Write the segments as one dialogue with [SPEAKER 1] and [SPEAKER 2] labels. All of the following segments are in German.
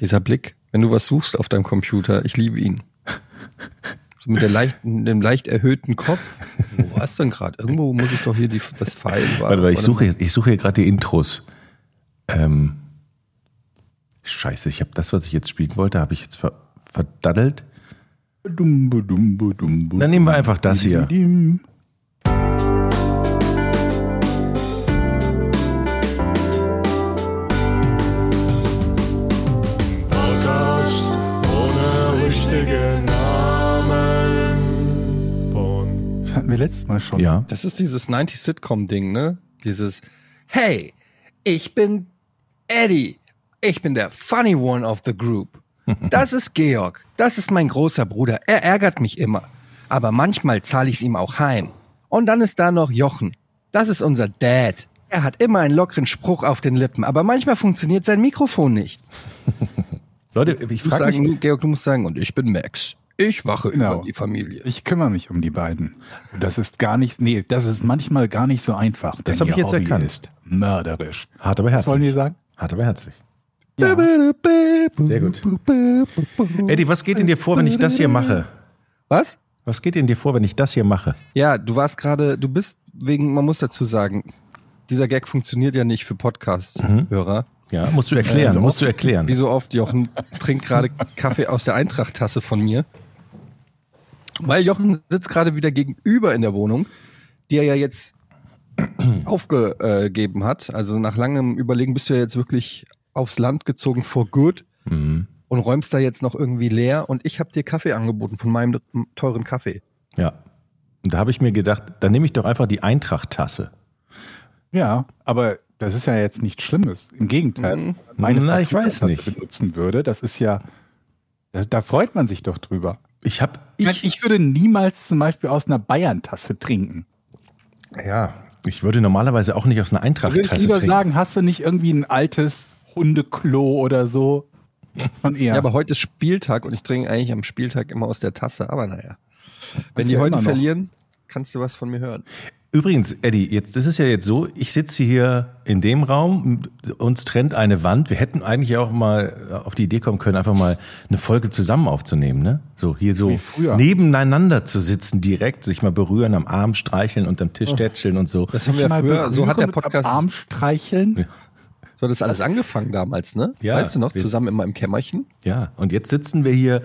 [SPEAKER 1] Dieser Blick, wenn du was suchst auf deinem Computer, ich liebe ihn. So mit der leichten, dem leicht erhöhten Kopf. Wo warst du denn gerade? Irgendwo muss ich doch hier die, das Pfeil.
[SPEAKER 2] Warte mal, ich suche, ich suche hier gerade die Intros. Ähm, scheiße, ich habe das, was ich jetzt spielen wollte, habe ich jetzt ver verdaddelt. Dann nehmen wir einfach das hier.
[SPEAKER 3] Das hatten wir letztes Mal schon.
[SPEAKER 2] Ja.
[SPEAKER 1] Das ist dieses 90-Sitcom-Ding, ne? Dieses, hey, ich bin Eddie. Ich bin der funny one of the group. Das ist Georg. Das ist mein großer Bruder. Er ärgert mich immer. Aber manchmal zahle ich es ihm auch heim. Und dann ist da noch Jochen. Das ist unser Dad. Er hat immer einen lockeren Spruch auf den Lippen, aber manchmal funktioniert sein Mikrofon nicht.
[SPEAKER 2] Leute, ich frage
[SPEAKER 1] sagen,
[SPEAKER 2] mich,
[SPEAKER 1] Georg, du musst sagen, und ich bin Max. Ich wache
[SPEAKER 3] Genau.
[SPEAKER 1] über die Familie.
[SPEAKER 3] Ich kümmere mich um die beiden. Das ist gar nicht, nee, das ist manchmal gar nicht so einfach.
[SPEAKER 2] Das
[SPEAKER 3] denn
[SPEAKER 2] hab ich jetzt
[SPEAKER 3] Hobby
[SPEAKER 2] erkannt.
[SPEAKER 3] ist mörderisch.
[SPEAKER 2] hart aber
[SPEAKER 3] Was
[SPEAKER 2] herzlich.
[SPEAKER 3] wollen wir sagen?
[SPEAKER 2] Hart aber herzlich.
[SPEAKER 3] Ja.
[SPEAKER 2] Sehr gut. Eddie, was geht in dir vor, wenn ich das hier mache?
[SPEAKER 1] Was?
[SPEAKER 2] Was geht in dir vor, wenn ich das hier mache?
[SPEAKER 1] Ja, du warst gerade, du bist wegen, man muss dazu sagen, dieser Gag funktioniert ja nicht für Podcast-Hörer.
[SPEAKER 2] Ja, musst du erklären,
[SPEAKER 1] so
[SPEAKER 2] musst du
[SPEAKER 1] oft-
[SPEAKER 2] erklären.
[SPEAKER 1] Wie so oft, Jochen trinkt gerade Kaffee aus der Eintracht-Tasse von mir. Weil Jochen sitzt gerade wieder gegenüber in der Wohnung, die er ja jetzt aufgegeben hat. Also nach langem Überlegen bist du ja jetzt wirklich aufs Land gezogen for good
[SPEAKER 2] Mhm.
[SPEAKER 1] und räumst da jetzt noch irgendwie leer. Und ich habe dir Kaffee angeboten von meinem teuren Kaffee.
[SPEAKER 2] Ja. Und da habe ich mir gedacht, dann nehme ich doch einfach die Eintracht-Tasse.
[SPEAKER 3] Ja, aber das ist ja jetzt nichts Schlimmes. Im Gegenteil.
[SPEAKER 1] Mhm.
[SPEAKER 3] Meine
[SPEAKER 2] Na,
[SPEAKER 3] Frau
[SPEAKER 2] ich weiß nicht.
[SPEAKER 3] benutzen würde, das ist ja, da, da freut man sich doch drüber.
[SPEAKER 2] Ich habe,
[SPEAKER 3] Ich, ich würde niemals zum Beispiel aus einer Bayern-Tasse trinken.
[SPEAKER 2] ja, ich würde normalerweise auch nicht aus einer
[SPEAKER 3] Da würde ich
[SPEAKER 2] Eintracht-Tasse
[SPEAKER 3] lieber
[SPEAKER 2] trinken.
[SPEAKER 3] sagen, hast du nicht irgendwie ein altes Hundeklo oder so? Schon eher.
[SPEAKER 1] Ja, aber heute ist Spieltag und ich trinke eigentlich am Spieltag immer aus der Tasse. Aber naja, wenn die heute verlieren, kannst du was von mir hören.
[SPEAKER 2] Übrigens, Eddie, jetzt, das ist ja jetzt so, ich sitze hier in dem Raum, uns trennt eine Wand. Wir hätten eigentlich auch mal auf die Idee kommen können, einfach mal eine Folge zusammen aufzunehmen, ne? So hier so nebeneinander zu sitzen, direkt, sich mal berühren, am Arm streicheln, unterm Tisch tätscheln und so.
[SPEAKER 1] Das haben wir ja
[SPEAKER 3] Mal
[SPEAKER 1] früher, so hat der
[SPEAKER 3] und
[SPEAKER 1] Podcast,
[SPEAKER 3] am Arm streicheln.
[SPEAKER 1] so hat das alles angefangen damals, ne?
[SPEAKER 2] Ja,
[SPEAKER 1] weißt du noch, zusammen immer im Kämmerchen?
[SPEAKER 2] Ja, und jetzt sitzen wir hier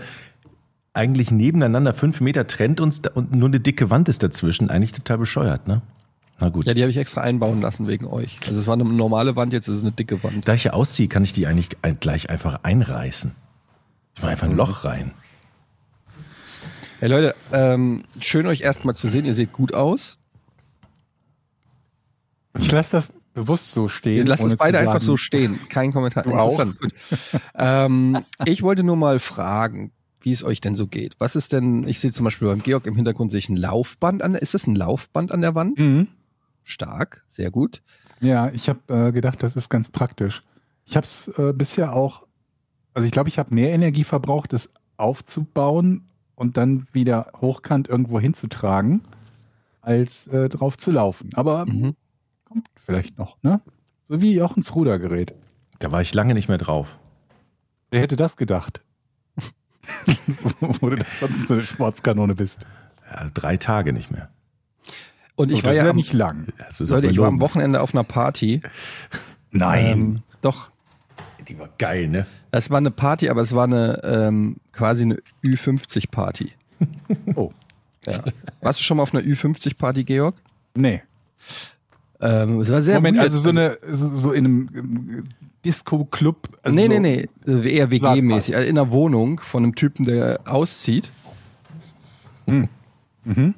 [SPEAKER 2] eigentlich nebeneinander, fünf Meter trennt uns da, und nur eine dicke Wand ist dazwischen. Eigentlich total bescheuert, ne? Na gut.
[SPEAKER 1] Ja, die habe ich extra einbauen lassen wegen euch. Also es war eine normale Wand, jetzt ist es eine dicke Wand.
[SPEAKER 2] Da ich hier ausziehe, kann ich die eigentlich gleich einfach einreißen. Ich mache einfach ein Loch rein.
[SPEAKER 1] Hey Leute, ähm, schön euch erstmal zu sehen. Ihr seht gut aus.
[SPEAKER 3] Ich lasse das bewusst so stehen.
[SPEAKER 1] Ihr lasst es beide einfach so stehen. Kein Kommentar.
[SPEAKER 3] Du auch?
[SPEAKER 1] Ähm, ich wollte nur mal fragen, wie es euch denn so geht. Was ist denn, ich sehe zum Beispiel beim Georg im Hintergrund sehe ich ein Laufband an der, ist das ein Laufband an der Wand?
[SPEAKER 3] Mhm.
[SPEAKER 1] Stark, sehr gut.
[SPEAKER 3] Ja, ich habe äh, gedacht, das ist ganz praktisch. Ich habe es äh, bisher auch, also ich glaube, ich habe mehr Energie verbraucht, das aufzubauen und dann wieder hochkant irgendwo hinzutragen, als äh, drauf zu laufen. Aber
[SPEAKER 1] Mhm.
[SPEAKER 3] kommt vielleicht noch, ne? So wie Jochens Rudergerät.
[SPEAKER 2] Da war ich lange nicht mehr drauf.
[SPEAKER 3] Wer hätte das gedacht? Wo du sonst so eine Sportskanone bist.
[SPEAKER 2] Ja, drei Tage nicht mehr.
[SPEAKER 1] Und ich
[SPEAKER 3] Oh,
[SPEAKER 1] war ja, am,
[SPEAKER 3] nicht lang.
[SPEAKER 1] Leute, ich war am Wochenende auf einer Party. Ähm, doch,
[SPEAKER 2] die war geil, ne?
[SPEAKER 1] es war eine Party, aber es war eine ähm, quasi eine Ü50-Party.
[SPEAKER 3] Oh.
[SPEAKER 1] Ja. Warst du schon mal auf einer Ü50-Party, Georg?
[SPEAKER 3] Nee.
[SPEAKER 1] Ähm, es war sehr
[SPEAKER 3] Moment,
[SPEAKER 1] weird.
[SPEAKER 3] also so eine so, in einem Disco-Club. Also
[SPEAKER 1] nee, nee, nee, also eher WG-mäßig. Also in einer Wohnung von einem Typen, der auszieht.
[SPEAKER 3] Mhm. Wer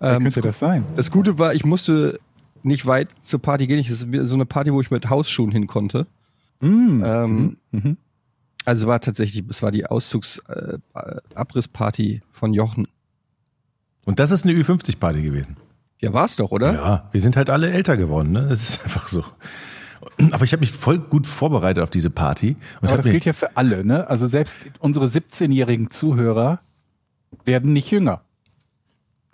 [SPEAKER 1] Ähm,
[SPEAKER 3] könnte das sein?
[SPEAKER 1] das Gute war, ich musste nicht weit zur Party gehen. Ich- Das ist so eine Party, wo ich mit Hausschuhen hin konnte.
[SPEAKER 3] Mhm.
[SPEAKER 1] Ähm,
[SPEAKER 3] Mhm.
[SPEAKER 1] Also es war tatsächlich, es war die Auszugs-Abrissparty von Jochen.
[SPEAKER 2] Und das ist eine Ü50-Party gewesen.
[SPEAKER 1] Ja, war's doch, oder?
[SPEAKER 2] Ja, wir sind halt alle älter geworden, ne? Das ist einfach so. Aber ich habe mich voll gut vorbereitet auf diese Party. Und
[SPEAKER 3] Aber das gilt ja für alle, ne? Also selbst unsere 17-jährigen Zuhörer werden nicht jünger.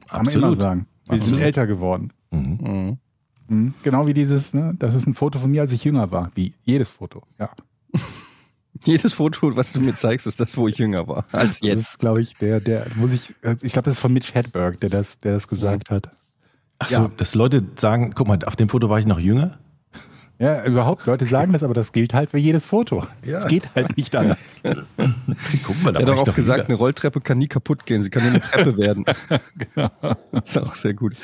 [SPEAKER 3] Kann man immer
[SPEAKER 2] absolut.
[SPEAKER 3] sagen. Wir sind
[SPEAKER 2] Absolut.
[SPEAKER 3] älter geworden.
[SPEAKER 2] Mhm.
[SPEAKER 1] Mhm.
[SPEAKER 3] Mhm. Genau wie dieses, ne? Das ist ein Foto von mir, als ich jünger war. Wie jedes Foto, ja.
[SPEAKER 1] Jedes Foto, was du mir zeigst, ist das, wo ich jünger war als
[SPEAKER 3] Das
[SPEAKER 1] jetzt.
[SPEAKER 3] ist, glaube ich, der, der, muss ich, ich glaube, das ist von Mitch Hedberg, der das, der das gesagt hat.
[SPEAKER 2] Ach so,
[SPEAKER 3] Ja.
[SPEAKER 2] dass Leute sagen, guck mal, auf dem Foto war ich noch jünger.
[SPEAKER 3] Ja, überhaupt, Leute sagen das, aber das gilt halt für jedes Foto.
[SPEAKER 1] Ja.
[SPEAKER 3] Es geht halt nicht anders.
[SPEAKER 2] Guck mal, da
[SPEAKER 1] Er hat auch gesagt,
[SPEAKER 2] jünger.
[SPEAKER 1] eine Rolltreppe kann nie kaputt gehen. Sie kann nur eine Treppe werden. Das ist auch sehr gut.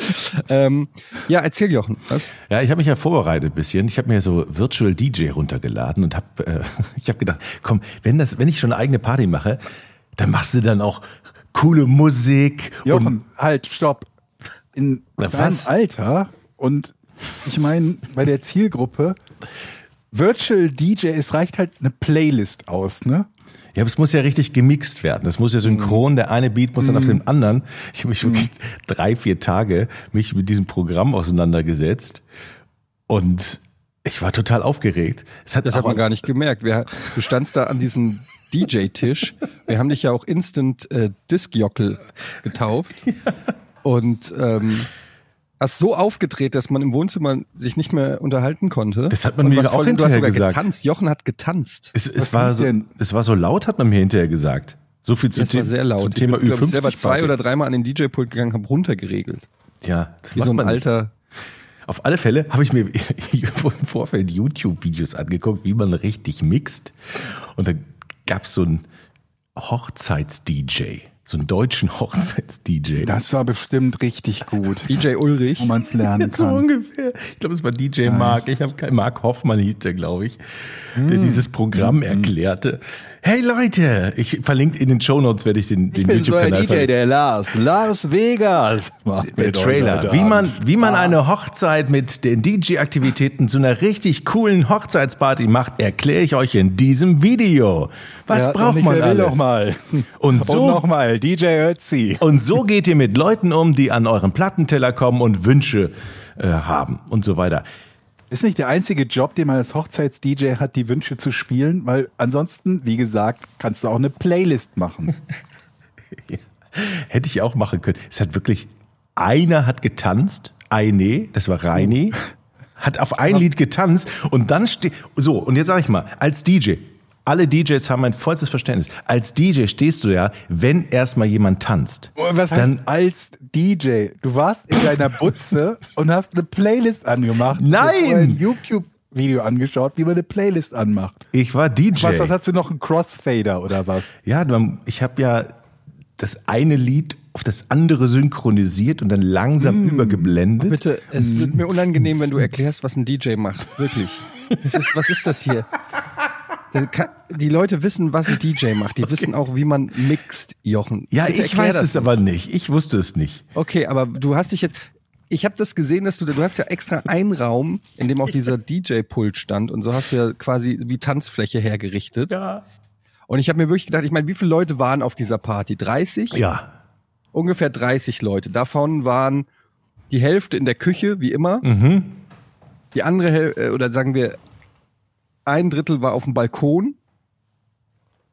[SPEAKER 1] Ähm, ja, erzähl Jochen. Was?
[SPEAKER 2] Ja, ich habe mich ja vorbereitet ein bisschen. Ich habe mir so Virtual DJ runtergeladen und habe äh, ich habe gedacht, komm, wenn das wenn ich schon eine eigene Party mache, dann machst du dann auch coole Musik und
[SPEAKER 3] Jochen, halt, stopp. In
[SPEAKER 2] Na,
[SPEAKER 3] deinem
[SPEAKER 2] was?
[SPEAKER 3] Alter und ich meine, bei der Zielgruppe, Virtual DJ, es reicht halt eine Playlist aus, ne?
[SPEAKER 2] ja, aber es muss ja richtig gemixt werden. Das muss ja synchron, der eine Beat muss dann auf dem anderen. Ich habe mich wirklich drei, vier Tage mich mit diesem Programm auseinandergesetzt und ich war total aufgeregt. Es hat
[SPEAKER 1] Das hat man gar nicht gemerkt. Wir, du standst da an diesem DJ-Tisch. Wir haben dich ja auch Instant äh, Disc-Jockel getauft. Und ähm, hast so aufgedreht, dass man im Wohnzimmer sich nicht mehr unterhalten konnte.
[SPEAKER 2] Das hat man
[SPEAKER 1] Und
[SPEAKER 2] mir auch
[SPEAKER 1] voll- Du hast
[SPEAKER 2] hinterher
[SPEAKER 1] sogar
[SPEAKER 2] gesagt.
[SPEAKER 1] getanzt. Jochen hat getanzt.
[SPEAKER 2] Es, es, war so,
[SPEAKER 3] denn?
[SPEAKER 2] es war so laut, hat man mir hinterher gesagt. So viel zu
[SPEAKER 1] laut.
[SPEAKER 2] zum Thema
[SPEAKER 1] ich bin, glaub ich,
[SPEAKER 2] Ü50.
[SPEAKER 1] selber zwei
[SPEAKER 2] Party.
[SPEAKER 1] oder dreimal an den DJ-Pult gegangen, habe runtergeregelt.
[SPEAKER 2] Ja, das
[SPEAKER 1] Wie
[SPEAKER 2] macht
[SPEAKER 1] so ein
[SPEAKER 2] man nicht.
[SPEAKER 1] alter.
[SPEAKER 2] Auf alle Fälle habe ich mir im Vorfeld YouTube-Videos angeguckt, wie man richtig mixt. Und da gab es so einen Hochzeits-DJ, so einen deutschen Hochzeits-DJ.
[SPEAKER 3] Das war bestimmt richtig gut,
[SPEAKER 1] DJ Ulrich.
[SPEAKER 3] wo man es lernen
[SPEAKER 2] so
[SPEAKER 3] kann.
[SPEAKER 2] ungefähr. Ich glaube, es war DJ Mark. Ich habe keinen Mark Hoffmann hieß der, glaube ich, der dieses Programm erklärte. Hey Leute, ich verlinke in den Show Notes werde ich den, den YouTube-Kanal verlinken.
[SPEAKER 3] der Lars. Lars Vegas.
[SPEAKER 2] Der Trailer. Wie man, wie man
[SPEAKER 3] Spaß.
[SPEAKER 2] eine Hochzeit mit den DJ-Aktivitäten zu einer richtig coolen Hochzeitsparty macht, erkläre ich euch in diesem Video. Was
[SPEAKER 3] Ja,
[SPEAKER 2] braucht man
[SPEAKER 3] ich
[SPEAKER 2] alles?
[SPEAKER 3] noch mal.
[SPEAKER 2] Und so,
[SPEAKER 3] Und nochmal, DJ Ötzi.
[SPEAKER 2] und so geht ihr mit Leuten um, die an euren Plattenteller kommen und Wünsche äh, haben und so weiter.
[SPEAKER 3] Ist nicht der einzige Job, den man als Hochzeits-DJ hat, die Wünsche zu spielen, weil ansonsten, wie gesagt, kannst du auch eine Playlist machen.
[SPEAKER 2] Hätte ich auch machen können. Es hat wirklich, einer hat getanzt, eine, das war Reini, hat auf ein Lied getanzt und dann steht, so, und jetzt sag ich mal, als DJ, alle DJs haben ein vollstes Verständnis. Als DJ stehst du ja, wenn erstmal jemand tanzt.
[SPEAKER 3] Was heißt
[SPEAKER 2] Dann-
[SPEAKER 3] als DJ? Du warst in deiner Butze und hast eine Playlist angemacht.
[SPEAKER 2] Nein!
[SPEAKER 3] Ein YouTube-Video angeschaut, wie man eine Playlist anmacht.
[SPEAKER 2] Ich war DJ.
[SPEAKER 3] Was, was hast du noch? Ein Crossfader oder was?
[SPEAKER 2] Ja, ich habe ja das eine Lied auf das andere synchronisiert und dann langsam übergeblendet.
[SPEAKER 1] Bitte, es wird mir unangenehm, wenn du erklärst, was ein DJ macht. Wirklich. Ist, was ist das hier? Die Leute wissen, was ein DJ macht. Die wissen auch, wie man mixt, Jochen.
[SPEAKER 2] Ja,
[SPEAKER 1] Bitte
[SPEAKER 2] ich weiß es aber nicht. Ich wusste es nicht.
[SPEAKER 1] Okay, aber du hast dich jetzt. Ich habe das gesehen, dass du, du hast ja extra einen Raum, in dem auch dieser DJ-Pult stand und so hast du ja quasi wie Tanzfläche hergerichtet.
[SPEAKER 2] Ja.
[SPEAKER 1] Und ich habe mir wirklich gedacht, ich meine, wie viele Leute waren auf dieser Party? 30?
[SPEAKER 2] Ja.
[SPEAKER 1] Ungefähr 30 Leute. Davon waren die Hälfte in der Küche, wie immer.
[SPEAKER 2] Mhm.
[SPEAKER 1] Die andere Hälfte, oder sagen wir, ein Drittel war auf dem Balkon,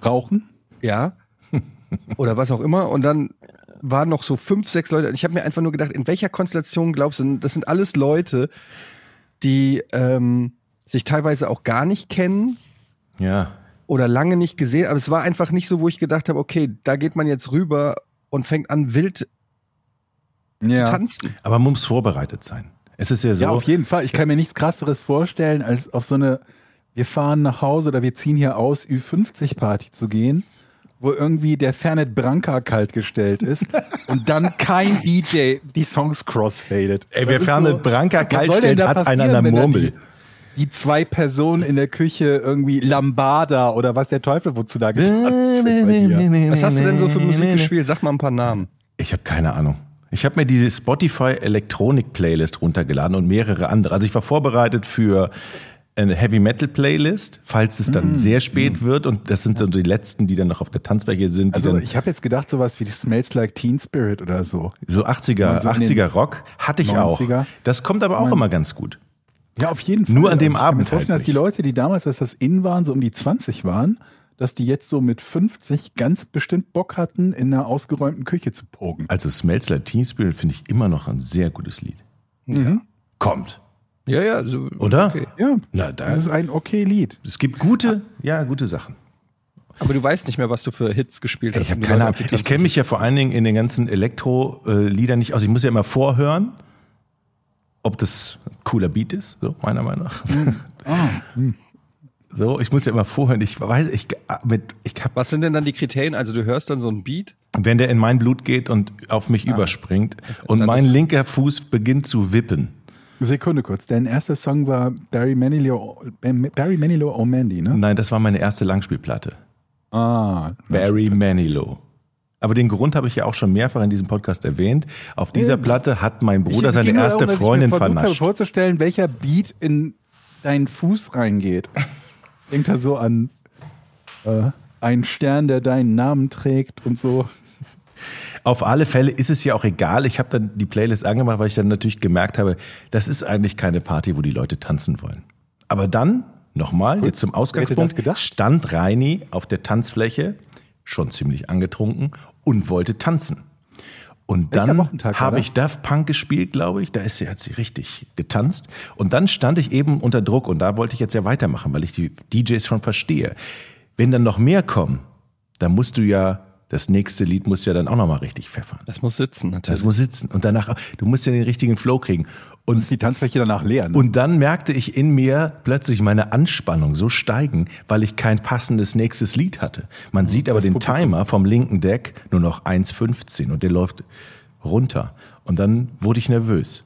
[SPEAKER 3] Rauchen?
[SPEAKER 1] ja. Oder was auch immer. Und dann waren noch so fünf, sechs Leute. Und ich habe mir einfach nur gedacht, in welcher Konstellation glaubst du, das sind alles Leute, die ähm, sich teilweise auch gar nicht kennen
[SPEAKER 2] Ja.
[SPEAKER 1] oder lange nicht gesehen. Aber es war einfach nicht so, wo ich gedacht habe, okay, da geht man jetzt rüber und fängt an, wild zu tanzen.
[SPEAKER 2] Aber man muss vorbereitet sein. Es ist ja so.
[SPEAKER 3] Ja, auf jeden Fall. Ich kann mir nichts krasseres vorstellen, als auf so eine, wir fahren nach Hause oder wir ziehen hier aus, Ü50-Party zu gehen, wo irgendwie der Fernet Branca kalt gestellt ist und dann kein DJ die Songs crossfadet.
[SPEAKER 2] Ey, wer Fernet Branca
[SPEAKER 3] was
[SPEAKER 2] kalt
[SPEAKER 3] soll denn
[SPEAKER 2] stellt,
[SPEAKER 3] da
[SPEAKER 2] hat einen an der Murmel.
[SPEAKER 3] Die, die zwei Personen in der Küche irgendwie Lambada oder was der Teufel wozu da getanzt wird bei dir.
[SPEAKER 1] Was hast du denn so für Musik gespielt? Sag mal ein paar Namen.
[SPEAKER 2] Ich habe keine Ahnung. Ich habe mir diese Spotify Elektronik Playlist runtergeladen und mehrere andere. Also ich war vorbereitet für eine Heavy Metal Playlist, falls es
[SPEAKER 3] Mm.
[SPEAKER 2] dann sehr spät wird und das sind so die letzten, die dann noch auf der Tanzfläche sind, die
[SPEAKER 3] Also ich habe jetzt gedacht, sowas wie Smells Like Teen Spirit oder so.
[SPEAKER 2] so 80er,
[SPEAKER 3] so in den
[SPEAKER 2] 80er Rock hatte ich
[SPEAKER 3] 90er.
[SPEAKER 2] auch. Das kommt aber auch immer ganz gut.
[SPEAKER 3] Ja, auf jeden Fall.
[SPEAKER 2] Nur an dem
[SPEAKER 3] ich kann
[SPEAKER 2] Abend
[SPEAKER 3] mir vorstellen,
[SPEAKER 2] halt
[SPEAKER 3] dass die. Leute, die damals, als das in waren, so um die 20 waren, dass die jetzt so mit 50 ganz bestimmt Bock hatten, in einer ausgeräumten Küche zu pogen.
[SPEAKER 2] Also Smells Like Teen Spirit finde ich immer noch ein sehr gutes Lied.
[SPEAKER 3] Mhm.
[SPEAKER 2] Kommt,
[SPEAKER 1] Ja, ja, so,
[SPEAKER 2] oder?
[SPEAKER 1] Okay.
[SPEAKER 3] Ja,
[SPEAKER 2] Na, da,
[SPEAKER 3] das ist ein okay Lied.
[SPEAKER 2] es gibt gute, ja, gute Sachen.
[SPEAKER 1] Aber du weißt nicht mehr, was du für Hits gespielt hast.
[SPEAKER 2] Ich habe keine Ahnung. Ich kenne mich ja vor allen Dingen in den ganzen Elektro-Liedern nicht aus. Ich muss ja immer vorhören, ob das ein cooler Beat ist, so meiner Meinung nach. So, ich muss ja immer vorhören. Ich weiß, ich mit, ich hab,
[SPEAKER 1] Was sind denn dann die Kriterien? Also du hörst dann so ein Beat.
[SPEAKER 2] wenn der in mein Blut geht und auf mich überspringt und
[SPEAKER 1] Dann
[SPEAKER 2] mein linker Fuß beginnt zu wippen.
[SPEAKER 3] Sekunde kurz. Dein erster Song war Barry Manilow, Barry Manilow O'Mandy, ne?
[SPEAKER 2] Nein, das war meine erste Langspielplatte.
[SPEAKER 3] Ah.
[SPEAKER 2] Barry Manilow. Aber den Grund habe ich ja auch schon mehrfach in diesem Podcast erwähnt. Auf dieser. Platte hat mein Bruder
[SPEAKER 3] Es
[SPEAKER 2] seine erste
[SPEAKER 3] darum,
[SPEAKER 2] Freundin
[SPEAKER 3] ich mir versucht habe
[SPEAKER 2] vernascht.
[SPEAKER 3] vorzustellen, welcher Beat in deinen Fuß reingeht. Denkt da so an äh, einen Stern, der deinen Namen trägt und so.
[SPEAKER 2] Auf alle Fälle ist es ja auch egal. Ich habe dann die Playlist angemacht, weil ich dann natürlich gemerkt habe, das ist eigentlich keine Party, wo die Leute tanzen wollen. Aber dann, nochmal, jetzt zum Ausgangspunkt,
[SPEAKER 3] gedacht?
[SPEAKER 2] stand Reini auf der Tanzfläche, schon ziemlich angetrunken, und wollte tanzen. Und dann habe
[SPEAKER 3] das?
[SPEAKER 2] ich Daft Punk gespielt, glaube ich. Da ist sie, hat sie richtig getanzt. Und dann stand ich eben unter Druck und da wollte ich jetzt ja weitermachen, weil ich die DJs schon verstehe. Wenn dann noch mehr kommen, dann musst du ja, das nächste Lied muss ja dann auch nochmal richtig pfeffern.
[SPEAKER 1] Das muss sitzen natürlich.
[SPEAKER 2] Das muss sitzen. Und danach, du musst ja den richtigen Flow kriegen. Und
[SPEAKER 3] Ist die Tanzfläche danach leer? Ne?
[SPEAKER 2] und dann merkte ich in mir plötzlich meine Anspannung so steigen, weil ich kein passendes nächstes Lied hatte. Man sieht aber den
[SPEAKER 3] Publikum.
[SPEAKER 2] Timer vom linken Deck nur noch 1,15 und der läuft runter. Und dann wurde ich nervös.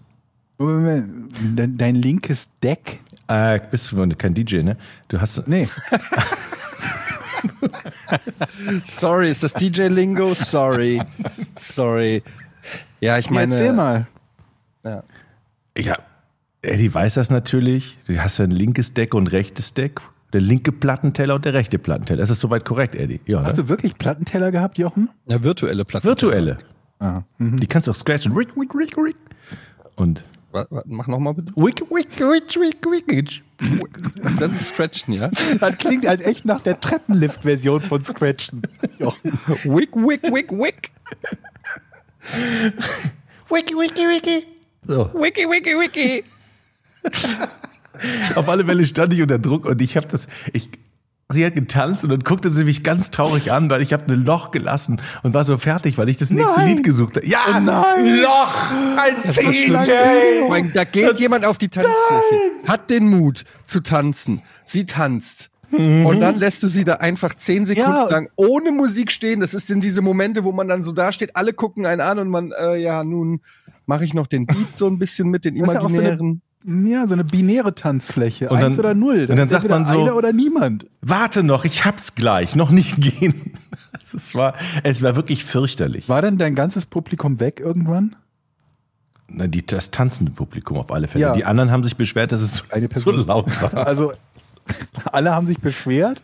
[SPEAKER 3] Dein, dein linkes Deck?
[SPEAKER 2] Äh, bist du kein DJ, ne? Du hast.
[SPEAKER 3] Nee.
[SPEAKER 1] Sorry, ist das DJ-Lingo? Sorry. Sorry. Ja, ich meine.
[SPEAKER 3] Erzähl mal.
[SPEAKER 1] Ja.
[SPEAKER 2] Ja, Eddie weiß das natürlich. Du hast ja ein linkes Deck und rechtes Deck. Der linke Plattenteller und der rechte Plattenteller. Das ist soweit korrekt, Eddie. Ja,
[SPEAKER 3] Hast
[SPEAKER 2] ne?
[SPEAKER 3] du wirklich Plattenteller gehabt, Jochen?
[SPEAKER 1] Ja, virtuelle Platten.
[SPEAKER 2] Virtuelle.
[SPEAKER 3] Ah. Mhm.
[SPEAKER 2] Die kannst du auch scratchen. Rick, rick, rick, rick. Und
[SPEAKER 1] Mach nochmal bitte.
[SPEAKER 2] wick, wick, wick, wick, wick.
[SPEAKER 1] Das ist Scratchen, ja?
[SPEAKER 3] Das klingt halt echt nach der Treppenlift-Version von Scratchen.
[SPEAKER 1] Wick, wick, wick, wick.
[SPEAKER 2] Wiki, wiki, wiki. So.
[SPEAKER 1] Wiki, wiki, wiki.
[SPEAKER 2] Auf alle Fälle stand ich unter Druck und ich habe das, ich, sie hat getanzt und dann guckte sie mich ganz traurig an, weil ich habe ein Loch gelassen und war so fertig, weil ich das nächste
[SPEAKER 3] Nein.
[SPEAKER 2] Lied gesucht habe. Ja,
[SPEAKER 3] Oh nein.
[SPEAKER 2] Loch, ein
[SPEAKER 1] Ich meine, Da geht jemand auf die Tanzfläche, hat den Mut zu tanzen. Sie tanzt. Und dann lässt du sie da einfach zehn Sekunden
[SPEAKER 3] Ja.
[SPEAKER 1] lang ohne Musik stehen. Das ist in diese Momente, wo man dann so da steht, alle gucken einen an und man, äh, ja, nun mache ich noch den Beat so ein bisschen mit, den
[SPEAKER 3] Das ist ja auch so eine-
[SPEAKER 1] imaginären.
[SPEAKER 3] Ja, so eine binäre Tanzfläche.
[SPEAKER 2] Und dann-
[SPEAKER 3] Eins oder null.
[SPEAKER 2] und dann sagt man so-
[SPEAKER 3] Einer oder niemand.
[SPEAKER 2] Warte noch, ich hab's gleich, noch nicht gehen. Es war, es war wirklich fürchterlich.
[SPEAKER 3] War denn dein ganzes Publikum weg irgendwann?
[SPEAKER 2] Na, die, das tanzende Publikum auf alle Fälle.
[SPEAKER 3] Ja.
[SPEAKER 2] Die anderen haben sich beschwert, dass es so,
[SPEAKER 3] Eine
[SPEAKER 2] so
[SPEAKER 3] Person.
[SPEAKER 2] laut war.
[SPEAKER 3] Also, alle haben sich beschwert.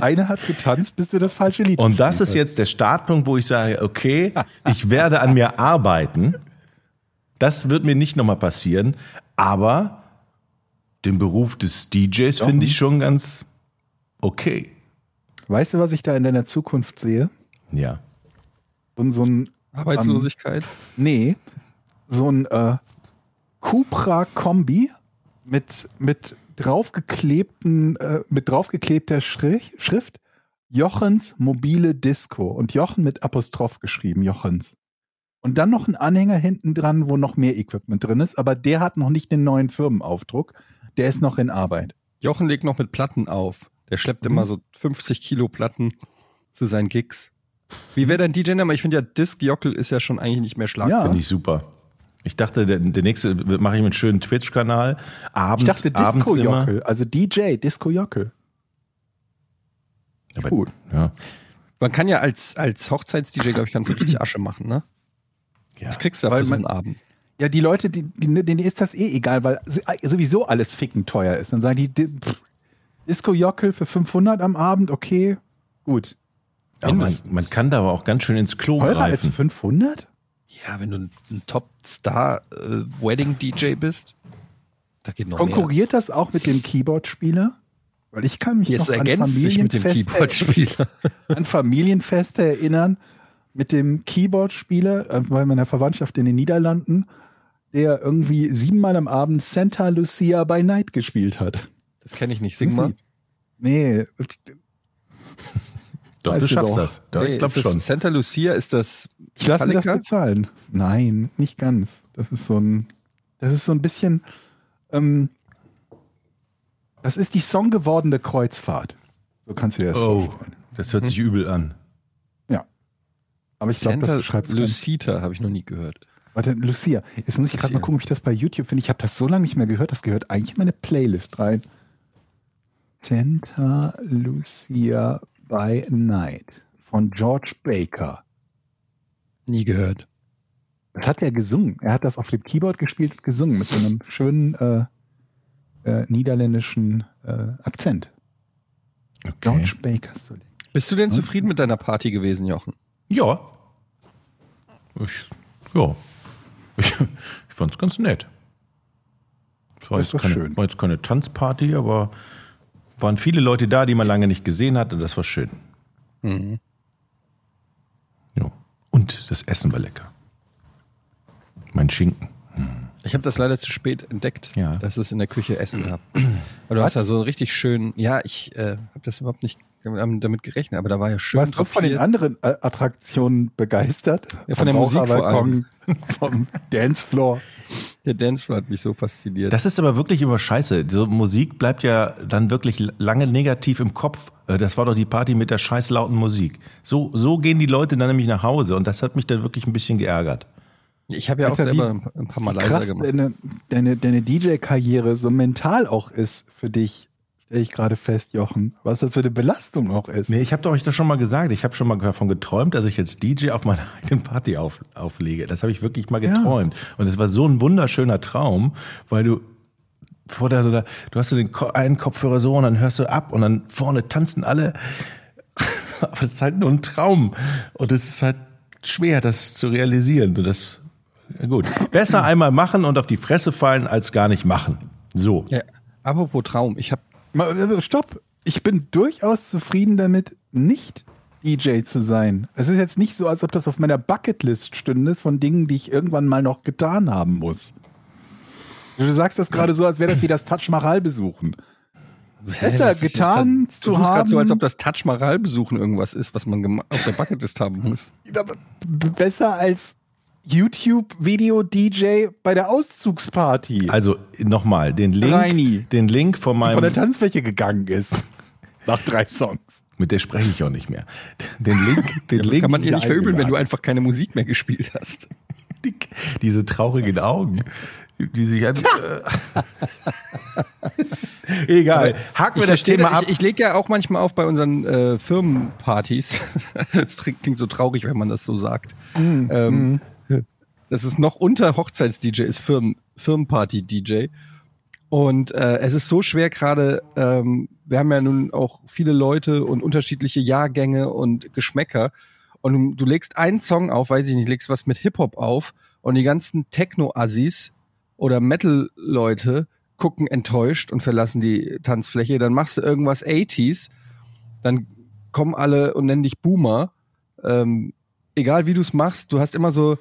[SPEAKER 3] Eine hat getanzt, bis du das falsche Lied
[SPEAKER 2] Und das ist jetzt der Startpunkt, wo ich sage, okay, ich werde an mir arbeiten. Das wird mir nicht nochmal passieren, aber den Beruf des DJs finde ich schon ganz okay.
[SPEAKER 3] Weißt du, was ich da in deiner Zukunft sehe?
[SPEAKER 2] Ja.
[SPEAKER 3] Und so ein,
[SPEAKER 1] Arbeitslosigkeit.
[SPEAKER 3] nee, so ein äh, Cupra-Kombi mit, mit draufgeklebten, äh, mit draufgeklebter Schrift, Schrift Jochens mobile Disco und Jochen mit Apostroph geschrieben, Jochens. Und dann noch ein Anhänger hinten dran, wo noch mehr Equipment drin ist, aber der hat noch nicht den neuen Firmenaufdruck. Der ist noch in Arbeit.
[SPEAKER 1] Jochen legt noch mit Platten auf. Der schleppt
[SPEAKER 2] Mhm.
[SPEAKER 1] immer so 50 Kilo Platten zu seinen Gigs. Wie wäre dein DJ-Name? Ich finde ja, Disc Jockel ist ja schon eigentlich nicht mehr Schlag.
[SPEAKER 3] Ja.
[SPEAKER 2] Finde ich super. Ich dachte, der, der nächste mache ich mit einem schönen Twitch-Kanal.
[SPEAKER 3] Ich
[SPEAKER 2] Abends,
[SPEAKER 3] dachte
[SPEAKER 2] abends
[SPEAKER 3] Disco
[SPEAKER 2] immer.
[SPEAKER 3] Jockel, also DJ Disco Jockel.
[SPEAKER 2] Aber,
[SPEAKER 3] Gut.
[SPEAKER 2] Ja.
[SPEAKER 1] Man kann ja als, als Hochzeits-DJ, glaube ich, du richtig Asche machen, ne?
[SPEAKER 2] Ja.
[SPEAKER 1] Das kriegst du ja
[SPEAKER 3] Weil
[SPEAKER 1] für so
[SPEAKER 3] man-
[SPEAKER 1] einen Abend.
[SPEAKER 3] Ja, die Leute, die, die, denen ist das eh egal, weil sowieso alles ficken teuer ist. Dann sagen die, di- pff, Disco Jockel für 500 am Abend, okay, gut.
[SPEAKER 2] Aber man, man kann da aber auch ganz schön ins Klo
[SPEAKER 3] Teurer als
[SPEAKER 2] greifen.
[SPEAKER 3] 500?
[SPEAKER 1] Ja, wenn du ein, ein Top-Star-Wedding-DJ bist, da geht noch mehr.
[SPEAKER 3] Konkurriert das auch mit dem Keyboard-Spieler? Weil ich kann mich
[SPEAKER 1] Jetzt
[SPEAKER 3] noch an
[SPEAKER 1] ergänzt sich mit dem
[SPEAKER 3] Familienfeste,
[SPEAKER 1] Keyboard-Spieler.
[SPEAKER 3] an Familienfeste erinnern mit dem Keyboard-Spieler äh, bei meiner Verwandtschaft in den Niederlanden, der irgendwie siebenmal am Abend Santa Lucia by Night gespielt hat.
[SPEAKER 1] Das kenne ich nicht. Sing mal.
[SPEAKER 3] Nee,
[SPEAKER 2] Doch,
[SPEAKER 3] Weißt
[SPEAKER 2] du
[SPEAKER 3] du
[SPEAKER 2] schaffst
[SPEAKER 3] doch.
[SPEAKER 2] das. Doch,
[SPEAKER 1] Nee,
[SPEAKER 2] ich glaube schon.
[SPEAKER 1] Santa Lucia ist das.
[SPEAKER 3] Ich lasse mir das bezahlen. Nein, nicht ganz. Das ist so ein, das ist so ein bisschen, ähm, das ist die songgewordene Kreuzfahrt. So kannst du dir das
[SPEAKER 2] Oh,
[SPEAKER 3] vorstellen.
[SPEAKER 2] das hört sich übel an.
[SPEAKER 3] Aber ich glaube, das beschreibt.
[SPEAKER 1] Lucita habe ich noch nie gehört.
[SPEAKER 3] Warte, Lucia. Jetzt muss ich gerade mal gucken, ob ich das bei YouTube finde. Ich habe das so lange nicht mehr gehört. Das gehört eigentlich in meine Playlist rein. Santa Lucia by Night von George Baker.
[SPEAKER 1] Nie gehört.
[SPEAKER 3] Das hat er gesungen. Er hat das auf dem Keyboard gespielt und gesungen mit so einem schönen äh, äh, niederländischen äh, Akzent.
[SPEAKER 2] Okay.
[SPEAKER 3] George Baker.
[SPEAKER 1] Bist du denn
[SPEAKER 3] Hm?
[SPEAKER 1] zufrieden mit deiner Party gewesen, Jochen?
[SPEAKER 2] Ja. Ich, ja. Ich, ich fand es ganz nett. Es war, war jetzt keine Tanzparty, aber waren viele Leute da, die man lange nicht gesehen hat und das war schön.
[SPEAKER 1] Mhm.
[SPEAKER 2] Ja. Und das Essen war lecker. Mein Schinken.
[SPEAKER 1] Ich habe das leider zu spät entdeckt,
[SPEAKER 2] Ja.
[SPEAKER 1] dass es in der Küche Essen gab. Weil du hast ja so einen richtig schönen, ja, ich äh, habe das überhaupt nicht damit gerechnet, aber da war ja schön
[SPEAKER 3] Warst du von den anderen äh, Attraktionen begeistert?
[SPEAKER 1] Ja, von der
[SPEAKER 3] Vom
[SPEAKER 1] Musik vor
[SPEAKER 3] Raucherbalkon, Vom Dancefloor.
[SPEAKER 1] Der Dancefloor hat mich so fasziniert.
[SPEAKER 2] Das ist aber wirklich immer scheiße. So Musik bleibt ja dann wirklich lange negativ im Kopf. Äh, Das war doch die Party mit der scheiß lauten Musik. So, so gehen die Leute dann nämlich nach Hause und das hat mich dann wirklich ein bisschen geärgert.
[SPEAKER 1] ich habe ja auch
[SPEAKER 3] Alter,
[SPEAKER 1] selber
[SPEAKER 3] wie
[SPEAKER 1] ein paar Mal leiser
[SPEAKER 3] Krass,
[SPEAKER 1] gemacht.
[SPEAKER 3] deine, deine, deine DJ-Karriere so mental auch ist für dich, stelle ich gerade fest, Jochen. Was das für eine Belastung auch ist.
[SPEAKER 2] Nee, ich habe doch euch das schon mal gesagt. Ich habe schon mal davon geträumt, dass ich jetzt DJ auf meiner eigenen Party auf, auflege. Das habe ich wirklich mal
[SPEAKER 3] Ja.
[SPEAKER 2] geträumt. Und es war so ein wunderschöner Traum, weil du vor der, so der du hast so den Ko- einen Kopfhörer so und dann hörst du ab und dann vorne tanzen alle. Aber das ist halt nur ein Traum. Und es ist halt schwer, das zu realisieren. Und das, ja gut. Besser einmal machen und auf die Fresse fallen, als gar nicht machen. So.
[SPEAKER 1] Ja, apropos Traum, ich habe
[SPEAKER 3] Stopp. Ich bin durchaus zufrieden damit, nicht DJ zu sein. Es ist jetzt nicht so, als ob das auf meiner Bucketlist stünde von Dingen, die ich irgendwann mal noch getan haben muss. Du sagst das gerade so, als wäre das wie das Taj Mahal besuchen. Besser getan
[SPEAKER 1] ja,
[SPEAKER 3] zu
[SPEAKER 1] du tust grad
[SPEAKER 3] haben.
[SPEAKER 1] so, als ob das Taj Mahal besuchen irgendwas ist, was man auf der Bucketlist haben muss.
[SPEAKER 3] Besser als YouTube-Video-DJ bei der Auszugsparty,
[SPEAKER 2] Also nochmal, den Link,
[SPEAKER 3] Reini.
[SPEAKER 2] den Link von meinem
[SPEAKER 3] von der Tanzfläche gegangen ist. Nach drei Songs.
[SPEAKER 2] Mit der spreche ich auch nicht mehr. Den Link, den
[SPEAKER 1] Das
[SPEAKER 2] Link,
[SPEAKER 1] kann man dir nicht verübeln, wenn du einfach keine Musik mehr gespielt hast.
[SPEAKER 2] die, diese traurigen Augen, die sich an, Egal, haken wir das Thema ab.
[SPEAKER 1] Ich, ich lege ja auch manchmal auf bei unseren äh, Firmenpartys. Das klingt so traurig, wenn man das so sagt. Ähm, das ist noch unter Hochzeits-DJ, ist Firmen, Firmenparty-DJ. Und äh, es ist so schwer gerade, ähm, wir haben ja nun auch viele Leute und unterschiedliche Jahrgänge und Geschmäcker. Und du, du legst einen Song auf, weiß ich nicht, legst was mit Hip-Hop auf und die ganzen Techno-Assis oder Metal-Leute gucken enttäuscht und verlassen die Tanzfläche. Dann machst du irgendwas 80s, dann kommen alle und nennen dich Boomer. Ähm, egal wie du es machst, du hast immer so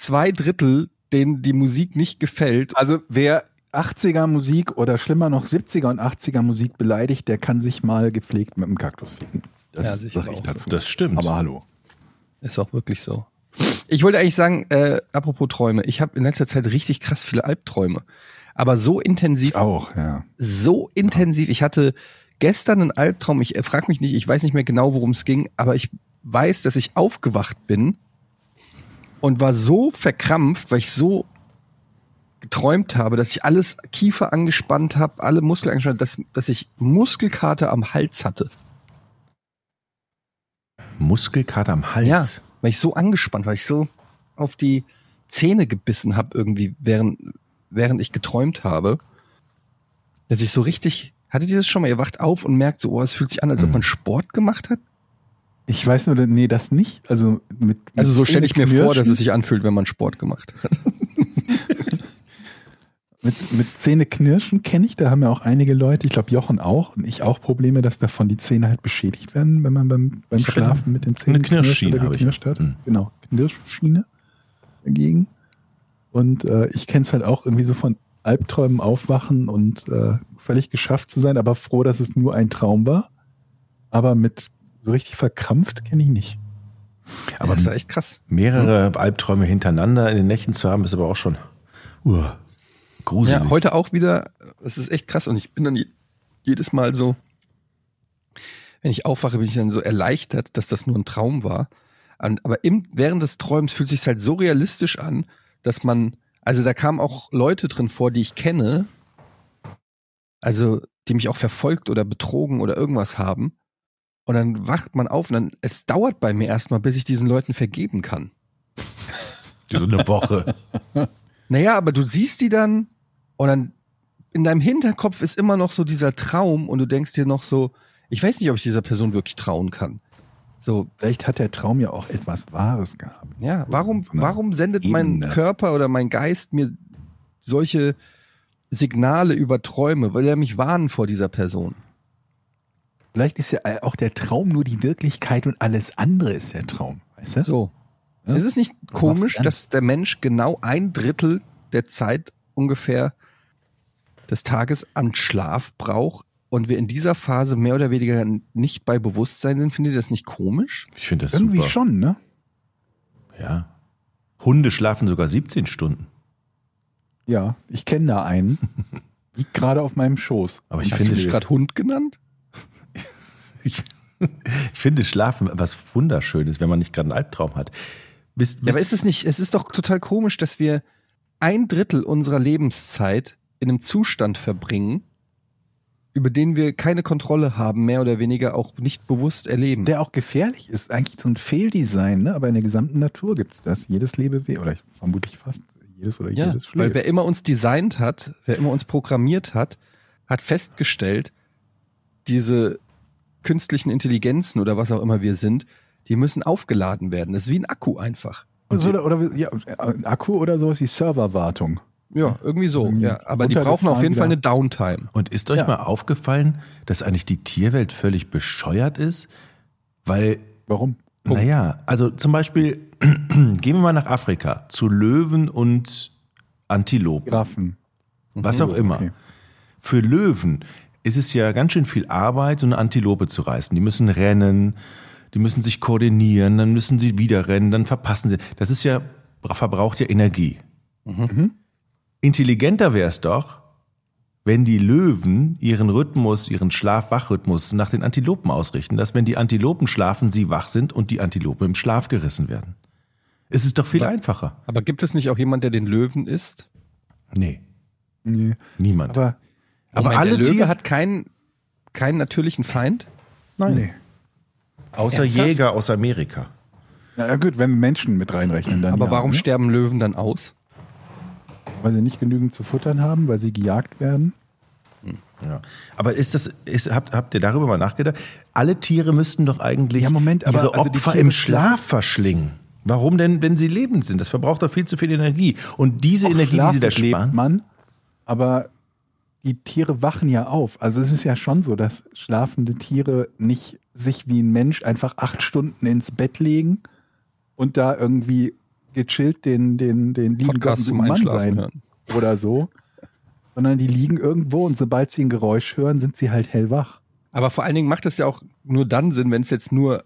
[SPEAKER 1] zwei Drittel, denen die Musik nicht gefällt.
[SPEAKER 3] Also wer 80er Musik oder schlimmer noch 70er und 80er Musik beleidigt, der kann sich mal gepflegt mit dem Kaktus ficken. Das
[SPEAKER 1] Ja, sicher
[SPEAKER 3] sag ich dazu.
[SPEAKER 2] das stimmt.
[SPEAKER 3] Aber hallo.
[SPEAKER 1] Ist auch wirklich so. Ich wollte eigentlich sagen, äh, apropos Träume, ich habe in letzter Zeit richtig krass viele Albträume. Aber so intensiv,
[SPEAKER 3] Ich auch, ja.
[SPEAKER 1] so intensiv. Ich hatte gestern einen Albtraum, ich äh, frag mich nicht, ich weiß nicht mehr genau, worum es ging, aber ich weiß, dass ich aufgewacht bin und war so verkrampft, weil ich so geträumt habe, dass ich alles Kiefer angespannt habe, alle Muskeln angespannt, dass, dass ich Muskelkater am Hals hatte.
[SPEAKER 2] Muskelkater am Hals.
[SPEAKER 1] Ja, weil ich so angespannt war, ich so auf die Zähne gebissen habe irgendwie, während, während ich geträumt habe, dass ich so richtig, hattet ihr das schon mal? Ihr wacht auf und merkt so, oh, es fühlt sich an, als ob
[SPEAKER 2] Mhm.
[SPEAKER 1] man Sport gemacht hat.
[SPEAKER 3] Ich weiß nur, nee, das nicht. Also mit, mit
[SPEAKER 1] Also so stelle ich mir vor, dass es sich anfühlt, wenn man Sport gemacht hat.
[SPEAKER 3] Mit, mit Zähneknirschen kenne ich, da haben ja auch einige Leute, ich glaube Jochen auch und ich auch Probleme, dass davon die Zähne halt beschädigt werden, wenn man beim, beim Schlafen mit den Zähnen
[SPEAKER 2] eine
[SPEAKER 3] knirscht
[SPEAKER 2] Knirschschiene
[SPEAKER 3] oder
[SPEAKER 2] habe ich.
[SPEAKER 3] geknirscht hat.
[SPEAKER 2] Hm.
[SPEAKER 3] Genau, Knirschschiene dagegen. Und äh, ich kenne es halt auch irgendwie so von Albträumen aufwachen und äh, völlig geschafft zu sein, aber froh, dass es nur ein Traum war. Aber mit so richtig verkrampft kenne ich nicht.
[SPEAKER 1] Aber das war echt krass.
[SPEAKER 2] Mehrere Albträume hintereinander in den Nächten zu haben, ist aber auch schon uh, gruselig.
[SPEAKER 1] Ja, heute auch wieder, das ist echt krass und ich bin dann je- jedes Mal so, wenn ich aufwache, bin ich dann so erleichtert, dass das nur ein Traum war. Und, aber im, während des Träums fühlt sich halt so realistisch an, dass man, also da kamen auch Leute drin vor, die ich kenne, also die mich auch verfolgt oder betrogen oder irgendwas haben. Und dann wacht man auf und dann, es dauert bei mir erstmal, bis ich diesen Leuten vergeben kann.
[SPEAKER 2] so eine Woche.
[SPEAKER 1] Naja, aber du siehst die dann und dann in deinem Hinterkopf ist immer noch so dieser Traum und du denkst dir noch so, ich weiß nicht, ob ich dieser Person wirklich trauen kann. So,
[SPEAKER 3] Vielleicht hat der Traum ja auch etwas Wahres gehabt.
[SPEAKER 1] ja, warum,
[SPEAKER 3] So
[SPEAKER 1] warum sendet mein
[SPEAKER 3] Ebene.
[SPEAKER 1] Körper oder mein Geist mir solche Signale über Träume? Will er mich warnen vor dieser Person?
[SPEAKER 3] Vielleicht ist ja auch der Traum nur die Wirklichkeit und alles andere ist der Traum. Weißt du?
[SPEAKER 1] So.
[SPEAKER 3] Ja?
[SPEAKER 1] Ist es nicht komisch, dass der Mensch genau ein Drittel der Zeit ungefähr des Tages an Schlaf braucht und wir in dieser Phase mehr oder weniger nicht bei Bewusstsein sind? Findet ihr das nicht komisch?
[SPEAKER 2] Ich finde das
[SPEAKER 3] Irgendwie
[SPEAKER 2] super.
[SPEAKER 3] schon, ne?
[SPEAKER 2] Ja. Hunde schlafen sogar 17 Stunden.
[SPEAKER 3] Ja, ich kenne da einen. Liegt gerade auf meinem Schoß.
[SPEAKER 2] Aber ich
[SPEAKER 1] Hast
[SPEAKER 2] finde,
[SPEAKER 1] du dich gerade Hund genannt?
[SPEAKER 2] Ich, ich finde Schlafen was Wunderschönes, wenn man nicht gerade einen Albtraum hat. Wisst,
[SPEAKER 1] Ja, aber ist es nicht, es ist doch total komisch, dass wir ein Drittel unserer Lebenszeit in einem Zustand verbringen, über den wir keine Kontrolle haben, mehr oder weniger auch nicht bewusst erleben.
[SPEAKER 3] Der auch gefährlich ist. Eigentlich so ein Fehldesign, ne? Aber in der gesamten Natur gibt es das. Jedes Lebewesen, oder ich, vermutlich fast jedes oder
[SPEAKER 1] Ja,
[SPEAKER 3] jedes
[SPEAKER 1] weil
[SPEAKER 3] schläft.
[SPEAKER 1] wer immer uns designt hat, wer immer uns programmiert hat, hat festgestellt, diese künstlichen Intelligenzen oder was auch immer wir sind, die müssen aufgeladen werden. Das ist wie ein Akku einfach.
[SPEAKER 3] oder, oder ja, ein Akku oder sowas wie Serverwartung.
[SPEAKER 1] Ja, irgendwie so.
[SPEAKER 3] Irgendwie
[SPEAKER 1] Ja, aber die brauchen auf jeden Fall eine Downtime.
[SPEAKER 2] Und ist euch
[SPEAKER 3] Ja.
[SPEAKER 2] mal aufgefallen, dass eigentlich die Tierwelt völlig bescheuert ist? Weil,
[SPEAKER 3] Warum?
[SPEAKER 2] naja, also zum Beispiel, gehen wir mal nach Afrika zu Löwen und Antilopen,
[SPEAKER 3] Giraffen.
[SPEAKER 2] was auch immer.
[SPEAKER 3] Okay.
[SPEAKER 2] Für Löwen ist es ja ganz schön viel Arbeit, so eine Antilope zu reißen. Die müssen rennen, die müssen sich koordinieren, dann müssen sie wieder rennen, dann verpassen sie. Das ist ja, verbraucht ja Energie. Intelligenter wäre es doch, wenn die Löwen ihren Rhythmus, ihren Schlaf-Wach-Rhythmus nach den Antilopen ausrichten, dass wenn die Antilopen schlafen, sie wach sind und die Antilopen im Schlaf gerissen werden. Es ist doch viel
[SPEAKER 1] Aber-
[SPEAKER 2] einfacher.
[SPEAKER 1] Aber gibt es nicht auch jemand, der den Löwen isst?
[SPEAKER 2] Nee,
[SPEAKER 3] Nee.
[SPEAKER 2] niemand.
[SPEAKER 3] Aber
[SPEAKER 2] Aber
[SPEAKER 1] Moment,
[SPEAKER 2] alle
[SPEAKER 1] der Löwe
[SPEAKER 2] Tiere-
[SPEAKER 1] hat keinen, keinen natürlichen Feind?
[SPEAKER 2] Nein.
[SPEAKER 3] nee.
[SPEAKER 2] Außer
[SPEAKER 1] Ernsthaft?
[SPEAKER 2] Jäger aus Amerika.
[SPEAKER 3] Na gut, wenn wir Menschen mit reinrechnen, dann
[SPEAKER 1] Aber
[SPEAKER 3] ja,
[SPEAKER 1] warum
[SPEAKER 3] ne?
[SPEAKER 1] sterben Löwen dann aus?
[SPEAKER 3] Weil sie nicht genügend zu futtern haben, weil sie gejagt werden.
[SPEAKER 2] Ja. Aber ist das, ist, habt, habt ihr darüber mal nachgedacht? Alle Tiere müssten doch eigentlich
[SPEAKER 3] Ja, Moment, aber
[SPEAKER 2] ihre
[SPEAKER 3] also die
[SPEAKER 2] Opfer im Schlaf verschlingen. Warum denn, wenn sie lebend sind? Das verbraucht doch viel zu viel Energie. Und diese
[SPEAKER 3] Auch
[SPEAKER 2] Energie, die sie da sparen.
[SPEAKER 3] man, aber die Tiere wachen ja auf. Also es ist ja schon so, dass schlafende Tiere nicht sich wie ein Mensch einfach acht Stunden ins Bett legen und da irgendwie gechillt den, den, den lieben
[SPEAKER 1] Podcast
[SPEAKER 3] Gott
[SPEAKER 1] zum
[SPEAKER 3] Mann sein
[SPEAKER 1] hören.
[SPEAKER 3] oder so. Sondern die liegen irgendwo und sobald sie ein Geräusch hören, sind sie halt hellwach.
[SPEAKER 1] Aber vor allen Dingen macht es ja auch nur dann Sinn, wenn es jetzt nur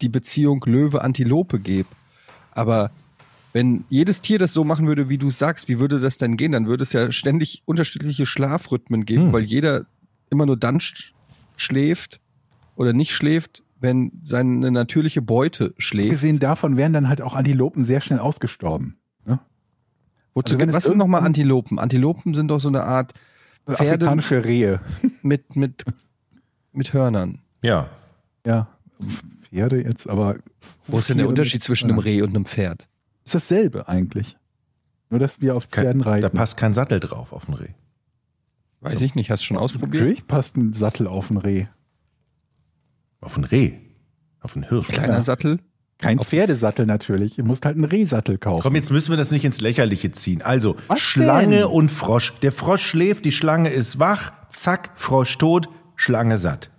[SPEAKER 1] die Beziehung Löwe-Antilope gäbe. Aber wenn jedes Tier das so machen würde, wie du sagst, wie würde das denn gehen? Dann würde es ja ständig unterschiedliche Schlafrhythmen geben,
[SPEAKER 2] Hm.
[SPEAKER 1] weil jeder immer nur dann sch schläft oder nicht schläft, wenn seine natürliche Beute schläft.
[SPEAKER 3] Abgesehen davon wären dann halt auch Antilopen sehr schnell ausgestorben. Ne?
[SPEAKER 1] Wozu,
[SPEAKER 3] also
[SPEAKER 1] was sind nochmal Antilopen? Antilopen sind doch so eine Art Pferde
[SPEAKER 3] Afrikanische Rehe.
[SPEAKER 1] mit, mit, mit Hörnern.
[SPEAKER 2] Ja.
[SPEAKER 3] Ja, Pferde jetzt, aber.
[SPEAKER 1] Wo ist denn der Unterschied zwischen einem. Reh und einem Pferd?
[SPEAKER 3] Ist dasselbe eigentlich. Nur, dass wir auf Pferden
[SPEAKER 2] Kein,
[SPEAKER 3] reiten.
[SPEAKER 2] da passt kein Sattel drauf auf den Reh.
[SPEAKER 1] Weiß ich nicht, hast du schon ausprobiert?
[SPEAKER 3] Natürlich passt ein Sattel auf ein Reh.
[SPEAKER 2] Auf den Reh. Auf den Hirsch.
[SPEAKER 1] Kleiner
[SPEAKER 3] Ja.
[SPEAKER 1] Sattel.
[SPEAKER 3] Kein Pferdesattel natürlich. Du musst halt einen Rehsattel kaufen.
[SPEAKER 2] Komm, jetzt müssen wir das nicht ins Lächerliche ziehen. Also,
[SPEAKER 3] Was
[SPEAKER 2] Schlange
[SPEAKER 3] denn?
[SPEAKER 2] und Frosch. Der Frosch schläft, die Schlange ist wach, zack, Frosch tot, Schlange satt.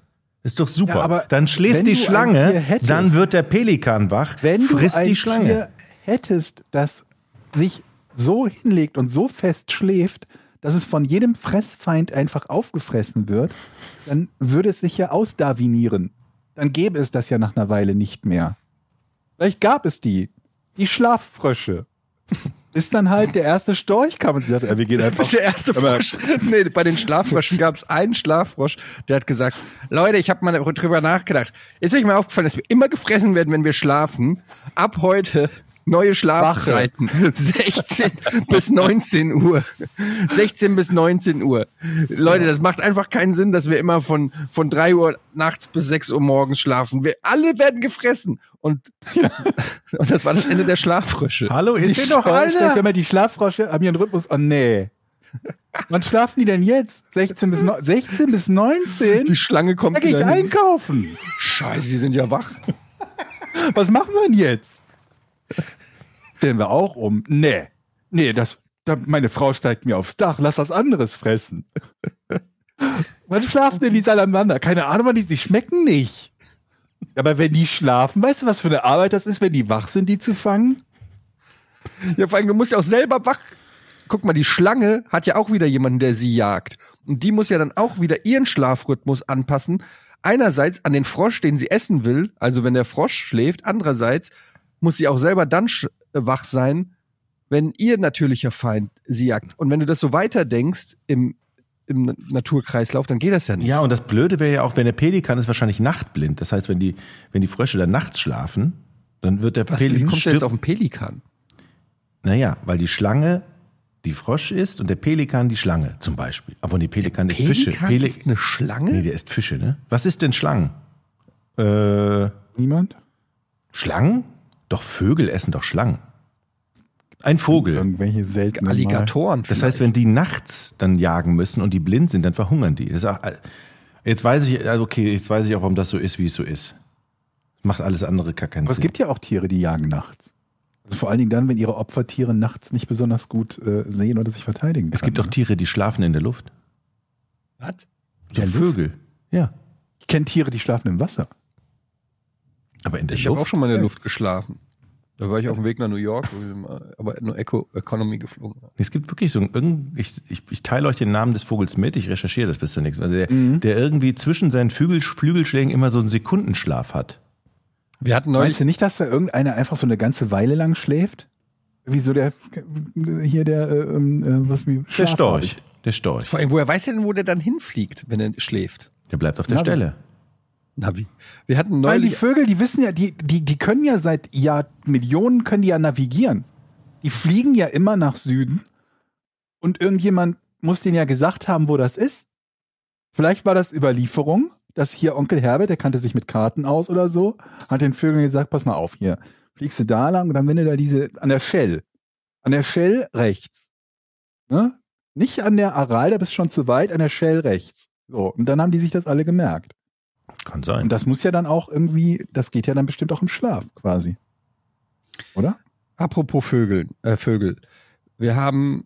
[SPEAKER 2] Ist doch super.
[SPEAKER 3] Ja, aber
[SPEAKER 2] dann schläft die
[SPEAKER 3] ein
[SPEAKER 2] Schlange,
[SPEAKER 3] hättest-
[SPEAKER 2] dann wird der Pelikan wach,
[SPEAKER 3] Wenn
[SPEAKER 2] frisst
[SPEAKER 3] du ein
[SPEAKER 2] die Schlange.
[SPEAKER 3] Tier hättest, das sich so hinlegt und so fest schläft, dass es von jedem Fressfeind einfach aufgefressen wird, dann würde es sich ja ausdarwinieren. dann gäbe es das ja nach einer Weile nicht mehr. Vielleicht gab es die. Die Schlaffrösche. Ist dann halt der erste Storch kam und sie sagte, wir gehen einfach.
[SPEAKER 1] Der erste Frosch. Nee, bei den Schlaffröschen gab es einen Schlaffrosch, der hat gesagt, Leute, ich habe mal drüber nachgedacht. Ist euch mal aufgefallen, dass wir immer gefressen werden, wenn wir schlafen? Ab heute neue Schlafzeiten. 16 bis 19 Uhr. 16 bis 19 Uhr. Leute, das macht einfach keinen Sinn, dass wir immer von, von 3 Uhr nachts bis 6 Uhr morgens schlafen. Wir alle werden gefressen. Und, und das war das Ende der Schlaffrösche.
[SPEAKER 2] Hallo, ist hier noch einer?
[SPEAKER 3] mal, die Schlaffrösche haben ihren Rhythmus. Oh nee. Wann schlafen die denn jetzt? 16 bis, neun- 16 bis 19?
[SPEAKER 1] Die Schlange kommt
[SPEAKER 3] Da gehe ich einkaufen.
[SPEAKER 1] Scheiße, die sind ja wach.
[SPEAKER 3] Was machen wir denn jetzt? Stellen wir auch um. Nee. Nee, das, da, meine Frau steigt mir aufs Dach. Lass was anderes fressen. Wann schlafen denn die Salamander? Keine Ahnung, wann die, die schmecken nicht. Aber wenn die schlafen, weißt du, was für eine Arbeit das ist, wenn die wach sind, die zu fangen?
[SPEAKER 1] Ja, vor allem, du musst ja auch selber wach. Guck mal, die Schlange hat ja auch wieder jemanden, der sie jagt. Und die muss ja dann auch wieder ihren Schlafrhythmus anpassen. Einerseits an den Frosch, den sie essen will, also wenn der Frosch schläft. Andererseits muss sie auch selber dann sch- äh, wach sein, wenn ihr natürlicher Feind sie jagt. Und wenn du das so weiterdenkst im, im Naturkreislauf, dann geht das ja nicht.
[SPEAKER 2] Ja, und das Blöde wäre ja auch, wenn der Pelikan ist wahrscheinlich nachtblind. Das heißt, wenn die, wenn die Frösche dann nachts schlafen, dann wird der
[SPEAKER 1] Was, wie
[SPEAKER 2] Pelikan
[SPEAKER 1] kommt der jetzt auf den Pelikan?
[SPEAKER 2] Naja, weil die Schlange die Frosch ist und der Pelikan die Schlange zum Beispiel. Aber die Pelikan ist Fische.
[SPEAKER 1] Pelikan
[SPEAKER 2] Peli
[SPEAKER 1] ist eine Schlange?
[SPEAKER 2] nee, der isst Fische, ne? Was ist denn Schlangen? Äh,
[SPEAKER 3] Niemand?
[SPEAKER 2] Schlangen? Doch Vögel essen doch Schlangen. Ein Vogel.
[SPEAKER 3] Irgendwelche seltenen
[SPEAKER 1] Alligatoren.
[SPEAKER 2] Das heißt, wenn die nachts dann jagen müssen und die blind sind, dann verhungern die. Das ist auch, jetzt weiß ich, also okay, jetzt weiß ich auch, warum das so ist, wie es so ist. Macht alles andere gar keinen
[SPEAKER 3] Aber es
[SPEAKER 2] Sinn.
[SPEAKER 3] gibt ja auch Tiere, die jagen nachts. Also vor allen Dingen dann, wenn ihre Opfertiere nachts nicht besonders gut äh, sehen oder sich verteidigen
[SPEAKER 2] es gibt auch
[SPEAKER 3] können.
[SPEAKER 2] Tiere, die schlafen in der Luft.
[SPEAKER 1] Was?
[SPEAKER 2] So
[SPEAKER 3] Der Luft?
[SPEAKER 2] Vögel. Ja.
[SPEAKER 3] Ich kenne Tiere, die schlafen im Wasser.
[SPEAKER 2] Aber in der
[SPEAKER 1] Ich habe auch
[SPEAKER 2] Luft.
[SPEAKER 1] schon mal in der Luft geschlafen. Da war ich auf dem Weg nach New York, mal- aber nur Eco Economy geflogen.
[SPEAKER 2] Es gibt wirklich so ein, irgend- ich, ich, ich teile euch den Namen des Vogels mit, ich recherchiere das bis zum nächsten Mal. Der,
[SPEAKER 3] Mhm.
[SPEAKER 2] der irgendwie zwischen seinen Flügel, Flügelschlägen immer so einen Sekundenschlaf hat.
[SPEAKER 1] Wir hatten neulich,
[SPEAKER 3] Meinst du nicht, dass da irgendeiner einfach so eine ganze Weile lang schläft? Wie so der, hier der, äh, ähm, äh, was wie
[SPEAKER 2] Der Storch. Der Storch.
[SPEAKER 1] vor allem, woher weiß er denn, wo der dann hinfliegt, wenn er schläft?
[SPEAKER 2] Der bleibt auf der
[SPEAKER 3] Navi.
[SPEAKER 2] Stelle.
[SPEAKER 1] Navi. Wir hatten
[SPEAKER 3] Nein, die
[SPEAKER 1] neulich,
[SPEAKER 3] Vögel, die wissen ja, die, die, die können ja seit Jahr Millionen können die ja navigieren. Die fliegen ja immer nach Süden und irgendjemand muss denen ja gesagt haben, wo das ist. Vielleicht war das Überlieferung, dass hier Onkel Herbert, der kannte sich mit Karten aus oder so, hat den Vögeln gesagt, pass mal auf hier, fliegst du da lang und dann wenn du da diese, an der Shell, an der Shell rechts, ne? Nicht an der Aral, da bist du schon zu weit, an der Shell rechts. So, und dann haben die sich das alle gemerkt.
[SPEAKER 2] Kann sein.
[SPEAKER 3] Und das muss ja dann auch irgendwie, das geht ja dann bestimmt auch im Schlaf quasi. Oder?
[SPEAKER 1] apropos Vögel, äh, Vögel. Wir haben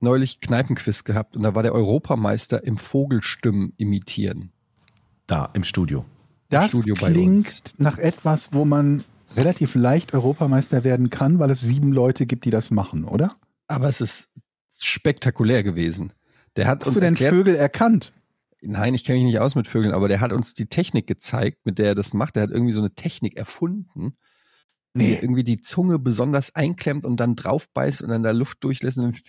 [SPEAKER 1] neulich Kneipenquiz gehabt und da war der Europameister im Vogelstimmen imitieren.
[SPEAKER 2] da, im Studio.
[SPEAKER 3] Das
[SPEAKER 1] Studio bei
[SPEAKER 3] klingt nach etwas, wo man relativ leicht Europameister werden kann, weil es sieben Leute gibt, die das machen, oder?
[SPEAKER 1] Aber es ist spektakulär gewesen. Der hat
[SPEAKER 3] Hast
[SPEAKER 1] uns
[SPEAKER 3] du denn
[SPEAKER 1] erklärt,
[SPEAKER 3] Vögel erkannt?
[SPEAKER 1] Nein, ich kenne mich nicht aus mit Vögeln, aber der hat uns die Technik gezeigt, mit der er das macht. Der hat irgendwie so eine Technik erfunden, nee.
[SPEAKER 3] Nee.
[SPEAKER 1] irgendwie die Zunge besonders einklemmt und dann draufbeißt und dann da Luft durchlässt. Und,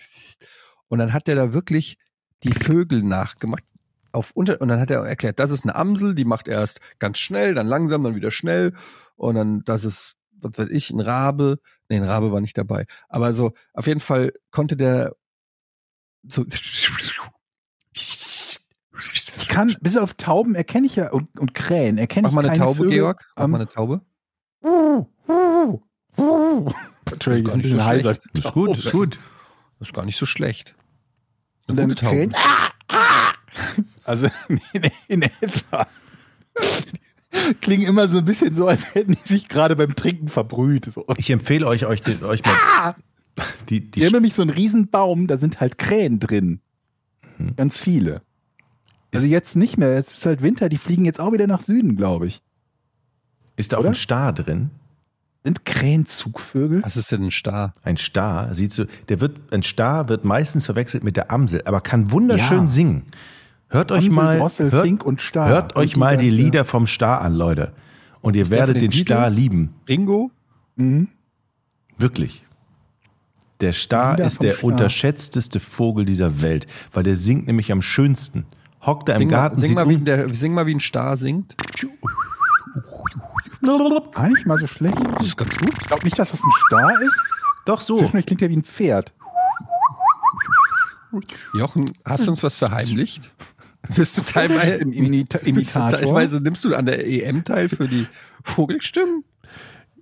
[SPEAKER 1] und dann hat der da wirklich die Vögel nachgemacht. Auf unter, und dann hat er erklärt, das ist eine Amsel, die macht erst ganz schnell, dann langsam, dann wieder schnell. Und dann, das ist, was weiß ich, ein Rabe. Nee, ein Rabe war nicht dabei. Aber so, auf jeden Fall konnte der so.
[SPEAKER 3] Kann, bis auf Tauben erkenne ich ja, und, und Krähen erkenne
[SPEAKER 1] Mach
[SPEAKER 3] ich
[SPEAKER 1] mal eine Taube,
[SPEAKER 3] Vögel
[SPEAKER 1] Georg. Mach
[SPEAKER 3] am-
[SPEAKER 1] mal eine Taube.
[SPEAKER 3] Entschuldigung, ist ein bisschen
[SPEAKER 1] so
[SPEAKER 3] heiser.
[SPEAKER 2] Ist gut, ist gut.
[SPEAKER 1] Das ist gar nicht so schlecht.
[SPEAKER 3] Und
[SPEAKER 1] Eine
[SPEAKER 3] dann
[SPEAKER 1] gute Taube.
[SPEAKER 3] Krähen. Also in, in etwa. Klingen immer so ein bisschen so, als hätten die sich gerade beim Trinken verbrüht. So.
[SPEAKER 2] Ich empfehle euch, euch, den- euch mal die,
[SPEAKER 3] Die
[SPEAKER 2] die
[SPEAKER 3] haben nämlich so einen riesen Baum, da sind halt Krähen drin.
[SPEAKER 2] Mhm.
[SPEAKER 3] Ganz viele. Also jetzt nicht mehr, jetzt ist halt Winter, die fliegen jetzt auch wieder nach Süden, glaube ich.
[SPEAKER 2] ist da auch
[SPEAKER 3] oder?
[SPEAKER 2] ein Star drin?
[SPEAKER 3] Sind Krähen Zugvögel?
[SPEAKER 1] Was ist denn ein Star?
[SPEAKER 2] Ein Star, sieht so, der wird, ein Star wird meistens verwechselt mit der Amsel, aber kann wunderschön
[SPEAKER 3] Ja.
[SPEAKER 2] singen. Hört euch
[SPEAKER 3] Amsel,
[SPEAKER 2] mal,
[SPEAKER 3] Drossel,
[SPEAKER 2] hört,
[SPEAKER 3] Fink und Star.
[SPEAKER 2] hört
[SPEAKER 3] Und
[SPEAKER 2] euch
[SPEAKER 3] die
[SPEAKER 2] mal die
[SPEAKER 3] ganze-
[SPEAKER 2] Lieder vom Star an, Leute. Und ihr
[SPEAKER 1] Ist
[SPEAKER 2] werdet den
[SPEAKER 1] den
[SPEAKER 2] Star lieben.
[SPEAKER 1] Ringo?
[SPEAKER 3] Mhm.
[SPEAKER 2] Wirklich. Der Star
[SPEAKER 3] Lieder
[SPEAKER 2] ist der
[SPEAKER 3] Star.
[SPEAKER 2] unterschätzteste Vogel dieser Welt, weil der singt nämlich am schönsten. Hockt er im
[SPEAKER 1] Sing,
[SPEAKER 2] Garten,
[SPEAKER 1] mal, sing, mal, wie
[SPEAKER 2] um-
[SPEAKER 1] der, sing mal, wie ein Star singt.
[SPEAKER 3] Gar nicht mal so schlecht.
[SPEAKER 1] Das ist ganz gut.
[SPEAKER 3] Ich glaube nicht, dass das ein Star ist.
[SPEAKER 2] Doch so.
[SPEAKER 3] Zwischendurch klingt ja wie ein Pferd.
[SPEAKER 1] Jochen, hast du uns was verheimlicht? Bist du teilweise,
[SPEAKER 3] Im Imitator.
[SPEAKER 1] teilweise nimmst du an der EM teil für die Vogelstimmen?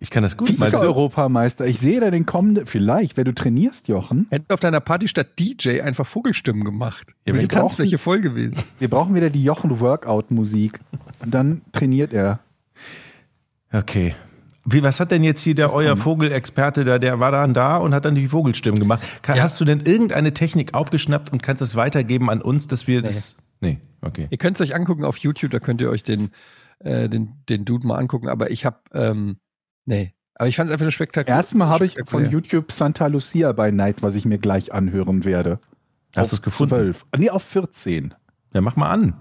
[SPEAKER 2] Ich kann das gut.
[SPEAKER 3] Vize-Europameister. Ich sehe da den kommenden, vielleicht, wenn du trainierst, Jochen.
[SPEAKER 1] Hätten wir auf deiner Party statt DJ einfach Vogelstimmen gemacht.
[SPEAKER 2] Ja,
[SPEAKER 1] Wäre die Tanzfläche voll gewesen.
[SPEAKER 3] Wir brauchen wieder die Jochen-Workout-Musik. Und dann trainiert er.
[SPEAKER 2] Okay. Wie, was hat denn jetzt hier der euer Vogelexperte da, der war dann da und hat dann die Vogelstimmen gemacht? Kann,
[SPEAKER 1] Ja.
[SPEAKER 2] Hast du denn irgendeine Technik aufgeschnappt und kannst das weitergeben an uns, dass wir das. Nee, okay.
[SPEAKER 1] Ihr könnt es euch angucken auf YouTube, da könnt ihr euch den, äh, den, den Dude mal angucken. Aber ich habe, ähm, nee. Aber ich fand es einfach nur spektakulär.
[SPEAKER 3] Erstmal habe ich von. YouTube Santa Lucia by Night, was ich mir gleich anhören werde.
[SPEAKER 2] Hast du es
[SPEAKER 3] Auf
[SPEAKER 2] gefunden?
[SPEAKER 3] 12. Nee, auf 14.
[SPEAKER 2] Ja, mach mal an.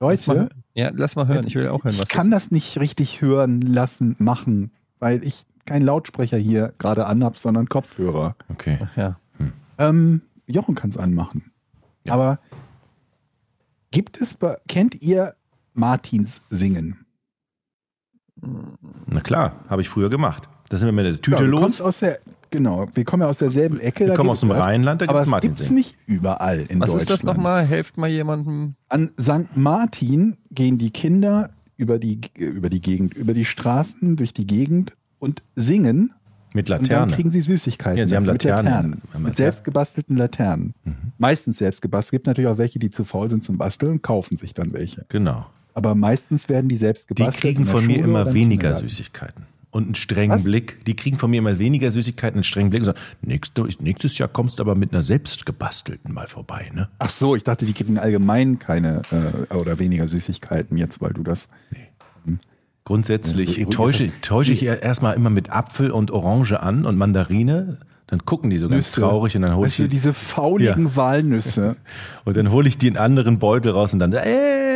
[SPEAKER 1] Lass mal,
[SPEAKER 3] Leute,
[SPEAKER 1] ja, lass mal hören. Ich will auch hören, was
[SPEAKER 3] ich kann das nicht richtig hören lassen, machen, weil ich keinen Lautsprecher hier gerade anhab, sondern Kopfhörer.
[SPEAKER 2] Okay.
[SPEAKER 1] ist. Ja.
[SPEAKER 3] Ähm, Jochen kann es anmachen.
[SPEAKER 2] Ja.
[SPEAKER 3] Aber gibt es, bei, kennt ihr Martins Singen?
[SPEAKER 2] Na klar, habe ich früher gemacht. Da sind wir mit der Tüte
[SPEAKER 3] du
[SPEAKER 2] los.
[SPEAKER 3] aus der, genau, wir kommen ja aus derselben Ecke.
[SPEAKER 2] Wir
[SPEAKER 3] da
[SPEAKER 2] kommen aus dem
[SPEAKER 3] das.
[SPEAKER 2] Rheinland, da
[SPEAKER 3] Aber
[SPEAKER 2] gibt es
[SPEAKER 3] es
[SPEAKER 2] Martin
[SPEAKER 3] gibt nicht überall in
[SPEAKER 1] Was
[SPEAKER 3] Deutschland.
[SPEAKER 1] ist das nochmal? Helft mal jemandem.
[SPEAKER 3] An St. Martin gehen die Kinder über die, über die Gegend, über die Straßen, durch die Gegend und singen.
[SPEAKER 2] Mit
[SPEAKER 3] Und dann kriegen sie Süßigkeiten.
[SPEAKER 2] Ja, sie haben
[SPEAKER 3] dafür, mit
[SPEAKER 2] Laternen.
[SPEAKER 3] Laternen.
[SPEAKER 2] Haben
[SPEAKER 3] Mit
[SPEAKER 2] Laternen.
[SPEAKER 3] selbst gebastelten Laternen.
[SPEAKER 2] Mhm.
[SPEAKER 3] Meistens selbst gebastelt. Es gibt natürlich auch welche, die zu faul sind zum Basteln und kaufen sich dann welche.
[SPEAKER 2] Genau.
[SPEAKER 3] Aber meistens werden die selbst
[SPEAKER 2] Die
[SPEAKER 3] gebastelt.
[SPEAKER 2] kriegen
[SPEAKER 3] in der
[SPEAKER 2] von mir
[SPEAKER 3] Schule
[SPEAKER 2] immer
[SPEAKER 3] im
[SPEAKER 2] weniger. Süßigkeiten. Und einen strengen
[SPEAKER 3] Was?
[SPEAKER 2] Blick. Die kriegen von mir immer weniger Süßigkeiten, einen strengen Blick und sagen, nächste, nächstes Jahr kommst du aber mit einer selbst gebastelten mal vorbei, ne?
[SPEAKER 3] Ach so, ich dachte, die kriegen allgemein keine äh, oder weniger Süßigkeiten jetzt, weil du das.
[SPEAKER 2] Grundsätzlich
[SPEAKER 3] Ja, so
[SPEAKER 2] täusche, täusche ich erstmal immer mit Apfel und Orange an und Mandarine. Dann gucken die so ganz
[SPEAKER 3] Nüsse.
[SPEAKER 2] traurig und dann hole ich,
[SPEAKER 3] Weißt du,
[SPEAKER 2] die,
[SPEAKER 3] diese fauligen Walnüsse.
[SPEAKER 2] und dann hole ich die in anderen Beutel raus und dann, äh,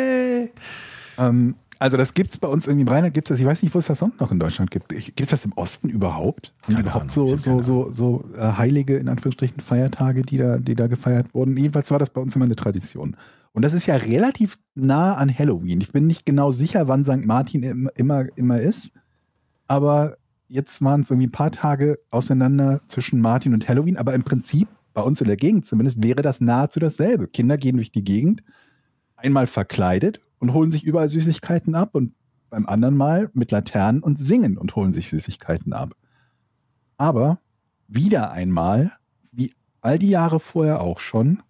[SPEAKER 3] ähm, also das gibt es bei uns irgendwie im Rheinland, gibt es das, ich weiß nicht, wo es das sonst noch in Deutschland gibt. Gibt es das im Osten überhaupt? Haben
[SPEAKER 2] Keine
[SPEAKER 3] überhaupt
[SPEAKER 2] Ahnung,
[SPEAKER 3] so, so, so, so äh, heilige, in Anführungsstrichen, Feiertage, die da, die da gefeiert wurden? Jedenfalls war das bei uns immer eine Tradition. Und das ist ja relativ nah an Halloween. Ich bin nicht genau sicher, wann St. Martin im- immer, immer ist, aber jetzt waren es irgendwie ein paar Tage auseinander zwischen Martin und Halloween, aber im Prinzip, bei uns in der Gegend zumindest, wäre das nahezu dasselbe. Kinder gehen durch die Gegend, einmal verkleidet und holen sich überall Süßigkeiten ab und beim anderen Mal mit Laternen und singen und holen sich Süßigkeiten ab. Aber wieder einmal, wie all die Jahre vorher auch schon,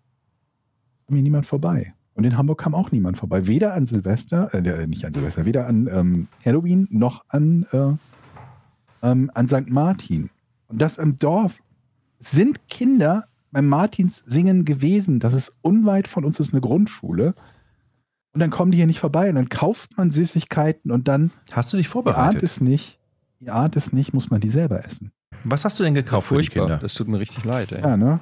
[SPEAKER 3] kam hier niemand vorbei. Und in Hamburg kam auch niemand vorbei. Weder an Silvester, äh, nicht an Silvester, weder an ähm, Halloween noch an, äh, ähm, an St. Martin. Und das im Dorf sind Kinder beim Martins singen gewesen. Das ist unweit von uns, das ist eine Grundschule. Und dann kommen die hier nicht vorbei und dann kauft man Süßigkeiten und dann,
[SPEAKER 2] hast du dich
[SPEAKER 3] ihr ahnt
[SPEAKER 2] vorbereitet?
[SPEAKER 3] es nicht, ihr ahnt es nicht, muss man die selber essen.
[SPEAKER 2] Was hast du denn gekauft für die. Kinder?
[SPEAKER 1] Das tut mir richtig leid, ey.
[SPEAKER 3] Ja, ne?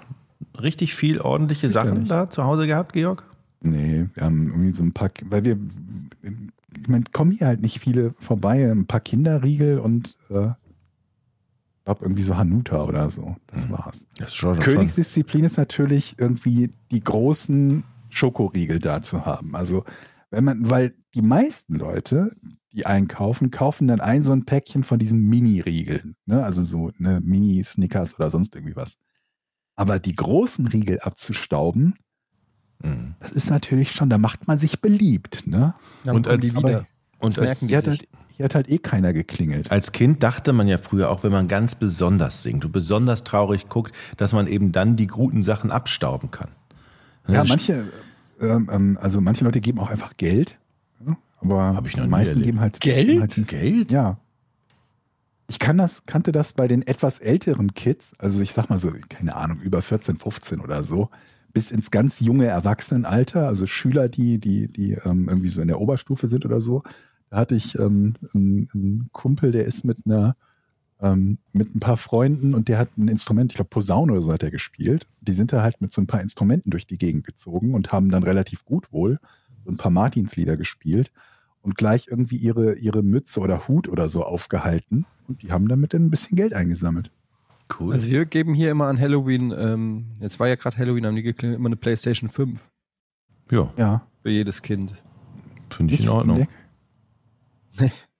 [SPEAKER 2] Richtig viel ordentliche
[SPEAKER 3] Sicher
[SPEAKER 2] Sachen
[SPEAKER 3] nicht.
[SPEAKER 2] da zu Hause gehabt, Georg?
[SPEAKER 3] Nee, wir haben irgendwie so ein paar, weil wir, ich meine, kommen hier halt nicht viele vorbei, ein paar Kinderriegel und äh, ich glaube irgendwie so Hanuta oder so. Das
[SPEAKER 2] Mhm.
[SPEAKER 3] war's.
[SPEAKER 2] Das ist schon,
[SPEAKER 3] Königsdisziplin ist natürlich irgendwie die großen Schokoriegel da zu haben. Also wenn man, weil die meisten Leute, die einkaufen, kaufen dann ein so ein Päckchen von diesen Mini-Riegeln. Ne? Also so eine Mini-Snickers oder sonst irgendwie was. Aber die großen Riegel abzustauben,
[SPEAKER 2] Mhm.
[SPEAKER 3] das ist natürlich schon, da macht man sich beliebt. Ne?
[SPEAKER 1] Dann
[SPEAKER 2] Und als-
[SPEAKER 1] die wieder.
[SPEAKER 2] Und als,
[SPEAKER 1] merken
[SPEAKER 3] Hier hat, halt, hier hat halt eh keiner geklingelt.
[SPEAKER 2] als Kind dachte man ja früher, auch wenn man ganz besonders singt und besonders traurig guckt, dass man eben dann die guten Sachen abstauben kann.
[SPEAKER 3] Ja,
[SPEAKER 2] Ne,
[SPEAKER 3] manche, ähm, ähm, also manche Leute geben auch einfach Geld. Ja? Aber
[SPEAKER 2] Hab ich noch
[SPEAKER 3] die meisten
[SPEAKER 2] erlebt.
[SPEAKER 3] geben halt
[SPEAKER 1] Geld?
[SPEAKER 3] geben Halt,
[SPEAKER 2] Geld?
[SPEAKER 3] ja. Ich kann das, kannte das bei den etwas älteren Kids, also ich sag mal so, keine Ahnung, über 14, 15 oder so, bis ins ganz junge Erwachsenenalter, also Schüler, die, die, die ähm, irgendwie so in der Oberstufe sind oder so. Da hatte ich ähm, einen, einen Kumpel, der ist mit einer ähm, mit ein paar Freunden und der hat ein Instrument, ich glaube Posaune oder so hat er gespielt. Die sind da halt mit so ein paar Instrumenten durch die Gegend gezogen und haben dann relativ gut wohl so ein paar Martinslieder gespielt und gleich irgendwie ihre, ihre Mütze oder Hut oder so aufgehalten und die haben damit dann ein bisschen Geld eingesammelt.
[SPEAKER 2] Cool.
[SPEAKER 1] Also wir geben hier immer an Halloween, ähm, jetzt war ja gerade Halloween, haben die geklingelt, immer eine Playstation 5
[SPEAKER 2] ja,
[SPEAKER 3] Ja,
[SPEAKER 1] für jedes Kind.
[SPEAKER 2] finde ich in
[SPEAKER 3] Nicht
[SPEAKER 2] Ordnung.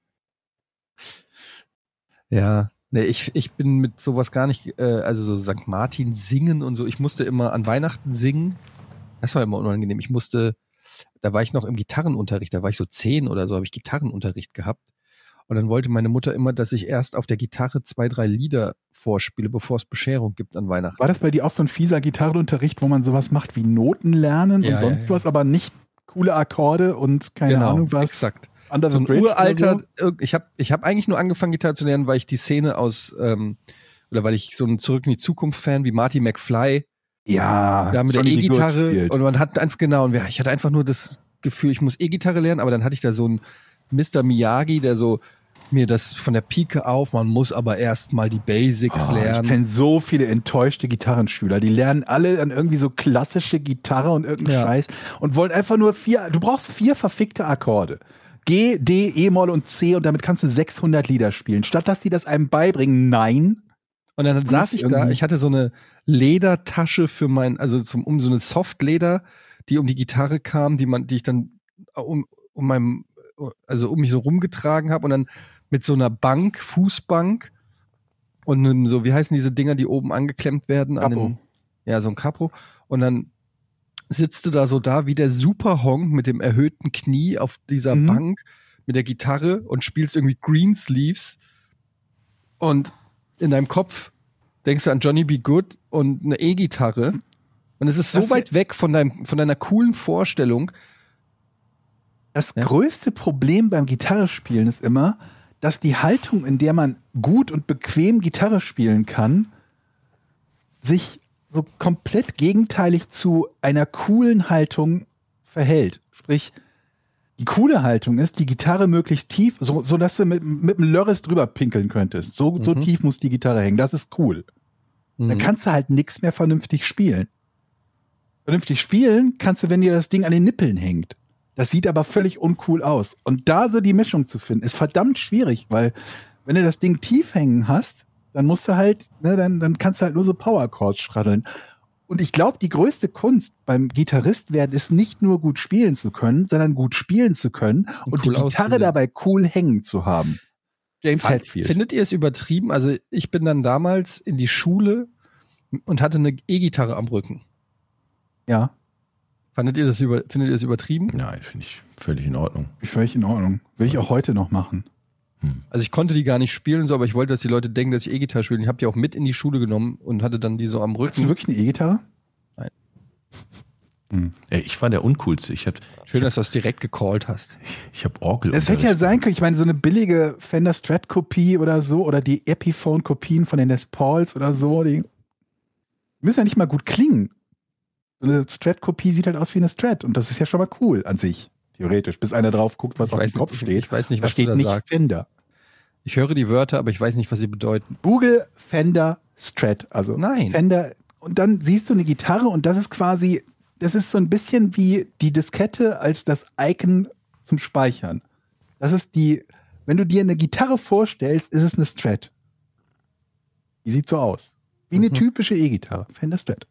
[SPEAKER 1] Ja, nee, ich, ich bin mit sowas gar nicht, äh, also so St. Martin singen und so. Ich musste immer an Weihnachten singen. Das war immer unangenehm. Ich musste, da war ich noch im Gitarrenunterricht, da war ich so zehn oder so, habe ich Gitarrenunterricht gehabt. Und dann wollte meine Mutter immer, dass ich erst auf der Gitarre zwei, drei Lieder vorspiele, bevor es Bescherung gibt an Weihnachten.
[SPEAKER 3] War das bei dir auch so ein fieser Gitarrenunterricht, wo man sowas macht wie Noten lernen
[SPEAKER 1] Ja,
[SPEAKER 3] und sonst
[SPEAKER 1] ja, ja.
[SPEAKER 3] was, aber nicht coole Akkorde und keine Ahnung was?
[SPEAKER 1] Exakt.
[SPEAKER 3] Under
[SPEAKER 1] so ein
[SPEAKER 3] Bridge
[SPEAKER 1] uralter,
[SPEAKER 3] so?
[SPEAKER 1] ich habe ich hab eigentlich nur angefangen, Gitarre zu lernen, weil ich die Szene aus, ähm, oder weil ich so ein Zurück in die Zukunft-Fan wie Marty McFly,
[SPEAKER 3] Ja,
[SPEAKER 1] da mit der E-Gitarre und man hat einfach, genau, und ich hatte einfach nur das Gefühl, ich muss E-Gitarre lernen, aber dann hatte ich da so einen Mr. Miyagi, der so mir das von der Pike auf, man muss aber erst mal die Basics
[SPEAKER 3] ich
[SPEAKER 1] lernen.
[SPEAKER 3] kenne so viele enttäuschte Gitarrenschüler. Die lernen alle dann irgendwie so klassische Gitarre und irgendeinen
[SPEAKER 1] Ja.
[SPEAKER 3] Scheiß und wollen einfach nur vier. Du brauchst vier verfickte Akkorde. G, D, E-Moll und C und damit kannst du 600 Lieder spielen. Statt dass die das einem beibringen, nein.
[SPEAKER 1] Und dann saß ich da, ich hatte so eine Ledertasche für mein, also zum, um so eine Softleder, die um die Gitarre kam, die man, die ich dann um, um meinem, also um mich so rumgetragen habe und dann mit so einer Bank, Fußbank und einem so, wie heißen diese Dinger, die oben angeklemmt werden? An
[SPEAKER 3] Capo.
[SPEAKER 1] einem, ja, so ein Capo. Und dann sitzt du da so da wie der Superhonk mit dem erhöhten Knie auf dieser
[SPEAKER 3] Mhm.
[SPEAKER 1] Bank mit der Gitarre und spielst irgendwie Greensleeves und in deinem Kopf denkst du an Johnny B. Good und eine E-Gitarre und es ist so
[SPEAKER 3] Das-
[SPEAKER 1] weit weg von deinem von deiner coolen Vorstellung.
[SPEAKER 3] Das
[SPEAKER 1] Ja.
[SPEAKER 3] größte Problem beim Gitarrespielen ist immer, dass die Haltung, in der man gut und bequem Gitarre spielen kann, sich so komplett gegenteilig zu einer coolen Haltung verhält. Sprich, die coole Haltung ist, die Gitarre möglichst tief, so, so dass du mit, mit einem Lörres drüber pinkeln könntest. So, so
[SPEAKER 1] Mhm.
[SPEAKER 3] tief muss die Gitarre hängen. Das ist cool. Dann
[SPEAKER 1] Mhm.
[SPEAKER 3] kannst du halt nichts mehr vernünftig spielen. Vernünftig spielen kannst du, wenn dir das Ding an den Nippeln hängt. Das sieht aber völlig uncool aus. Und da so die Mischung zu finden, ist verdammt schwierig, weil wenn du das Ding tief hängen hast, dann musst du halt, ne, dann, dann kannst du halt nur so Power Chords schraddeln. Und ich glaube, die größte Kunst beim Gitarrist werden ist nicht nur gut spielen zu können, sondern gut spielen zu können und,
[SPEAKER 1] Und
[SPEAKER 3] die
[SPEAKER 1] cool
[SPEAKER 3] Gitarre
[SPEAKER 1] auszusehen.
[SPEAKER 3] dabei cool hängen zu haben. James
[SPEAKER 1] Fand-
[SPEAKER 3] Hetfield.
[SPEAKER 1] Findet ihr es übertrieben? Also ich bin dann damals in die Schule und hatte eine E-Gitarre am Rücken.
[SPEAKER 3] ja,
[SPEAKER 1] Fandet ihr das über, findet ihr das übertrieben?
[SPEAKER 2] Nein, finde ich völlig in Ordnung.
[SPEAKER 3] völlig in Ordnung. Will ich auch heute noch machen.
[SPEAKER 2] Hm.
[SPEAKER 1] Also ich konnte die gar nicht spielen, so, aber ich wollte, dass die Leute denken, dass ich E-Gitarre spiele. Ich habe die auch mit in die Schule genommen und hatte dann die so am
[SPEAKER 3] Hast du
[SPEAKER 1] Rücken.
[SPEAKER 3] wirklich eine E-Gitarre?
[SPEAKER 2] Ey, ich war der Uncoolste. Ich habe
[SPEAKER 1] Schön, dass du das direkt gecallt hast.
[SPEAKER 2] ich hab Orgel.
[SPEAKER 3] Es hätte ja sein können, ich meine, so eine billige Fender Strat-Kopie oder so, oder die Epiphone-Kopien von den Les Pauls oder so, die müssen ja nicht mal gut klingen. So eine Strat-Kopie sieht halt aus wie eine Strat und das ist ja schon mal cool an sich, theoretisch, bis einer drauf guckt, was
[SPEAKER 1] Ich
[SPEAKER 3] auf dem Kopf
[SPEAKER 1] nicht-
[SPEAKER 3] steht.
[SPEAKER 1] ich weiß nicht,
[SPEAKER 3] da
[SPEAKER 1] was du
[SPEAKER 3] steht
[SPEAKER 1] da
[SPEAKER 3] nicht
[SPEAKER 1] sagst.
[SPEAKER 3] Fender.
[SPEAKER 1] Ich höre die Wörter, aber ich weiß nicht, was sie bedeuten.
[SPEAKER 3] Google Fender Strat, also
[SPEAKER 1] Nein.
[SPEAKER 3] Fender und dann siehst du eine Gitarre und das ist quasi, das ist so ein bisschen wie die Diskette als das Icon zum Speichern. Das ist die, wenn du dir eine Gitarre vorstellst, ist es eine Strat. Die sieht so aus. Wie eine
[SPEAKER 1] Mhm.
[SPEAKER 3] typische E-Gitarre. Fender Strat.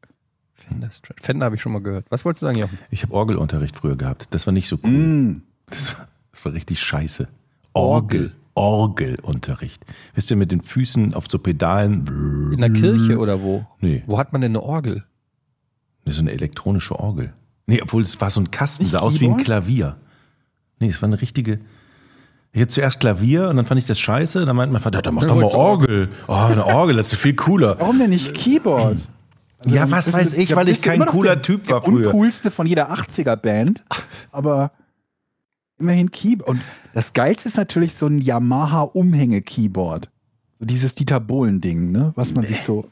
[SPEAKER 1] Fender, Strat. Fender habe ich schon mal gehört. Was wolltest du sagen, Jochen?
[SPEAKER 2] Ich habe Orgelunterricht früher gehabt. Das war nicht so cool.
[SPEAKER 3] Mm.
[SPEAKER 2] Das, war, das war richtig scheiße. Orgel. Orgelunterricht. Wisst ihr, mit den Füßen auf so Pedalen.
[SPEAKER 1] In der Kirche oder wo?
[SPEAKER 2] Nee,
[SPEAKER 1] Wo hat man denn eine Orgel?
[SPEAKER 2] das ist eine elektronische Orgel. Nee, obwohl es war so ein Kasten, sah aus wie ein? Klavier. Nee, es war eine richtige. Ich hatte zuerst Klavier und dann fand ich das scheiße. Dann meinte mein Vater, dann mach doch mal Orgel. Oh, eine Orgel, das ist viel cooler.
[SPEAKER 3] Warum denn nicht Keyboard? Also,
[SPEAKER 2] Ja, was weiß ich, weil ich kein cooler
[SPEAKER 3] der,
[SPEAKER 2] Typ war
[SPEAKER 3] der
[SPEAKER 2] früher.
[SPEAKER 3] uncoolste von jeder 80er-Band, aber immerhin Keyboard. Und das Geilste ist natürlich so ein Yamaha-Umhänge-Keyboard. So dieses Dieter Bohlen-Ding, ne? Was man sich so.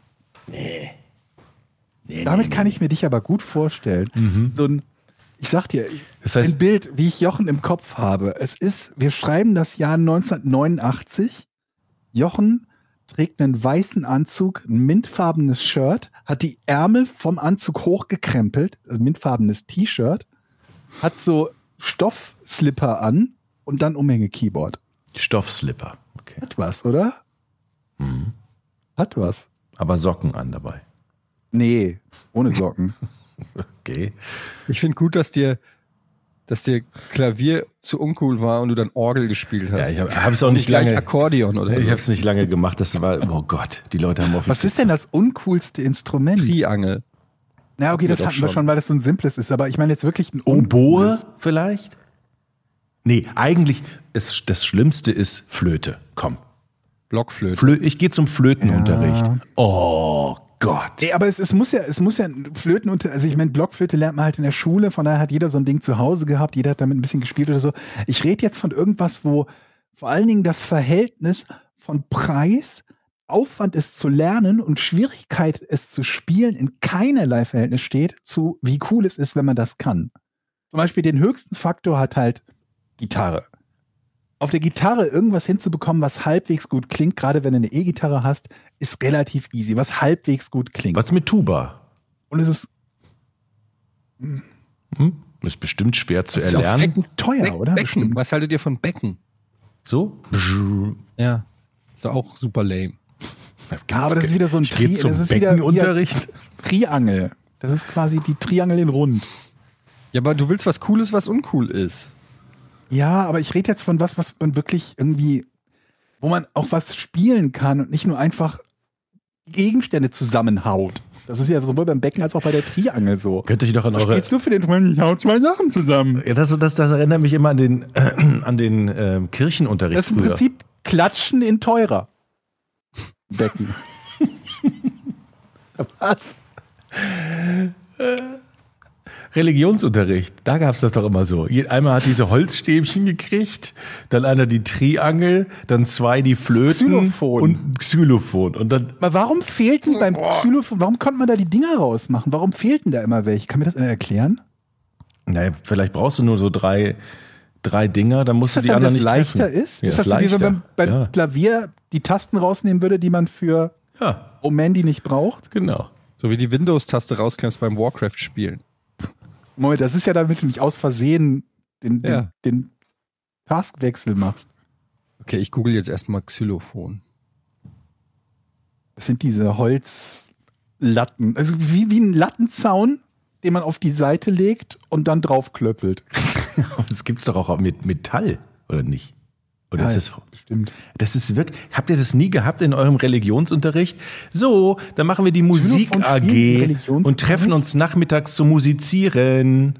[SPEAKER 3] Damit kann ich mir dich aber gut vorstellen. So ein, ich sag dir,
[SPEAKER 2] Das heißt-
[SPEAKER 3] ein Bild, wie ich Jochen im Kopf habe. Es ist, wir schreiben das Jahr 1989. Jochen trägt einen weißen Anzug, ein mintfarbenes Shirt, hat die Ärmel vom Anzug hochgekrempelt, also mintfarbenes T-Shirt, hat so Stoffslipper an und dann Umhänge-Keyboard.
[SPEAKER 2] Stoffslipper. Okay.
[SPEAKER 3] Hat was, oder?
[SPEAKER 2] Mhm.
[SPEAKER 3] Hat was.
[SPEAKER 2] Aber Socken an dabei.
[SPEAKER 3] Nee, ohne Socken.
[SPEAKER 2] Okay.
[SPEAKER 1] Ich finde gut, dass dir, dass dir Klavier zu uncool war und du dann Orgel gespielt hast.
[SPEAKER 2] Ja, ich habe es auch nicht lange.
[SPEAKER 1] Akkordeon oder
[SPEAKER 2] Ich habe es nicht lange gemacht. Das war, oh Gott, die Leute haben auf
[SPEAKER 3] Was ist denn das uncoolste Instrument?
[SPEAKER 1] Triangel.
[SPEAKER 3] Na, okay, das hatten wir
[SPEAKER 1] schon.
[SPEAKER 3] schon, weil das so ein simples ist, aber ich meine jetzt wirklich ein
[SPEAKER 2] Oboe vielleicht? Nee, eigentlich ist das Schlimmste ist Flöte. Komm.
[SPEAKER 1] Blockflöte.
[SPEAKER 2] Flö ich gehe zum Flötenunterricht. Oh Gott.
[SPEAKER 3] Nee, aber es, es muss ja, es muss ja Flöten unter, also ich meine, Blockflöte lernt man halt in der Schule, von daher hat jeder so ein Ding zu Hause gehabt, jeder hat damit ein bisschen gespielt oder so. Ich rede jetzt von irgendwas, wo vor allen Dingen das Verhältnis von Preis, Aufwand es zu lernen und Schwierigkeit es zu spielen in keinerlei Verhältnis steht zu wie cool es ist, wenn man das kann. Zum Beispiel den höchsten Faktor hat halt Gitarre. Auf der Gitarre irgendwas hinzubekommen, was halbwegs gut klingt, gerade wenn du eine E-Gitarre hast, ist relativ easy, was halbwegs gut klingt.
[SPEAKER 2] Was mit Tuba?
[SPEAKER 3] Und es ist,
[SPEAKER 2] Hm? Ist bestimmt schwer zu
[SPEAKER 3] ist auch
[SPEAKER 2] erlernen.
[SPEAKER 3] fecken teuer,
[SPEAKER 1] Be
[SPEAKER 3] oder?
[SPEAKER 1] Becken.
[SPEAKER 3] Bestimmt.
[SPEAKER 1] Was haltet ihr von Becken?
[SPEAKER 2] So?
[SPEAKER 1] Ja. Ist doch auch super lame.
[SPEAKER 3] Ja, aber das ist wieder so ein Tri- das ist wieder-
[SPEAKER 2] Beckenunterricht.
[SPEAKER 3] Triangel. Das ist quasi die Triangel in rund.
[SPEAKER 1] Ja, aber du willst was Cooles, was uncool ist.
[SPEAKER 3] Ja, aber ich rede jetzt von was, was man wirklich irgendwie, wo man auch was spielen kann und nicht nur einfach Gegenstände zusammenhaut. Das ist ja sowohl beim Becken als auch bei der Triangel so.
[SPEAKER 2] Könnt ihr noch an eure.
[SPEAKER 3] spielst du für den Freund? Ich hau zwei Sachen zusammen.
[SPEAKER 2] Ja, das, das, das erinnert mich immer an den, an den ähm, Kirchenunterricht
[SPEAKER 3] Das ist im
[SPEAKER 2] früher.
[SPEAKER 3] Prinzip Klatschen in teurer. Becken. was?
[SPEAKER 2] Religionsunterricht, da gab es das doch immer so. Einmal hat diese Holzstäbchen gekriegt, dann einer die Triangel, dann zwei die Flöten
[SPEAKER 3] Xylophon.
[SPEAKER 2] und Xylophon. Und dann,
[SPEAKER 3] Aber warum fehlten beim Xylophon, warum konnte man da die Dinger rausmachen? Warum fehlten da immer welche? Kann mir das einer erklären?
[SPEAKER 2] naja, vielleicht brauchst du nur so drei, drei Dinger, dann musst
[SPEAKER 3] Ist
[SPEAKER 2] du die
[SPEAKER 3] dann,
[SPEAKER 2] anderen
[SPEAKER 3] das
[SPEAKER 2] nicht
[SPEAKER 3] leichter
[SPEAKER 2] treffen.
[SPEAKER 3] ist?
[SPEAKER 2] Ja,
[SPEAKER 3] ist das so, wie wenn man beim
[SPEAKER 2] ja.
[SPEAKER 3] Klavier die Tasten rausnehmen würde, die man für
[SPEAKER 2] ja,
[SPEAKER 3] Omendi nicht braucht?
[SPEAKER 2] genau.
[SPEAKER 1] So wie die Windows-Taste rausklemmst beim Warcraft-Spielen.
[SPEAKER 3] Moment, das ist ja damit du nicht aus Versehen den, den,
[SPEAKER 1] Ja.
[SPEAKER 3] den Taskwechsel machst.
[SPEAKER 1] Okay, ich google jetzt erstmal Xylophon.
[SPEAKER 3] Das sind diese Holzlatten. Also wie, wie ein Lattenzaun, den man auf die Seite legt und dann draufklöppelt.
[SPEAKER 2] Das gibt's doch auch mit Metall, oder nicht? Oder ist das,
[SPEAKER 3] Stimmt.
[SPEAKER 2] das ist wirklich, habt ihr das nie gehabt in eurem Religionsunterricht? So, dann machen wir die Musik AG und treffen uns nachmittags zu musizieren.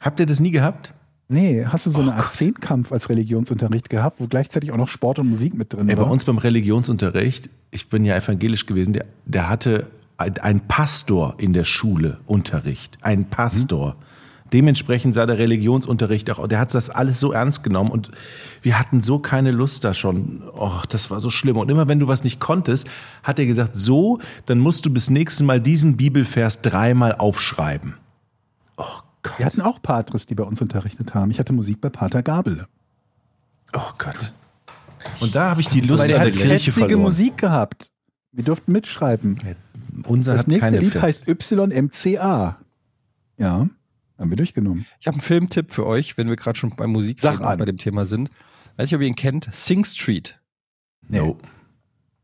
[SPEAKER 2] Habt ihr das nie gehabt?
[SPEAKER 3] Nee, hast du so
[SPEAKER 2] Oh
[SPEAKER 3] eine Art Zehnkampf als Religionsunterricht gehabt, wo gleichzeitig auch noch Sport und Musik mit drin
[SPEAKER 2] Ey, bei
[SPEAKER 3] war?
[SPEAKER 2] uns beim Religionsunterricht, ich bin ja evangelisch gewesen, der, der hatte ein, ein Pastor in der Schule Unterricht. Ein Pastor. Dementsprechend sah der Religionsunterricht auch, der hat das alles so ernst genommen und wir hatten so keine Lust da schon. Och, das war so schlimm. Und immer wenn du was nicht konntest, hat er gesagt, so, dann musst du bis nächstes Mal diesen Bibelvers dreimal aufschreiben. Oh Gott.
[SPEAKER 3] Wir hatten auch Patres, die bei uns unterrichtet haben. Ich hatte Musik bei Pater Gabel.
[SPEAKER 2] Oh Gott. Und da habe ich die Lust
[SPEAKER 3] der
[SPEAKER 2] an
[SPEAKER 3] hat
[SPEAKER 2] der Kirche verloren.
[SPEAKER 3] Musik gehabt. Wir durften mitschreiben.
[SPEAKER 2] Unser
[SPEAKER 3] Das nächste Lied
[SPEAKER 2] Fett.
[SPEAKER 3] heißt YMCA. Ja, haben wir durchgenommen.
[SPEAKER 1] Ich habe einen Filmtipp für euch, wenn wir gerade schon beim Musik bei dem Thema sind. Weiß nicht, ob ihr ihn kennt. Sing Street.
[SPEAKER 2] No.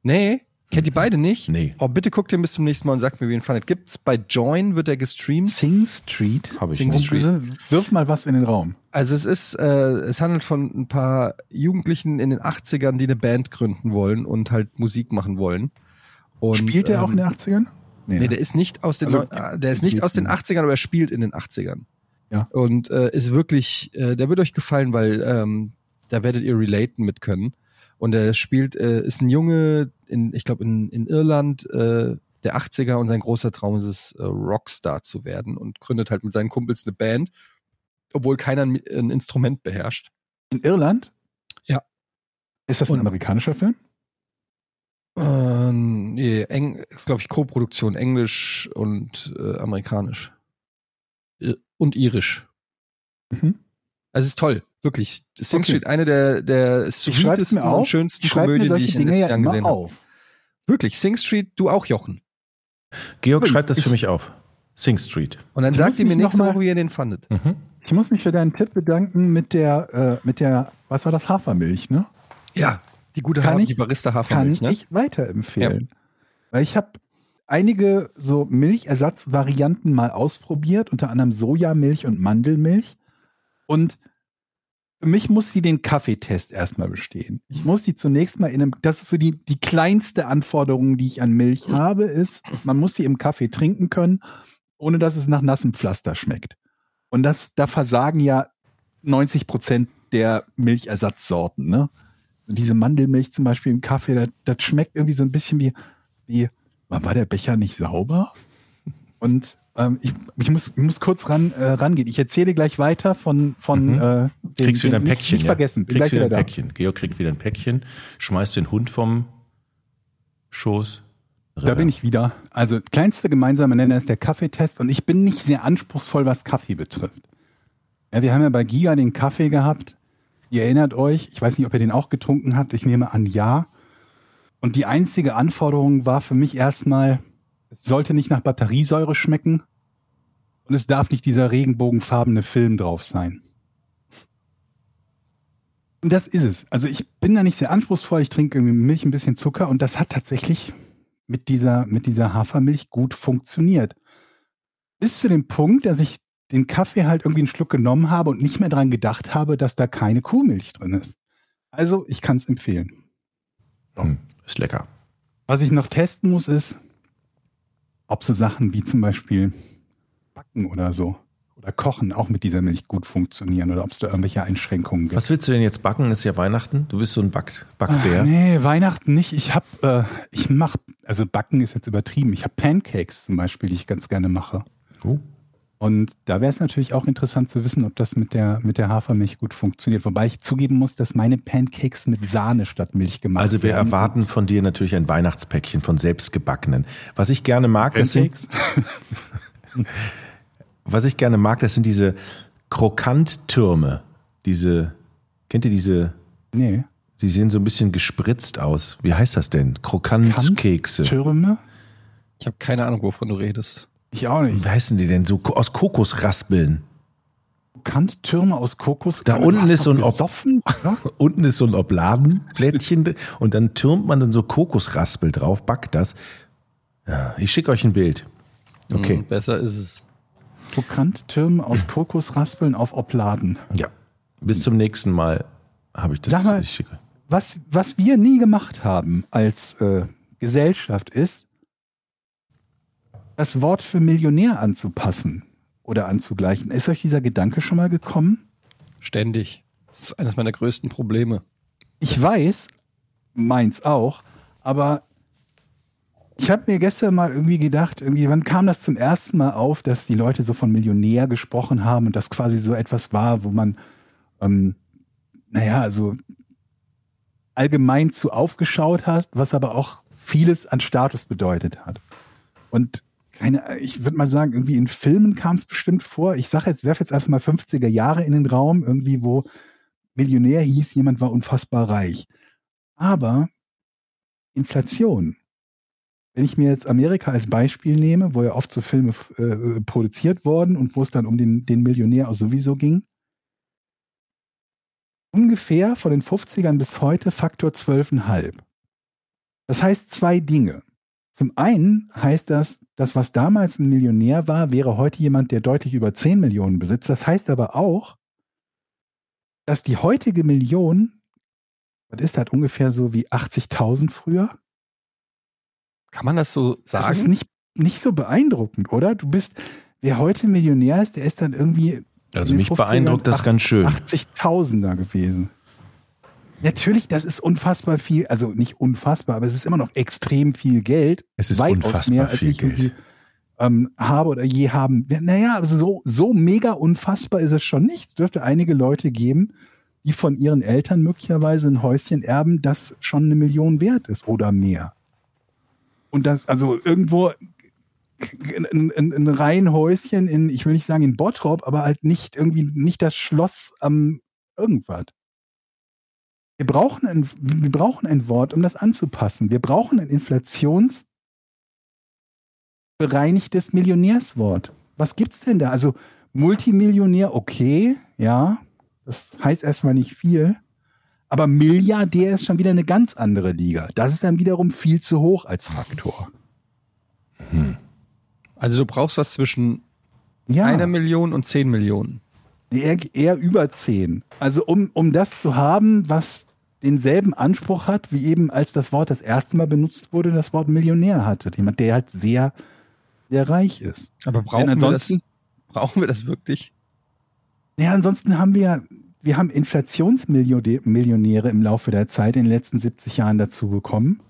[SPEAKER 1] Nee? Kennt ihr beide nicht?
[SPEAKER 2] Nee.
[SPEAKER 1] Oh, bitte guckt den bis zum nächsten Mal und sagt mir, wie ihr ihn fandet. Gibt's bei Join, wird er gestreamt.
[SPEAKER 3] Sing Street.
[SPEAKER 2] Habe ich
[SPEAKER 1] Sing
[SPEAKER 2] nicht.
[SPEAKER 1] Street.
[SPEAKER 3] Wirf mal was in den Raum.
[SPEAKER 1] Also es ist, äh, es handelt von ein paar Jugendlichen in den 80ern, die eine Band gründen wollen und halt Musik machen wollen. Und,
[SPEAKER 3] Spielt der auch in
[SPEAKER 1] ähm,
[SPEAKER 3] den 80ern?
[SPEAKER 1] Nee, der ist nicht aus den,
[SPEAKER 3] Also,
[SPEAKER 1] äh, der ist nicht aus den 80ern, aber er spielt in den 80ern.
[SPEAKER 3] Ja.
[SPEAKER 1] Und äh, ist wirklich, äh, der wird euch gefallen, weil ähm, da werdet ihr relaten mit können. Und er spielt, äh, ist ein Junge, in, ich glaube in, in Irland äh, der 80er und sein großer Traum ist es, äh, Rockstar zu werden und gründet halt mit seinen Kumpels eine Band, obwohl keiner ein, ein Instrument beherrscht.
[SPEAKER 3] In Irland?
[SPEAKER 1] Ja.
[SPEAKER 3] Ist das ein
[SPEAKER 1] Und-
[SPEAKER 3] amerikanischer Film?
[SPEAKER 1] Ähm, nee, Eng, glaube ich Co-Produktion, Englisch und äh, Amerikanisch. Und Irisch.
[SPEAKER 3] Mhm.
[SPEAKER 1] Also es ist toll, wirklich. Sing
[SPEAKER 3] Okay.
[SPEAKER 1] Street, eine der, der sweetesten und schönsten Komödien, die ich in den letzten
[SPEAKER 3] ja
[SPEAKER 1] Jahren gesehen habe. Wirklich, Sing Street, du auch, Jochen.
[SPEAKER 2] Georg
[SPEAKER 3] Übrigens,
[SPEAKER 2] schreibt das für
[SPEAKER 3] ich-
[SPEAKER 2] mich auf. Sing Street.
[SPEAKER 1] Und dann
[SPEAKER 3] Ich
[SPEAKER 1] sagt sie mir nächste
[SPEAKER 3] mal-
[SPEAKER 1] Woche, wie ihr den fandet.
[SPEAKER 2] Mhm.
[SPEAKER 3] Ich muss mich für deinen Tipp bedanken mit der, äh, mit der, was war das, Hafermilch, ne?
[SPEAKER 1] Ja, die gute
[SPEAKER 3] Kann
[SPEAKER 1] Hafer,
[SPEAKER 3] ich-
[SPEAKER 1] die Barista
[SPEAKER 3] Kann
[SPEAKER 1] Hafermilch, ne?
[SPEAKER 3] ich weiterempfehlen. Weil ich habe einige so Milchersatzvarianten mal ausprobiert, unter anderem Sojamilch und Mandelmilch. Und für mich muss sie den Kaffeetest erstmal bestehen. Ich muss sie zunächst mal in einem, das ist so die, die kleinste Anforderung, die ich an Milch habe, ist, man muss sie im Kaffee trinken können, ohne dass es nach nassem Pflaster schmeckt. Und das, da versagen ja 90 Prozent der Milchersatzsorten, ne? Diese Mandelmilch zum Beispiel im Kaffee, das, das schmeckt irgendwie so ein bisschen wie, wie, war der Becher nicht sauber? Und ähm, ich, ich, muss, ich muss kurz ran, äh, rangehen. Ich erzähle gleich weiter von, von
[SPEAKER 2] Mhm.
[SPEAKER 3] äh, den,
[SPEAKER 2] Kriegst wieder ein Päckchen.
[SPEAKER 3] Nicht, nicht
[SPEAKER 2] ja.
[SPEAKER 3] vergessen, bin
[SPEAKER 2] Kriegst wieder
[SPEAKER 3] wieder
[SPEAKER 2] ein
[SPEAKER 3] da.
[SPEAKER 2] Päckchen. Georg kriegt wieder ein Päckchen, schmeißt den Hund vom Schoß.
[SPEAKER 3] Da bin ich wieder. Also kleinste gemeinsame Nenner ist der Kaffeetest und ich bin nicht sehr anspruchsvoll, was Kaffee betrifft. Ja, wir haben ja bei Giga den Kaffee gehabt. Ihr erinnert euch, ich weiß nicht, ob ihr den auch getrunken habt. Ich nehme an, ja. Und die einzige Anforderung war für mich erstmal, es sollte nicht nach Batteriesäure schmecken und es darf nicht dieser regenbogenfarbene Film drauf sein. Und das ist es. Also ich bin da nicht sehr anspruchsvoll. Ich trinke irgendwie Milch, ein bisschen Zucker und das hat tatsächlich mit dieser, mit dieser Hafermilch gut funktioniert. Bis zu dem Punkt, dass ich den Kaffee halt irgendwie einen Schluck genommen habe und nicht mehr dran gedacht habe, dass da keine Kuhmilch drin ist. Also, ich kann es empfehlen.
[SPEAKER 2] Hm, ist lecker.
[SPEAKER 3] Was ich noch testen muss, ist, ob so Sachen wie zum Beispiel Backen oder so oder Kochen auch mit dieser Milch gut funktionieren oder ob es da irgendwelche Einschränkungen gibt.
[SPEAKER 2] Was willst du denn jetzt backen? Ist ja Weihnachten. Du bist so ein Back Backbär.
[SPEAKER 3] Ach, nee, Weihnachten nicht. Ich hab, äh, ich mach, also Backen ist jetzt übertrieben. Ich habe Pancakes zum Beispiel, die ich ganz gerne mache.
[SPEAKER 2] Oh.
[SPEAKER 3] Und da wäre es natürlich auch interessant zu wissen, ob das mit der, mit der Hafermilch gut funktioniert. Wobei ich zugeben muss, dass meine Pancakes mit Sahne statt Milch gemacht
[SPEAKER 2] Also wir
[SPEAKER 3] werden.
[SPEAKER 2] erwarten von dir natürlich ein Weihnachtspäckchen von selbstgebackenen. Was ich gerne mag, das sind,
[SPEAKER 3] Pancakes.
[SPEAKER 2] was ich gerne mag, das sind diese Krokanttürme. Diese, kennt ihr diese,
[SPEAKER 3] Nee.
[SPEAKER 2] die sehen so ein bisschen gespritzt aus. Wie heißt das denn? Krokantkekse.
[SPEAKER 3] Türme?
[SPEAKER 1] Ich habe keine Ahnung, wovon du redest.
[SPEAKER 3] Ich auch nicht.
[SPEAKER 2] Wie heißen die denn? So aus Kokosraspeln.
[SPEAKER 3] Kanttürme aus Kokos.
[SPEAKER 2] Da
[SPEAKER 3] Du
[SPEAKER 2] unten ist so ein Ob-
[SPEAKER 3] gesoffen?
[SPEAKER 2] Unten ist so ein Obladenblättchen und dann türmt man dann so Kokosraspel drauf, backt das. Ja, ich schicke euch ein Bild. Okay.
[SPEAKER 1] Hm, besser ist es.
[SPEAKER 3] Krokanttürme aus Kokosraspeln auf Obladen.
[SPEAKER 2] Ja. Bis zum nächsten Mal habe ich das.
[SPEAKER 3] Sag mal-. Was, was wir nie gemacht haben als äh, Gesellschaft ist, das Wort für Millionär anzupassen oder anzugleichen. Ist euch dieser Gedanke schon mal gekommen?
[SPEAKER 1] Ständig. Das ist eines meiner größten Probleme.
[SPEAKER 3] Ich weiß, meins auch, aber ich habe mir gestern mal irgendwie gedacht, irgendwie, wann kam das zum ersten Mal auf, dass die Leute so von Millionär gesprochen haben und das quasi so etwas war, wo man, ähm, naja, also allgemein zu aufgeschaut hat, was aber auch vieles an Status bedeutet hat. Und keine, ich würde mal sagen, irgendwie in Filmen kam es bestimmt vor. Ich sage jetzt, werfe jetzt einfach mal 50er Jahre in den Raum, irgendwie, wo Millionär hieß, jemand war unfassbar reich. Aber Inflation. Wenn ich mir jetzt Amerika als Beispiel nehme, wo ja oft so Filme äh, produziert wurden und wo es dann um den, den Millionär auch sowieso ging, ungefähr von den 50ern bis heute Faktor 12,5. Das heißt zwei Dinge. Zum einen heißt das, das, was damals ein Millionär war, wäre heute jemand, der deutlich über 10 Millionen besitzt. Das heißt aber auch, dass die heutige Million, was ist das, ungefähr so wie 80.000 früher?
[SPEAKER 1] Kann man das so sagen?
[SPEAKER 3] Das ist nicht, nicht so beeindruckend, oder? Du bist, wer heute Millionär ist, der ist dann irgendwie
[SPEAKER 2] Also mich
[SPEAKER 3] 50ern
[SPEAKER 2] beeindruckt das ganz schön.
[SPEAKER 3] 80.000er gewesen. Natürlich, das ist unfassbar viel, also nicht unfassbar, aber es ist immer noch extrem viel Geld.
[SPEAKER 2] Es ist
[SPEAKER 3] weitaus mehr, als ich irgendwie,
[SPEAKER 2] Geld.
[SPEAKER 3] ähm, habe oder je haben. Naja, also so, so mega unfassbar ist es schon nicht. Es dürfte einige Leute geben, die von ihren Eltern möglicherweise ein Häuschen erben, das schon eine Million wert ist oder mehr. Und das, also irgendwo ein, ein, ein Reihenhäuschen in, ich will nicht sagen in Bottrop, aber halt nicht irgendwie, nicht das Schloss am irgendwas. Wir brauchen, ein, wir brauchen ein Wort, um das anzupassen. Wir brauchen ein inflationsbereinigtes Millionärswort. Was gibt's denn da? Also Multimillionär, okay, ja, das heißt erstmal nicht viel. Aber Milliardär ist schon wieder eine ganz andere Liga. Das ist dann wiederum viel zu hoch als Faktor.
[SPEAKER 1] Also du brauchst was zwischen
[SPEAKER 3] Ja,
[SPEAKER 1] einer Million und zehn Millionen.
[SPEAKER 3] Eher, eher über 10. Also um, um das zu haben, was denselben Anspruch hat, wie eben als das Wort das erste Mal benutzt wurde, das Wort Millionär hatte. Jemand, der halt sehr, sehr reich ist.
[SPEAKER 1] Aber brauchen wir das? Brauchen wir das wirklich?
[SPEAKER 3] Ja, ansonsten haben wir, wir haben Inflationsmillionäre im Laufe der Zeit in den letzten 70 Jahren dazu bekommen.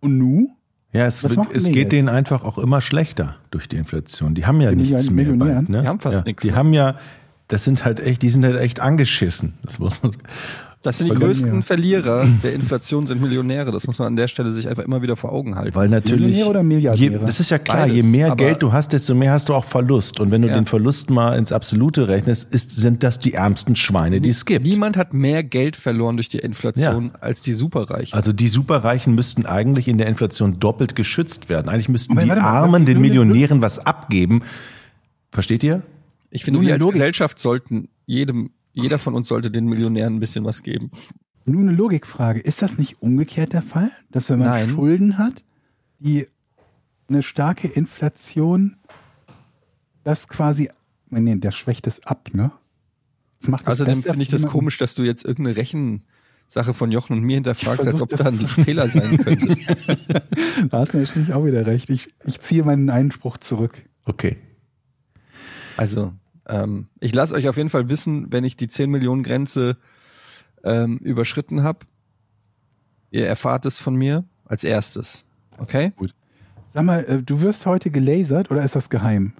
[SPEAKER 3] Und nu?
[SPEAKER 2] Ja, es,
[SPEAKER 3] machen
[SPEAKER 2] es geht
[SPEAKER 3] jetzt?
[SPEAKER 2] denen einfach auch immer schlechter durch die Inflation. Die haben ja
[SPEAKER 3] Die
[SPEAKER 2] nichts mehr. Bald, ne?
[SPEAKER 1] Die haben fast
[SPEAKER 2] ja,
[SPEAKER 1] nichts
[SPEAKER 2] Die
[SPEAKER 1] mehr.
[SPEAKER 2] haben ja, das sind halt echt, die sind halt echt angeschissen. Das muss man.
[SPEAKER 1] Das sind die
[SPEAKER 3] Weil-
[SPEAKER 1] größten
[SPEAKER 3] Ja.
[SPEAKER 1] Verlierer der Inflation sind Millionäre. Das muss man an der Stelle sich einfach immer wieder vor Augen halten.
[SPEAKER 2] Weil natürlich.
[SPEAKER 3] Millionäre oder Milliardäre?
[SPEAKER 2] Je, das ist ja klar,
[SPEAKER 1] Beides,
[SPEAKER 2] je mehr Geld du hast, desto mehr hast du auch Verlust. Und wenn du
[SPEAKER 1] Ja.
[SPEAKER 2] den Verlust mal ins Absolute rechnest, ist, sind das die ärmsten Schweine, die es gibt.
[SPEAKER 1] Niemand hat mehr Geld verloren durch die Inflation als die Superreichen.
[SPEAKER 2] Also die Superreichen müssten eigentlich in der Inflation doppelt geschützt werden. Eigentlich müssten
[SPEAKER 3] Aber
[SPEAKER 2] die
[SPEAKER 3] mal,
[SPEAKER 2] Armen den Millionären was abgeben. Versteht ihr?
[SPEAKER 1] ich finde, wir als
[SPEAKER 3] Logik.
[SPEAKER 1] Gesellschaft sollten jedem, jeder von uns sollte den Millionären ein bisschen was geben.
[SPEAKER 3] Nur eine Logikfrage. Ist das nicht umgekehrt der Fall? Dass wenn man
[SPEAKER 1] Nein.
[SPEAKER 3] Schulden hat, die eine starke Inflation, das quasi, nee, der schwächt es ab, ne? Das macht es
[SPEAKER 1] Außerdem finde ich das komisch, dass du jetzt irgendeine Rechensache von Jochen und mir hinterfragst, als ob
[SPEAKER 3] das-
[SPEAKER 1] da ein Fehler sein könnte.
[SPEAKER 3] Da hast du natürlich auch wieder recht. Ich, ich ziehe meinen Einspruch zurück.
[SPEAKER 2] Okay.
[SPEAKER 1] Also, ähm, ich lasse euch auf jeden Fall wissen, wenn ich die 10 Millionen Grenze ähm, überschritten habe. Ihr erfahrt es von mir als erstes. Okay?
[SPEAKER 3] Sag mal, äh, du wirst heute gelasert oder ist das geheim?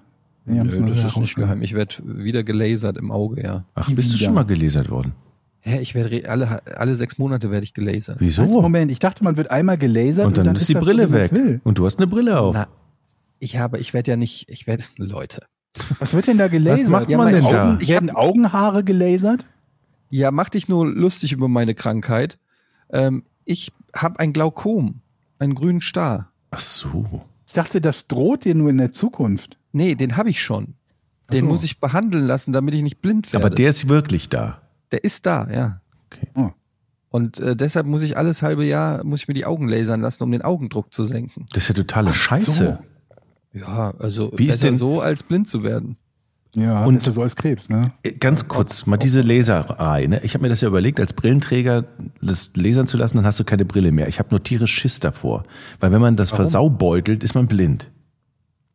[SPEAKER 3] Nee,
[SPEAKER 1] Nö, das ist nicht geheim. Ich werde wieder gelasert im Auge, ja.
[SPEAKER 2] Ach,
[SPEAKER 3] Wie
[SPEAKER 2] bist du
[SPEAKER 3] wieder?
[SPEAKER 2] schon mal gelasert worden?
[SPEAKER 1] Hä, ich werde alle, alle sechs Monate werde ich gelasert.
[SPEAKER 2] Wieso?
[SPEAKER 3] Halt, Moment, ich dachte, man wird einmal gelasert
[SPEAKER 2] und dann, ist die Brille weg. Und du hast eine Brille auf.
[SPEAKER 1] Na, ich habe, ich werde ja nicht, ich werde, Leute.
[SPEAKER 3] Was wird denn da gelasert?
[SPEAKER 2] Was macht
[SPEAKER 1] Ja,
[SPEAKER 2] man denn
[SPEAKER 1] Augen-
[SPEAKER 2] da?
[SPEAKER 1] Ich
[SPEAKER 3] Werden Augenhaare gelasert?
[SPEAKER 1] Ja, mach dich nur lustig über meine Krankheit. Ähm, ich habe ein Glaukom, einen grünen Star.
[SPEAKER 2] Ach so.
[SPEAKER 3] Ich dachte, das droht dir nur in der Zukunft.
[SPEAKER 1] Nee, den habe ich schon.
[SPEAKER 3] Ach
[SPEAKER 1] Den
[SPEAKER 3] so.
[SPEAKER 1] muss ich behandeln lassen, damit ich nicht blind werde.
[SPEAKER 2] Aber der ist wirklich da.
[SPEAKER 1] der ist da, ja.
[SPEAKER 2] Okay.
[SPEAKER 3] Oh.
[SPEAKER 1] Und äh, deshalb muss ich alles halbe Jahr, muss ich mir die Augen lasern lassen, um den Augendruck zu senken.
[SPEAKER 2] Das ist ja totale Scheiße.
[SPEAKER 3] so.
[SPEAKER 1] Ja, also
[SPEAKER 2] Wie ist denn-
[SPEAKER 1] so, als blind zu werden.
[SPEAKER 3] Ja,
[SPEAKER 2] Und-
[SPEAKER 3] und so als Krebs, ne?
[SPEAKER 2] Äh, Ganz kurz, mal diese Laserei. Ne? Ich habe mir das ja überlegt, als Brillenträger das lasern zu lassen, dann hast du keine Brille mehr. Ich habe nur tierisch Schiss davor. Weil wenn man das
[SPEAKER 3] Warum?
[SPEAKER 2] versaubeutelt, ist man blind.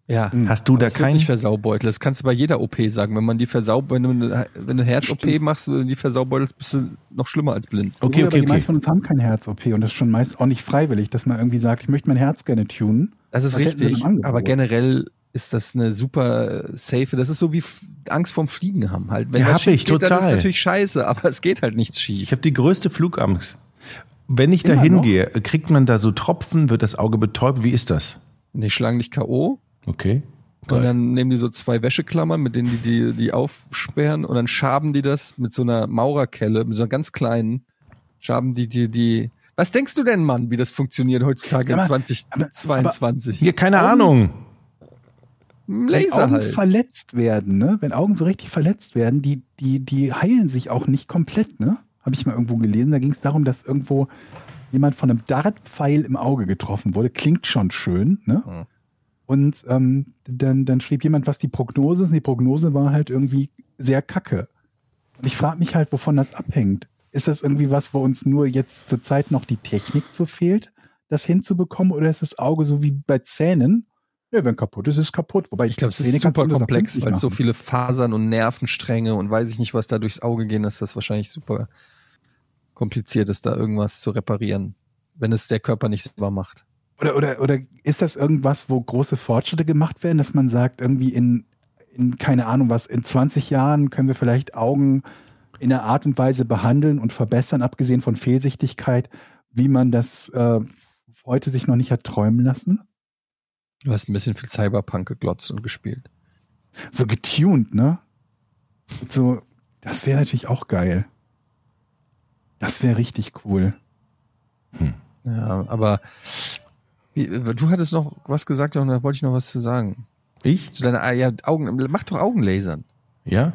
[SPEAKER 1] Ja.
[SPEAKER 3] Hm.
[SPEAKER 2] Hast du da
[SPEAKER 1] Das
[SPEAKER 2] keinen?
[SPEAKER 1] nicht Versaubeutel. Das kannst du bei jeder OP sagen. Wenn man die Versaub, wenn du, eine- eine Herz-OP machst, wenn du die versaubeutest, bist du noch schlimmer als blind.
[SPEAKER 2] Okay,
[SPEAKER 3] aber
[SPEAKER 2] okay,
[SPEAKER 3] die meisten
[SPEAKER 2] okay.
[SPEAKER 3] von uns haben kein Herz-OP und das ist schon meist auch nicht freiwillig, dass man irgendwie sagt, ich möchte mein Herz gerne tunen.
[SPEAKER 1] Das ist
[SPEAKER 3] Was
[SPEAKER 1] richtig. Aber generell ist das eine super safe. Das ist so wie Angst vorm Fliegen haben halt. Wenn
[SPEAKER 2] Ja,
[SPEAKER 1] was
[SPEAKER 2] hab ich,
[SPEAKER 1] geht, dann ist
[SPEAKER 2] total.
[SPEAKER 1] natürlich scheiße, aber es geht halt nichts schief.
[SPEAKER 2] Ich habe die größte Flugangst. Wenn ich da hingehe, kriegt man da so Tropfen, wird das Auge betäubt? Wie ist das?
[SPEAKER 1] Die schlagen dich K.O.
[SPEAKER 2] Okay.
[SPEAKER 1] Und
[SPEAKER 2] Geil.
[SPEAKER 1] dann nehmen die so zwei Wäscheklammern, mit denen die, die die aufsperren und dann schaben die das mit so einer Maurerkelle, mit so einer ganz kleinen, schaben die die die. Was denkst du denn, Mann, wie das funktioniert heutzutage
[SPEAKER 3] mal,
[SPEAKER 1] in 2022?
[SPEAKER 2] Hier, keine
[SPEAKER 3] Augen-
[SPEAKER 2] Ahnung.
[SPEAKER 1] Ein
[SPEAKER 3] Wenn
[SPEAKER 1] Laser
[SPEAKER 3] Augen
[SPEAKER 1] halt.
[SPEAKER 3] verletzt werden, ne? Wenn Augen so richtig verletzt werden, die, die, die heilen sich auch nicht komplett, ne? Habe ich mal irgendwo gelesen. Da ging es darum, dass irgendwo jemand von einem Dartpfeil im Auge getroffen wurde. Klingt schon schön, ne?
[SPEAKER 1] Mhm.
[SPEAKER 3] Und ähm, dann, dann schrieb jemand, was die Prognose ist. Und die Prognose war halt irgendwie sehr kacke. Und ich frage mich halt, wovon das abhängt. Ist das irgendwie was, wo uns nur jetzt zur Zeit noch die Technik zu fehlt, das hinzubekommen? Oder ist das Auge so wie bei Zähnen? Ja, wenn kaputt ist, ist kaputt. Wobei
[SPEAKER 1] Ich glaube, es ist super komplex, weil es so viele Fasern und Nervenstränge und weiß ich nicht, was da durchs Auge gehen, dass das wahrscheinlich super kompliziert ist, da irgendwas zu reparieren, wenn es der Körper nicht selber macht.
[SPEAKER 3] Oder, oder, oder ist das irgendwas, wo große Fortschritte gemacht werden, dass man sagt, irgendwie in, in, keine Ahnung was, in 20 Jahren können wir vielleicht Augen in einer Art und Weise behandeln und verbessern, abgesehen von Fehlsichtigkeit, wie man das äh, heute sich noch nicht hat träumen lassen?
[SPEAKER 1] Du hast ein bisschen viel Cyberpunk geglotzt und gespielt.
[SPEAKER 3] So getuned, ne? So, das wäre natürlich auch geil. Das wäre richtig cool.
[SPEAKER 1] Ja, aber wie, du hattest noch was gesagt und da wollte ich noch was zu sagen.
[SPEAKER 2] Ich?
[SPEAKER 1] Zu deiner ja, Augen, mach doch Augenlasern.
[SPEAKER 2] Ja?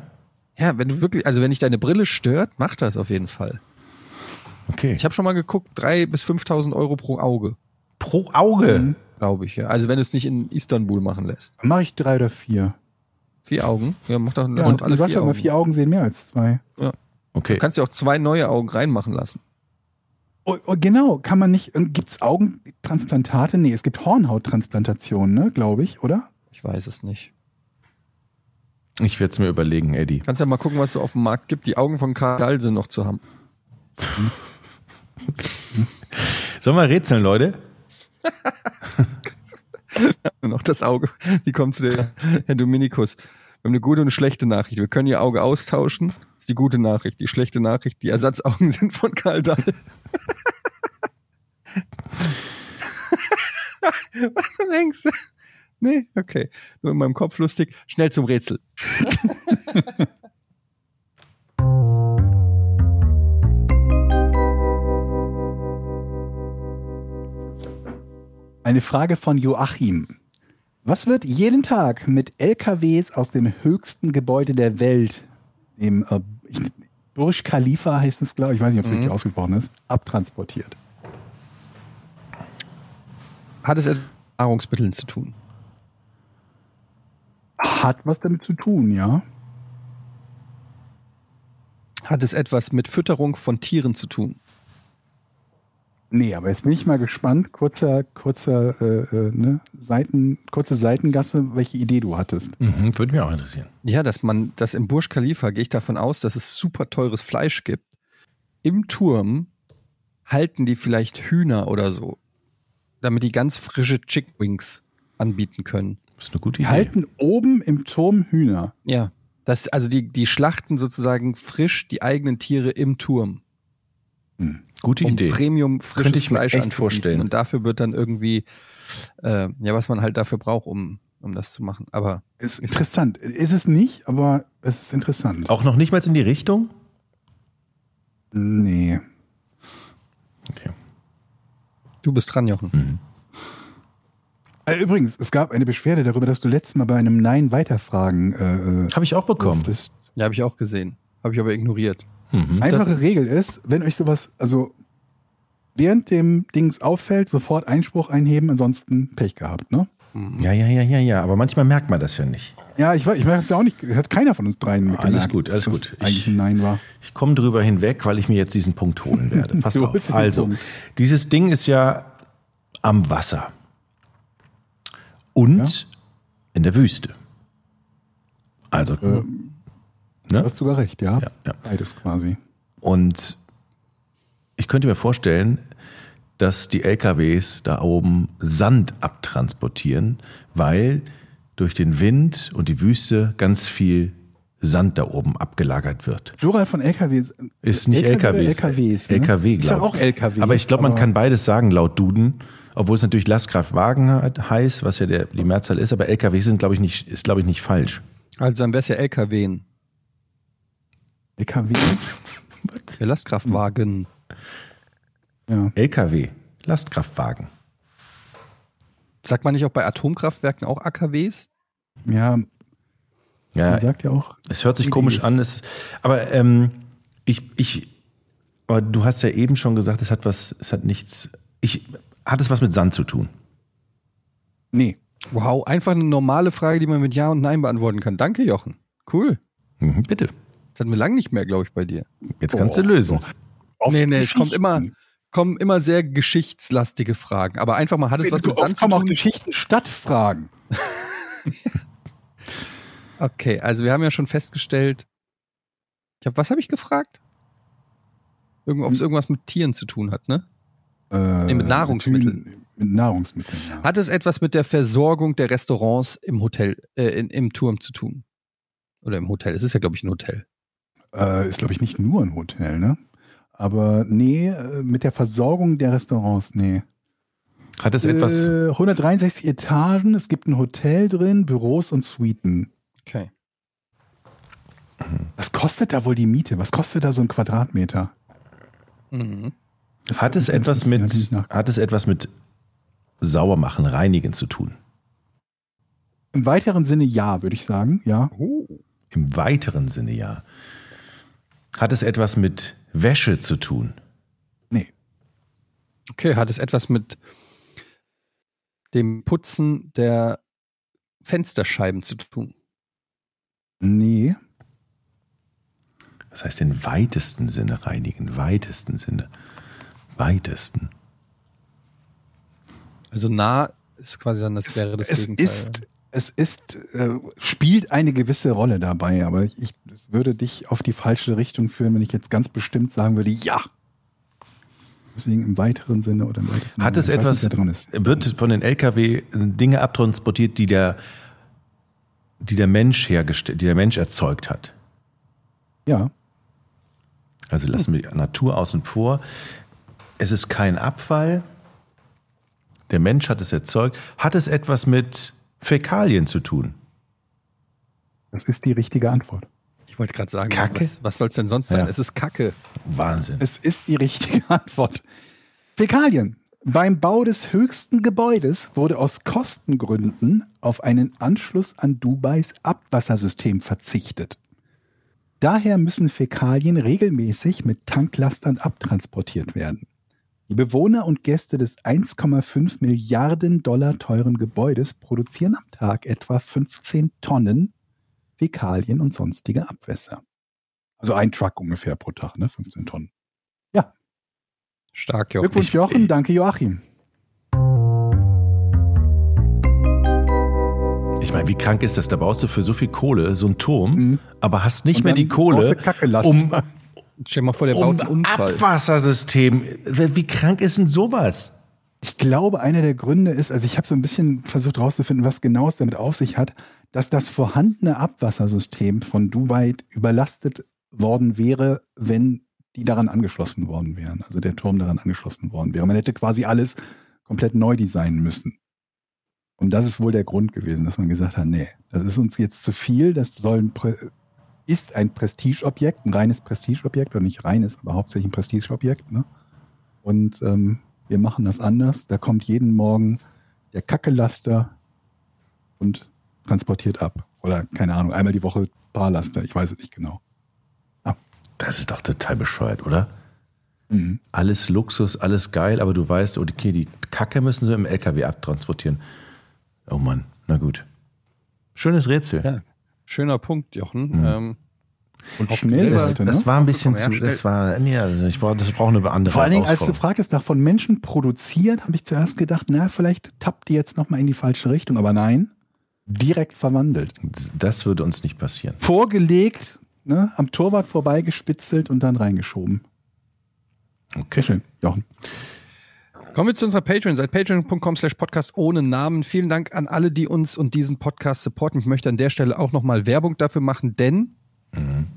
[SPEAKER 1] Ja, wenn du wirklich, also wenn dich deine Brille stört, mach das auf jeden Fall.
[SPEAKER 2] Okay.
[SPEAKER 1] Ich habe schon mal geguckt, drei bis 5.000 Euro pro Auge,
[SPEAKER 2] pro Auge.
[SPEAKER 1] glaube ich. Ja. Also wenn du es nicht in Istanbul machen lässt.
[SPEAKER 3] Mache ich drei oder vier.
[SPEAKER 1] Vier Augen? Ja, mach doch,
[SPEAKER 3] Ja, und
[SPEAKER 1] alle vier Augen.
[SPEAKER 3] vier Augen sehen mehr als zwei.
[SPEAKER 2] Okay.
[SPEAKER 1] Du kannst ja auch zwei neue Augen reinmachen lassen.
[SPEAKER 3] Oh, oh, genau, kann man nicht, gibt es Augentransplantate? Nee, es gibt Hornhauttransplantationen, ne, glaube ich, oder?
[SPEAKER 1] Ich weiß es nicht.
[SPEAKER 2] Ich werde es mir überlegen, Eddie.
[SPEAKER 1] Kannst ja mal gucken, was es auf dem Markt gibt. Die Augen von Karl Dahl sind noch zu haben.
[SPEAKER 2] Sollen wir rätseln, Leute?
[SPEAKER 1] noch das Auge. Wie kommt zu der Herr Dominikus? Wir haben eine gute und eine schlechte Nachricht. Wir können Ihr Auge austauschen. Das ist die gute Nachricht. Die schlechte Nachricht, die Ersatzaugen sind von Karl Dahl. Was denkst du? Nee, okay. Nur in meinem Kopf lustig. Schnell zum Rätsel.
[SPEAKER 3] Eine Frage von Joachim. Was wird jeden Tag mit LKWs aus dem höchsten Gebäude der Welt, dem äh, ich, Burj Khalifa heißt es, glaube ich, ich weiß nicht, ob es
[SPEAKER 1] Mhm.
[SPEAKER 3] richtig ausgesprochen ist, abtransportiert?
[SPEAKER 1] Hat es etwas mit Nahrungsmitteln zu tun?
[SPEAKER 3] Hat was damit zu tun, ja?
[SPEAKER 1] Hat es etwas mit Fütterung von Tieren zu tun?
[SPEAKER 3] Nee, aber jetzt bin ich mal gespannt. Kurzer, kurzer, äh, äh, ne, Seiten, kurze Seitengasse, welche Idee du hattest.
[SPEAKER 2] Mhm, würde mich auch interessieren.
[SPEAKER 1] Ja, dass man, dass im Burj Khalifa gehe ich davon aus, dass es super teures Fleisch gibt. Im Turm halten die vielleicht Hühner oder so, damit die ganz frische Chick Wings anbieten können.
[SPEAKER 2] Das ist eine gute
[SPEAKER 3] Die
[SPEAKER 2] Idee.
[SPEAKER 3] halten oben im Turm Hühner.
[SPEAKER 1] Ja, das, also die, die schlachten sozusagen frisch die eigenen Tiere im Turm,
[SPEAKER 3] Hm.
[SPEAKER 2] Gute
[SPEAKER 1] um
[SPEAKER 2] Idee.
[SPEAKER 1] Premium frisches
[SPEAKER 2] Könnte ich mir
[SPEAKER 1] Fleisch
[SPEAKER 2] echt vorstellen.
[SPEAKER 1] Und dafür wird dann irgendwie, äh, ja, was man halt dafür braucht, um, um das zu machen. Aber
[SPEAKER 3] Ist interessant. Ist es nicht, aber es ist interessant.
[SPEAKER 2] Auch noch nicht mal in die Richtung?
[SPEAKER 3] Nee.
[SPEAKER 2] Okay.
[SPEAKER 1] du bist dran, Jochen.
[SPEAKER 2] Mhm.
[SPEAKER 3] Äh, Übrigens, es gab eine Beschwerde darüber, dass du letztes Mal bei einem Nein weiterfragen äh, äh,
[SPEAKER 2] Habe ich auch bekommen.
[SPEAKER 3] durftest.
[SPEAKER 1] Ja, habe ich auch gesehen. Habe ich aber ignoriert.
[SPEAKER 2] Mhm.
[SPEAKER 3] Einfache Regel ist, wenn euch sowas, also während dem Dings auffällt, sofort Einspruch einheben, ansonsten Pech gehabt, ne?
[SPEAKER 2] Ja, ja, ja, ja, ja. Aber manchmal merkt man das ja nicht.
[SPEAKER 3] Ja, ich, weiß- ich merke es ja auch nicht, hat keiner von uns dreien
[SPEAKER 2] Alles
[SPEAKER 3] gemerkt,
[SPEAKER 2] gut, alles gut.
[SPEAKER 3] eigentlich
[SPEAKER 2] Ich-
[SPEAKER 3] ein Nein war.
[SPEAKER 2] Ich komme drüber hinweg, weil ich mir jetzt diesen Punkt holen werde. Pass
[SPEAKER 3] Du
[SPEAKER 2] auf. Also,
[SPEAKER 3] Punkt.
[SPEAKER 2] dieses Ding ist ja am Wasser und in der Wüste. Also,
[SPEAKER 3] Du
[SPEAKER 2] ne?
[SPEAKER 3] hast sogar recht, ja.
[SPEAKER 2] Ja, ja.
[SPEAKER 3] Beides quasi.
[SPEAKER 2] Und ich könnte mir vorstellen, dass die LKWs da oben Sand abtransportieren, weil durch den Wind und die Wüste ganz viel Sand da oben abgelagert wird.
[SPEAKER 3] Plural von LKWs.
[SPEAKER 2] Ist nicht
[SPEAKER 3] LKW
[SPEAKER 2] LKWs.
[SPEAKER 3] LKWs. Ne?
[SPEAKER 2] LKW,
[SPEAKER 3] Ich sag auch LKWs.
[SPEAKER 2] Aber ich glaube, man kann beides sagen laut Duden, obwohl es natürlich Lastkraftwagen heißt, was ja der, die Mehrzahl ist, aber LKWs sind, glaube ich, nicht, ist, glaube ich, nicht falsch.
[SPEAKER 1] Also dann wäre es ja LKWen.
[SPEAKER 3] LKW?
[SPEAKER 1] Der Lastkraftwagen.
[SPEAKER 3] Ja.
[SPEAKER 2] LKW, Lastkraftwagen.
[SPEAKER 1] Sagt man nicht auch bei Atomkraftwerken auch AKWs?
[SPEAKER 3] Ja, man
[SPEAKER 2] Ja,
[SPEAKER 3] sagt ja auch.
[SPEAKER 2] Es hört sich komisch an, es, aber ähm, ich, ich, aber du hast ja eben schon gesagt, es hat was, es hat nichts, ich, hat es was mit Sand zu tun?
[SPEAKER 3] Nee.
[SPEAKER 1] Wow, einfach eine normale Frage, die man mit Ja und Nein beantworten kann. Danke, Jochen. Cool.
[SPEAKER 2] Mhm, bitte,
[SPEAKER 1] Das hatten wir lange nicht mehr, glaube ich, bei dir.
[SPEAKER 2] jetzt kannst
[SPEAKER 3] Oh,
[SPEAKER 2] du lösen.
[SPEAKER 3] Auf
[SPEAKER 1] nee, nee, es kommt immer, kommen immer sehr geschichtslastige Fragen. Aber einfach mal, hat es was mit Sand zu
[SPEAKER 3] kommen auch
[SPEAKER 1] tun?
[SPEAKER 3] Geschichten Stadtfragen.
[SPEAKER 1] Okay, also wir haben ja schon festgestellt, ich hab, was habe ich gefragt? Irgend, Ob es irgendwas mit Tieren zu tun hat, ne?
[SPEAKER 3] Äh,
[SPEAKER 1] Nee, mit Nahrungsmitteln.
[SPEAKER 3] Mit, mit Nahrungsmitteln, ja.
[SPEAKER 1] Hat es etwas mit der Versorgung der Restaurants im Hotel, äh, in, im Turm zu tun? Oder im Hotel? Es ist ja, glaube ich, ein Hotel.
[SPEAKER 3] Äh, ist, glaube ich, nicht nur ein Hotel, ne? Aber nee, äh, mit der Versorgung der Restaurants, nee.
[SPEAKER 2] Hat es etwas,
[SPEAKER 3] Äh, 163 Etagen, es gibt ein Hotel drin, Büros und Suiten.
[SPEAKER 1] Okay.
[SPEAKER 3] Was kostet da wohl die Miete? Was kostet da so ein Quadratmeter?
[SPEAKER 1] Mhm.
[SPEAKER 2] Hat es etwas mit, hat es etwas mit Sauermachen, Reinigen zu tun?
[SPEAKER 3] Im weiteren Sinne ja, würde ich sagen. Ja.
[SPEAKER 2] Im weiteren Sinne ja. Hat es etwas mit Wäsche zu tun?
[SPEAKER 3] Nee.
[SPEAKER 1] Okay, hat es etwas mit dem Putzen der Fensterscheiben zu tun?
[SPEAKER 3] Nee.
[SPEAKER 2] Das heißt, im weitesten Sinne reinigen, weitesten Sinne. Weitesten.
[SPEAKER 1] Also nah ist quasi dann das wäre das
[SPEAKER 3] es
[SPEAKER 1] Gegenteil.
[SPEAKER 3] ist, es ist, äh, spielt eine gewisse Rolle dabei, aber ich es würde dich auf die falsche Richtung führen, wenn ich jetzt ganz bestimmt sagen würde, ja. Deswegen im weiteren Sinne oder im weitesten
[SPEAKER 2] Hat
[SPEAKER 3] Sinne.
[SPEAKER 2] es
[SPEAKER 3] Ich
[SPEAKER 2] etwas,
[SPEAKER 3] nicht, dran ist.
[SPEAKER 2] wird von den LKW Dinge abtransportiert, die der, die der Mensch hergestellt, die der Mensch erzeugt hat?
[SPEAKER 3] Ja.
[SPEAKER 2] Also lassen wir die Natur außen vor. Es ist kein Abfall. Der Mensch hat es erzeugt. Hat es etwas mit Fäkalien zu tun?
[SPEAKER 3] Das ist die richtige Antwort.
[SPEAKER 1] Ich wollte gerade sagen,
[SPEAKER 2] Kacke?
[SPEAKER 1] was, was soll es denn sonst sein?
[SPEAKER 2] Ja.
[SPEAKER 1] Es ist Kacke.
[SPEAKER 2] Wahnsinn.
[SPEAKER 3] Es ist die richtige Antwort. Fäkalien. Beim Bau des höchsten Gebäudes wurde aus Kostengründen auf einen Anschluss an Dubais Abwassersystem verzichtet. Daher müssen Fäkalien regelmäßig mit Tanklastern abtransportiert werden. Die Bewohner und Gäste des 1,5 Milliarden Dollar teuren Gebäudes produzieren am Tag etwa 15 Tonnen Fäkalien und sonstige Abwässer. Also ein Truck ungefähr pro Tag, ne? 15 Tonnen.
[SPEAKER 1] Stark, Jochen.
[SPEAKER 3] Glückwunsch, Jochen. Danke, Joachim.
[SPEAKER 2] Ich meine, wie krank ist das? Da baust du für so viel Kohle so einen Turm,
[SPEAKER 3] Mhm.
[SPEAKER 2] aber hast nicht mehr die Kohle, um,
[SPEAKER 1] Stell dir mal vor, der
[SPEAKER 2] um
[SPEAKER 1] baut einen Unfall.
[SPEAKER 2] Abwassersystem. Wie krank ist denn sowas?
[SPEAKER 3] Ich glaube, einer der Gründe ist, also ich habe so ein bisschen versucht herauszufinden, was genau es damit auf sich hat, dass das vorhandene Abwassersystem von Dubai überlastet worden wäre, wenn die daran angeschlossen worden wären, also der Turm daran angeschlossen worden wäre. Man hätte quasi alles komplett neu designen müssen. Und das ist wohl der Grund gewesen, dass man gesagt hat, nee, das ist uns jetzt zu viel, das soll ein Prä ist ein Prestigeobjekt, ein reines Prestigeobjekt, oder nicht reines, aber hauptsächlich ein Prestigeobjekt. Ne? Und ähm, wir machen das anders. Da kommt jeden Morgen der Kackelaster und transportiert ab. Oder keine Ahnung, einmal die Woche Paarlaster, ich weiß es nicht genau.
[SPEAKER 2] Das ist doch total bescheuert, oder?
[SPEAKER 3] Mhm.
[SPEAKER 2] Alles Luxus, alles geil, aber du weißt, okay, die Kacke müssen sie im LKW abtransportieren. Oh Mann, na gut. Schönes Rätsel.
[SPEAKER 1] Ja. Schöner Punkt, Jochen.
[SPEAKER 2] Mhm.
[SPEAKER 1] Ähm,
[SPEAKER 3] Und schnell,
[SPEAKER 1] selber-
[SPEAKER 2] Das,
[SPEAKER 3] ne?
[SPEAKER 2] war ein bisschen zu, das war, nee, also ich brauche, das braucht eine andere
[SPEAKER 3] Vor allen Dingen, als du fragtest, nach von Menschen produziert, habe ich zuerst gedacht, na, vielleicht tappt die jetzt nochmal in die falsche Richtung. Aber nein, direkt verwandelt.
[SPEAKER 2] Das würde uns nicht passieren.
[SPEAKER 3] Vorgelegt, ne, am Torwart vorbeigespitzelt und dann reingeschoben.
[SPEAKER 2] Okay.
[SPEAKER 3] Sehr schön, Jochen.
[SPEAKER 1] Kommen wir zu unserer Patreon. Seit patreon.com slash podcast ohne Namen. Vielen Dank an alle, die uns und diesen Podcast supporten. Ich möchte an der Stelle auch nochmal Werbung dafür machen, denn
[SPEAKER 2] Mhm.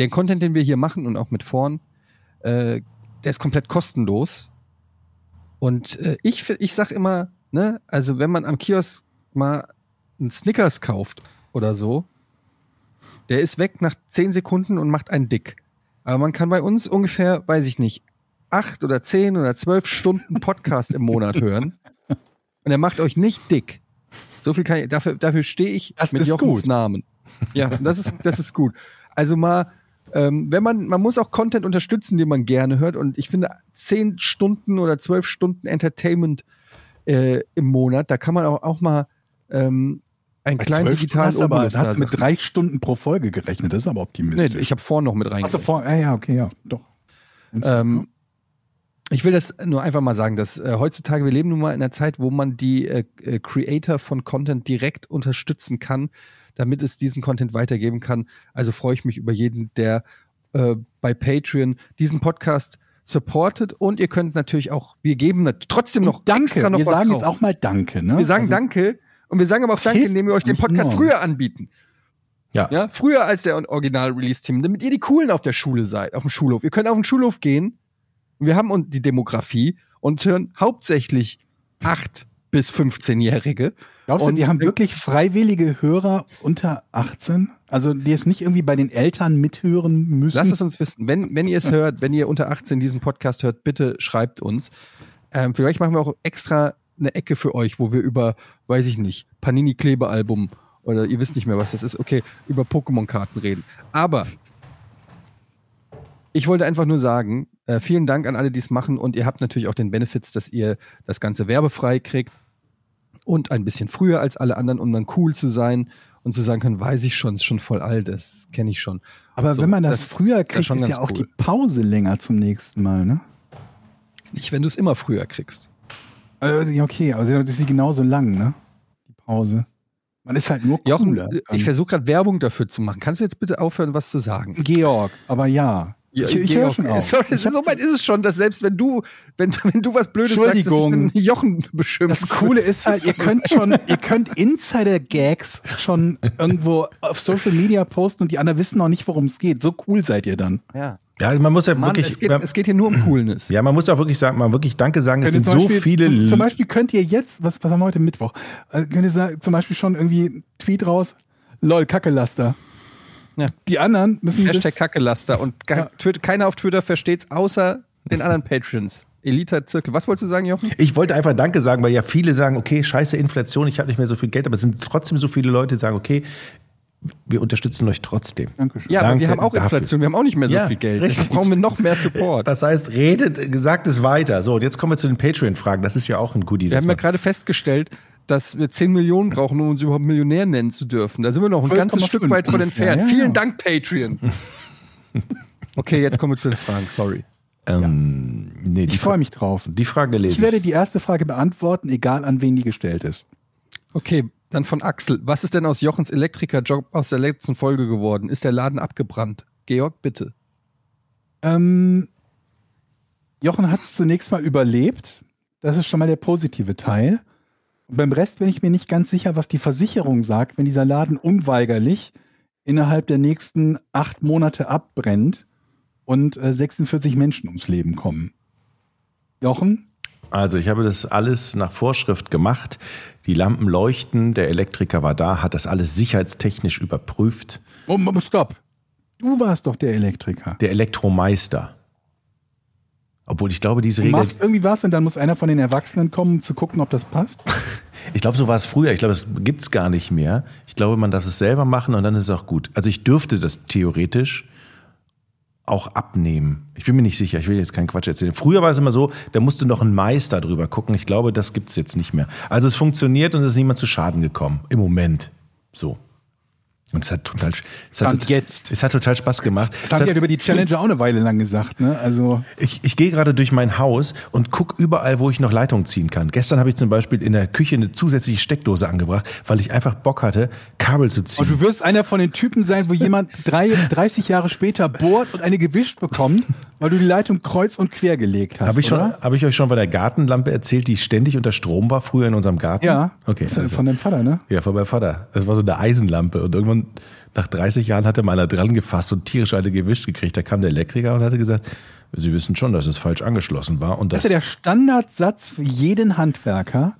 [SPEAKER 1] der Content, den wir hier machen und auch mit vorn, äh, der ist komplett kostenlos. Und äh, ich, ich sag immer, ne, also wenn man am Kiosk mal einen Snickers kauft oder so, der ist weg nach 10 Sekunden und macht einen dick. Aber man kann bei uns ungefähr, weiß ich nicht, acht oder zehn oder zwölf Stunden Podcast im Monat hören. Und er macht euch nicht dick. So viel kann ich, dafür, dafür stehe ich
[SPEAKER 3] Das
[SPEAKER 1] mit Jochens
[SPEAKER 3] gut.
[SPEAKER 1] Namen. Ja, das ist, das ist gut. Also mal, ähm, wenn man, man muss auch Content unterstützen, den man gerne hört. Und ich finde, zehn Stunden oder zwölf Stunden Entertainment äh, im Monat, da kann man auch, auch mal ähm, einen
[SPEAKER 3] Bei
[SPEAKER 1] kleinen digitalen
[SPEAKER 3] hast du aber, hast du mit drei Stunden pro Folge gerechnet. Das ist aber optimistisch.
[SPEAKER 1] Nee, ich habe vorhin noch mit
[SPEAKER 3] Achso,
[SPEAKER 1] reingegangen.
[SPEAKER 3] vor, ja, ja, okay, ja, doch.
[SPEAKER 1] Ähm, ich will das nur einfach mal sagen, dass äh, heutzutage, wir leben nun mal in einer Zeit, wo man die äh, äh, Creator von Content direkt unterstützen kann, damit es diesen Content weitergeben kann. Also freue ich mich über jeden, der äh, bei Patreon diesen Podcast supportet und ihr könnt natürlich auch, wir geben trotzdem noch
[SPEAKER 3] danke.
[SPEAKER 1] extra noch
[SPEAKER 3] wir
[SPEAKER 1] was
[SPEAKER 3] sagen
[SPEAKER 1] drauf.
[SPEAKER 3] jetzt auch mal Danke. Ne?
[SPEAKER 1] wir sagen
[SPEAKER 3] Also,
[SPEAKER 1] Danke und wir sagen aber auch Danke, indem wir euch den Podcast früher anbieten.
[SPEAKER 2] Ja.
[SPEAKER 1] Ja, früher als der Original-Release-Team, damit ihr die Coolen auf der Schule seid, auf dem Schulhof. Ihr könnt auf den Schulhof gehen. Wir haben und die Demografie und hören hauptsächlich acht bis 15-Jährige.
[SPEAKER 3] Glaubst du,
[SPEAKER 1] Und-
[SPEAKER 3] die haben wirklich freiwillige Hörer unter 18? Also die es nicht irgendwie bei den Eltern mithören müssen?
[SPEAKER 1] Lasst es uns wissen. Wenn, wenn ihr es hört, wenn ihr unter 18 diesen Podcast hört, bitte schreibt uns. Ähm, vielleicht machen wir auch extra eine Ecke für euch, wo wir über, weiß ich nicht, Panini-Klebealbum oder ihr wisst nicht mehr, was das ist, okay, über Pokémon-Karten reden. Aber ich wollte einfach nur sagen, äh, vielen Dank an alle, die es machen und ihr habt natürlich auch den Benefits, dass ihr das Ganze werbefrei kriegt und ein bisschen früher als alle anderen, um dann cool zu sein und zu sagen können, weiß ich schon, ist schon voll alt, das kenne ich schon.
[SPEAKER 3] Aber
[SPEAKER 1] So,
[SPEAKER 3] wenn man das,
[SPEAKER 1] das
[SPEAKER 3] früher
[SPEAKER 1] ist
[SPEAKER 3] kriegt,
[SPEAKER 1] schon
[SPEAKER 3] ist ja auch
[SPEAKER 1] cool.
[SPEAKER 3] die Pause länger zum nächsten Mal, ne?
[SPEAKER 1] Nicht, wenn du es immer früher kriegst.
[SPEAKER 3] Ja, okay, aber das ist sie genauso lang, ne? Die Pause. Man ist halt nur
[SPEAKER 1] Jochen,
[SPEAKER 3] cooler.
[SPEAKER 1] ich versuche gerade Werbung dafür zu machen. Kannst du jetzt bitte aufhören, was zu sagen?
[SPEAKER 3] Georg, aber ja. Ich ich höre schon
[SPEAKER 1] äh,
[SPEAKER 3] auf.
[SPEAKER 1] Sorry, so weit ist es schon, dass selbst wenn du, wenn, wenn du was Blödes sagst, dass ich Jochen beschimpfe.
[SPEAKER 3] Das Coole ist halt, ihr könnt schon, ihr könnt Insider-Gags schon irgendwo auf Social Media posten und die anderen wissen noch nicht, worum es geht. So cool seid ihr dann.
[SPEAKER 1] Ja.
[SPEAKER 2] Ja, man muss ja
[SPEAKER 1] Mann,
[SPEAKER 2] wirklich.
[SPEAKER 1] es, geht, es geht hier nur um Coolness.
[SPEAKER 2] ja, man muss auch wirklich sagen, mal wirklich Danke sagen. Es sind so
[SPEAKER 3] Beispiel-
[SPEAKER 2] viele.
[SPEAKER 3] Zum, zum Beispiel könnt ihr jetzt, was, was haben wir heute Mittwoch? Also könnt ihr sagen, zum Beispiel schon irgendwie einen Tweet raus, lol, Kackelaster.
[SPEAKER 1] Ja.
[SPEAKER 3] Die anderen müssen
[SPEAKER 1] Hashtag Kackelaster. Und
[SPEAKER 3] Ja.
[SPEAKER 1] Twitter- keiner auf Twitter versteht's, außer den anderen Patrons. Elite Zirkel. Was wolltest du sagen, Jochen?
[SPEAKER 2] Ich wollte einfach Danke sagen, weil ja viele sagen, okay, scheiße Inflation, ich habe nicht mehr so viel Geld, aber es sind trotzdem so viele Leute, die sagen, okay, wir unterstützen euch trotzdem.
[SPEAKER 3] Dankeschön.
[SPEAKER 1] Ja, aber
[SPEAKER 2] Danke
[SPEAKER 1] wir haben auch
[SPEAKER 2] dafür.
[SPEAKER 1] Inflation, wir haben auch nicht mehr so
[SPEAKER 2] Ja,
[SPEAKER 1] viel Geld.
[SPEAKER 2] richtig.
[SPEAKER 1] Deshalb brauchen wir noch mehr Support.
[SPEAKER 2] Das heißt, redet, gesagt es weiter. So, und jetzt kommen wir zu den Patreon-Fragen. Das ist ja auch ein Goodie.
[SPEAKER 1] Wir haben ja gerade festgestellt, dass wir 10 Millionen brauchen, um uns überhaupt Millionär nennen zu dürfen. Da sind wir noch ein
[SPEAKER 3] 12,5
[SPEAKER 1] ganzes Stück weit von entfernt.
[SPEAKER 3] ja,
[SPEAKER 1] Vielen
[SPEAKER 3] ja.
[SPEAKER 1] Dank, Patreon. okay, jetzt kommen wir zu den Fragen, sorry.
[SPEAKER 2] ähm, nee,
[SPEAKER 3] Ich freue mich drauf.
[SPEAKER 2] die Frage lese
[SPEAKER 3] Ich werde die erste Frage beantworten, egal an wen die gestellt ist.
[SPEAKER 1] Okay, dann von Axel. Was ist denn aus Jochens Elektrikerjob aus der letzten Folge geworden? Ist der Laden abgebrannt? Georg, bitte.
[SPEAKER 3] Ähm, Jochen hat es zunächst mal überlebt. Das ist schon mal der positive Teil. Beim Rest bin ich mir nicht ganz sicher, was die Versicherung sagt, wenn dieser Laden unweigerlich innerhalb der nächsten acht Monate abbrennt und äh, 46 Menschen ums Leben kommen. Jochen?
[SPEAKER 2] Also, ich habe das alles nach Vorschrift gemacht. Die Lampen leuchten, der Elektriker war da, hat das alles sicherheitstechnisch überprüft.
[SPEAKER 3] Oh, stopp. Du warst doch der Elektriker.
[SPEAKER 2] Der Elektromeister. Obwohl ich glaube, diese
[SPEAKER 3] Du
[SPEAKER 2] Regel.
[SPEAKER 3] machst irgendwie was und dann muss einer von den Erwachsenen kommen, um zu gucken, ob das passt.
[SPEAKER 2] Ich glaube, so war es früher. Ich glaube, das gibt's gar nicht mehr. Ich glaube, man darf es selber machen und dann ist es auch gut. Also ich dürfte das theoretisch auch abnehmen. Ich bin mir nicht sicher, ich will jetzt keinen Quatsch erzählen. Früher war es immer so, da musste noch ein Meister drüber gucken. Ich glaube, das gibt's jetzt nicht mehr. Also es funktioniert und es ist niemand zu Schaden gekommen. Im Moment. So. Und es hat total, es hat, total-
[SPEAKER 3] jetzt.
[SPEAKER 2] es hat total Spaß gemacht.
[SPEAKER 3] Das haben halt über die Challenger auch eine Weile lang gesagt, ne? Also.
[SPEAKER 2] ich, ich gehe gerade durch mein Haus und guck überall, wo ich noch Leitungen ziehen kann. Gestern habe ich zum Beispiel in der Küche eine zusätzliche Steckdose angebracht, weil ich einfach Bock hatte, Kabel zu ziehen.
[SPEAKER 3] Und du wirst einer von den Typen sein, wo jemand drei, 30 Jahre später bohrt und eine gewischt bekommt, weil du die Leitung kreuz und quer gelegt hast.
[SPEAKER 2] Habe ich, schon, hab ich euch schon von der Gartenlampe erzählt, die ständig unter Strom war, früher in unserem Garten?
[SPEAKER 3] Ja.
[SPEAKER 2] Okay.
[SPEAKER 3] Das ist
[SPEAKER 2] Also,
[SPEAKER 3] von deinem Vater, ne?
[SPEAKER 2] ja, von meinem Vater. Das war so eine Eisenlampe. Und irgendwann, nach 30 Jahren, hatte mal einer dran gefasst und tierisch eine gewischt gekriegt. Da kam der Elektriker und hatte gesagt, Sie wissen schon, dass es falsch angeschlossen war. Und
[SPEAKER 3] Das
[SPEAKER 2] das,
[SPEAKER 3] ist ja der Standardsatz für jeden Handwerker.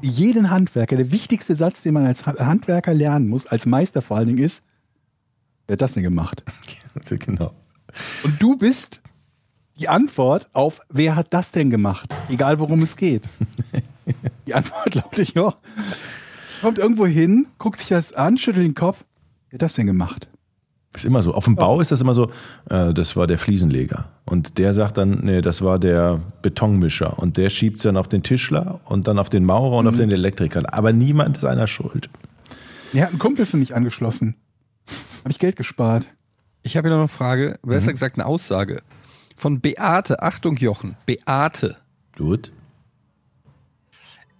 [SPEAKER 3] Jeden Handwerker. Der wichtigste Satz, den man als Ha- Handwerker lernen muss, als Meister vor allen Dingen, ist, wer hat das denn gemacht?
[SPEAKER 2] genau.
[SPEAKER 3] Und du bist die Antwort auf, wer hat das denn gemacht? Egal worum es geht. Die Antwort lautet ja, kommt irgendwo hin, guckt sich das an, schüttelt den Kopf, wer hat das denn gemacht?
[SPEAKER 2] Ist immer so. Auf dem Bau ist das immer so, äh, das war der Fliesenleger. Und der sagt dann, nee, das war der Betonmischer. Und der schiebt dann auf den Tischler und dann auf den Maurer und auf den Elektriker. Aber niemand ist einer schuld.
[SPEAKER 3] Der hat einen Kumpel für mich angeschlossen. Habe ich Geld gespart.
[SPEAKER 1] Ich habe hier noch eine Frage, besser gesagt eine Aussage. Von Beate, Achtung Jochen, Beate.
[SPEAKER 2] Gut.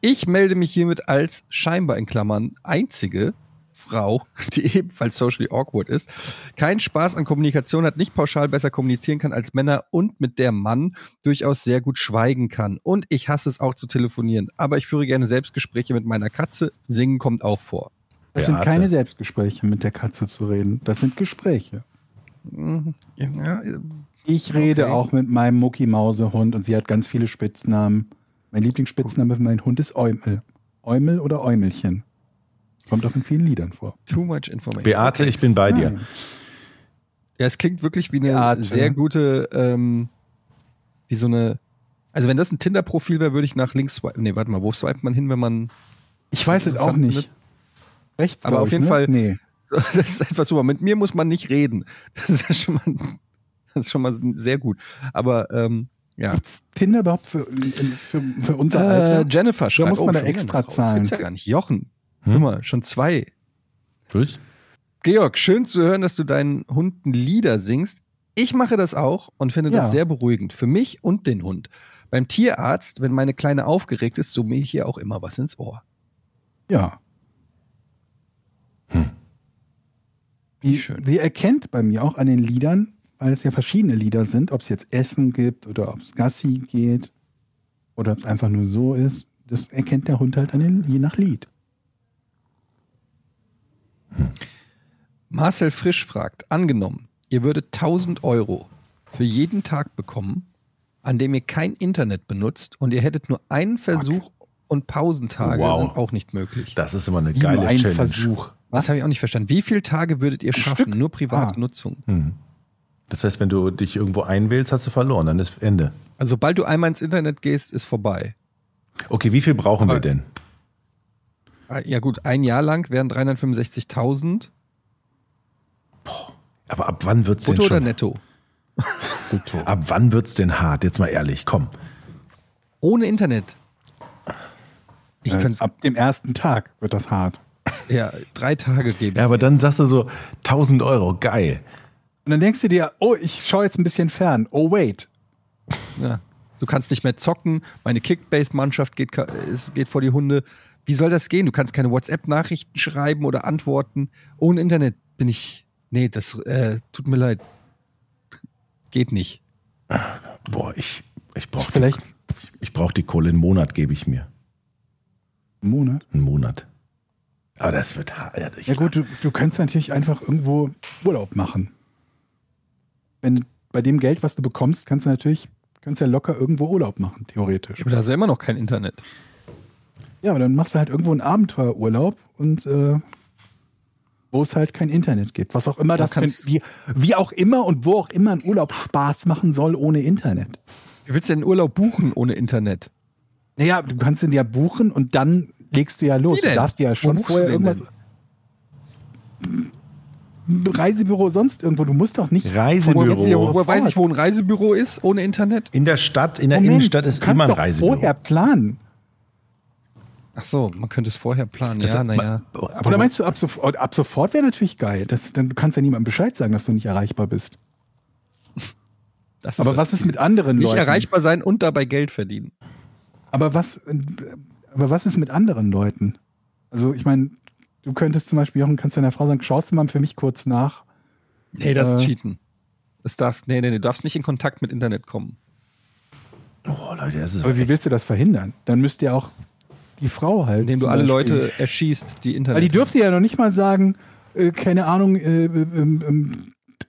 [SPEAKER 1] Ich melde mich hiermit als scheinbar in Klammern einzige Frau, die ebenfalls socially awkward ist, keinen Spaß an Kommunikation hat, nicht pauschal besser kommunizieren kann als Männer und mit der Mann durchaus sehr gut schweigen kann. Und ich hasse es auch zu telefonieren. Aber ich führe gerne Selbstgespräche mit meiner Katze. Singen kommt auch vor.
[SPEAKER 3] Das sind keine Selbstgespräche, mit der Katze zu reden. Das sind Gespräche.
[SPEAKER 1] Mhm. Ja,
[SPEAKER 3] Ich rede
[SPEAKER 1] Okay.
[SPEAKER 3] auch mit meinem Mucki-Mause-Hund und sie hat ganz viele Spitznamen. Mein Lieblingsspitzname für meinen Hund ist Eumel. Eumel oder Eumelchen. Kommt auch in vielen Liedern vor.
[SPEAKER 1] Too much information.
[SPEAKER 2] Beate, ich bin bei dir.
[SPEAKER 1] Ja, es klingt wirklich wie eine
[SPEAKER 3] Beate.
[SPEAKER 1] sehr gute, ähm, wie so eine. Also wenn das ein Tinder-Profil wäre, würde ich nach links swipen. Nee, warte mal, wo swipet man hin, wenn man.
[SPEAKER 3] Ich weiß es auch nicht. Rechts,
[SPEAKER 1] Aber auf
[SPEAKER 3] ich,
[SPEAKER 1] jeden
[SPEAKER 3] ne?
[SPEAKER 1] Fall-
[SPEAKER 3] Nee.
[SPEAKER 1] Das ist einfach super. Mit mir muss man nicht reden. Das ist ja schon mal, das ist schon mal sehr gut. Aber ähm, ja.
[SPEAKER 3] Gibt's Tinder überhaupt für, für, für unser
[SPEAKER 1] Äh,
[SPEAKER 3] Alter?
[SPEAKER 1] Jennifer schreibt.
[SPEAKER 3] muss man da
[SPEAKER 1] schon wieder
[SPEAKER 3] extra
[SPEAKER 1] eine Frau. Das
[SPEAKER 3] zahlen?
[SPEAKER 1] gibt's ja gar nicht. Jochen,
[SPEAKER 2] Hm?
[SPEAKER 1] guck mal, schon zwei.
[SPEAKER 2] Was?
[SPEAKER 1] Georg, schön zu hören, dass du deinen Hunden Lieder singst. Ich mache das auch und finde
[SPEAKER 3] Ja.
[SPEAKER 1] das sehr beruhigend. Für mich und den Hund. Beim Tierarzt, wenn meine Kleine aufgeregt ist, summe ich ihr auch immer was ins Ohr.
[SPEAKER 3] Ja.
[SPEAKER 2] Hm.
[SPEAKER 3] Wie,
[SPEAKER 1] Schön.
[SPEAKER 3] sie erkennt bei mir auch an den Liedern, weil es ja verschiedene Lieder sind, ob es jetzt Essen gibt oder ob es Gassi geht oder ob es einfach nur so ist. Das erkennt der Hund halt an den, je nach Lied.
[SPEAKER 1] Marcel Frisch fragt, angenommen, ihr würdet 1000 Euro für jeden Tag bekommen, an dem ihr kein Internet benutzt und ihr hättet nur einen Versuch und Pausentage
[SPEAKER 2] Wow.
[SPEAKER 1] sind auch nicht möglich.
[SPEAKER 2] Das ist immer eine
[SPEAKER 3] Wie nur
[SPEAKER 2] geile
[SPEAKER 3] ein
[SPEAKER 2] Challenge.
[SPEAKER 3] Versuch.
[SPEAKER 1] Das habe ich auch nicht verstanden. Wie viele Tage würdet ihr
[SPEAKER 3] Ein
[SPEAKER 1] schaffen?
[SPEAKER 3] Stück?
[SPEAKER 1] Nur private
[SPEAKER 3] Ah.
[SPEAKER 1] Nutzung.
[SPEAKER 2] Hm. Das heißt, wenn du dich irgendwo einwählst, hast du verloren, dann ist Ende.
[SPEAKER 1] Also sobald du einmal ins Internet gehst, ist vorbei.
[SPEAKER 2] Okay, wie viel brauchen wir
[SPEAKER 1] Aber-
[SPEAKER 2] denn?
[SPEAKER 1] Ah, Ja gut, ein Jahr lang wären 365.000.
[SPEAKER 2] Aber ab wann wird's denn
[SPEAKER 1] Brutto oder
[SPEAKER 2] schon?
[SPEAKER 1] netto?
[SPEAKER 2] Ab wann wird's denn hart? Jetzt mal ehrlich, komm.
[SPEAKER 1] Ohne Internet. Ich
[SPEAKER 3] Äh, ab dem ersten Tag wird das hart.
[SPEAKER 1] ja drei Tage geben.
[SPEAKER 2] Ja, aber dann sagst du so 1000 Euro, geil.
[SPEAKER 3] Und dann denkst du dir, oh, ich schaue jetzt ein bisschen fern. Oh, wait.
[SPEAKER 1] Ja. Du kannst nicht mehr zocken. Meine Kickbase-Mannschaft geht, geht vor die Hunde. Wie soll das gehen? Du kannst keine WhatsApp-Nachrichten schreiben oder antworten. Ohne Internet bin ich. Nee, das äh, tut mir leid. Geht nicht.
[SPEAKER 2] Boah, ich, ich brauche
[SPEAKER 3] Vielleicht
[SPEAKER 2] die, ich brauch die Kohle. Einen Monat gebe ich mir.
[SPEAKER 3] einen Monat.
[SPEAKER 2] Einen Monat. Aber das wird hart. Also ich-
[SPEAKER 3] Ja gut, du, du kannst natürlich einfach irgendwo Urlaub machen. Wenn bei dem Geld, was du bekommst, kannst du natürlich, kannst ja locker irgendwo Urlaub machen, theoretisch.
[SPEAKER 1] Aber da ist ja immer noch kein Internet.
[SPEAKER 3] Ja, aber dann machst du halt irgendwo einen Abenteuerurlaub und äh, wo es halt kein Internet gibt. Was auch immer
[SPEAKER 1] Da
[SPEAKER 3] das
[SPEAKER 1] kannst-
[SPEAKER 3] wie, wie auch immer und wo auch immer ein Urlaub Spaß machen soll ohne Internet.
[SPEAKER 1] Wie willst du denn Urlaub buchen ohne Internet?
[SPEAKER 3] Naja, du kannst ihn ja buchen und dann legst du ja los.
[SPEAKER 1] Denn?
[SPEAKER 3] Du darfst ja schon vorher
[SPEAKER 1] du
[SPEAKER 3] irgendwas. Reisebüro sonst irgendwo. Du musst doch nicht.
[SPEAKER 2] Reisebüro.
[SPEAKER 1] Woher, woher weiß ich, wo ein Reisebüro ist ohne Internet?
[SPEAKER 2] in der Stadt, in der
[SPEAKER 3] Moment,
[SPEAKER 2] Innenstadt ist immer ein
[SPEAKER 3] doch
[SPEAKER 2] Reisebüro.
[SPEAKER 3] vorher planen.
[SPEAKER 1] Ach so, man könnte es vorher planen.
[SPEAKER 2] Das
[SPEAKER 1] ja, naja.
[SPEAKER 2] aber
[SPEAKER 3] Oder meinst du, ab sofort, ab sofort wäre natürlich geil. Das, dann, du kannst ja niemandem Bescheid sagen, dass du nicht erreichbar bist. Aber was ist mit anderen
[SPEAKER 1] Nicht
[SPEAKER 3] Leuten?
[SPEAKER 1] erreichbar sein und dabei Geld verdienen.
[SPEAKER 3] Aber was, aber was ist mit anderen Leuten? Also ich meine, du könntest zum Beispiel, Jochen, kannst deiner Frau sagen, schaust du mal für mich kurz nach.
[SPEAKER 1] Nee, das ist
[SPEAKER 3] Äh.
[SPEAKER 1] Cheaten. Es darf, nee, nee, nee, du darfst nicht in Kontakt mit Internet kommen.
[SPEAKER 2] Oh, Leute, das ist
[SPEAKER 3] Aber wie willst du das verhindern? Dann müsste ja auch die Frau halt.
[SPEAKER 1] Indem du alle
[SPEAKER 3] Beispiel-
[SPEAKER 1] Leute erschießt, die Internet.
[SPEAKER 3] Weil die dürfte ja noch nicht mal sagen, äh, keine Ahnung, äh, ähm, ähm,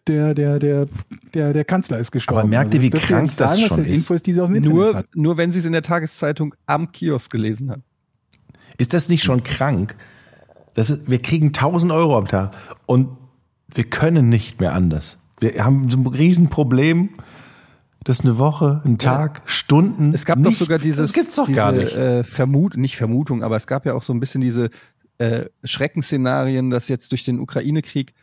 [SPEAKER 3] der, der, der, der, der Kanzler ist gestorben.
[SPEAKER 2] Aber merkt ihr,
[SPEAKER 3] das
[SPEAKER 2] wie krank
[SPEAKER 3] nicht
[SPEAKER 2] das
[SPEAKER 3] sagen,
[SPEAKER 2] schon ist?
[SPEAKER 3] Info ist, die sie aus dem Internet
[SPEAKER 1] nur,
[SPEAKER 3] hat.
[SPEAKER 1] nur wenn sie es in der Tageszeitung am Kiosk gelesen hat.
[SPEAKER 2] Ist das nicht schon krank? Das ist, wir kriegen 1000 Euro am Tag und wir können nicht mehr anders. Wir haben so ein Riesenproblem, dass eine Woche, ein Tag, Stunden.
[SPEAKER 1] Es gab
[SPEAKER 2] nicht,
[SPEAKER 1] doch sogar dieses,
[SPEAKER 2] doch
[SPEAKER 1] diese
[SPEAKER 2] gar nicht.
[SPEAKER 1] Äh, Vermut, nicht Vermutung, aber es gab ja auch so ein bisschen diese äh, Schreckensszenarien, dass jetzt durch den Ukraine-Krieg,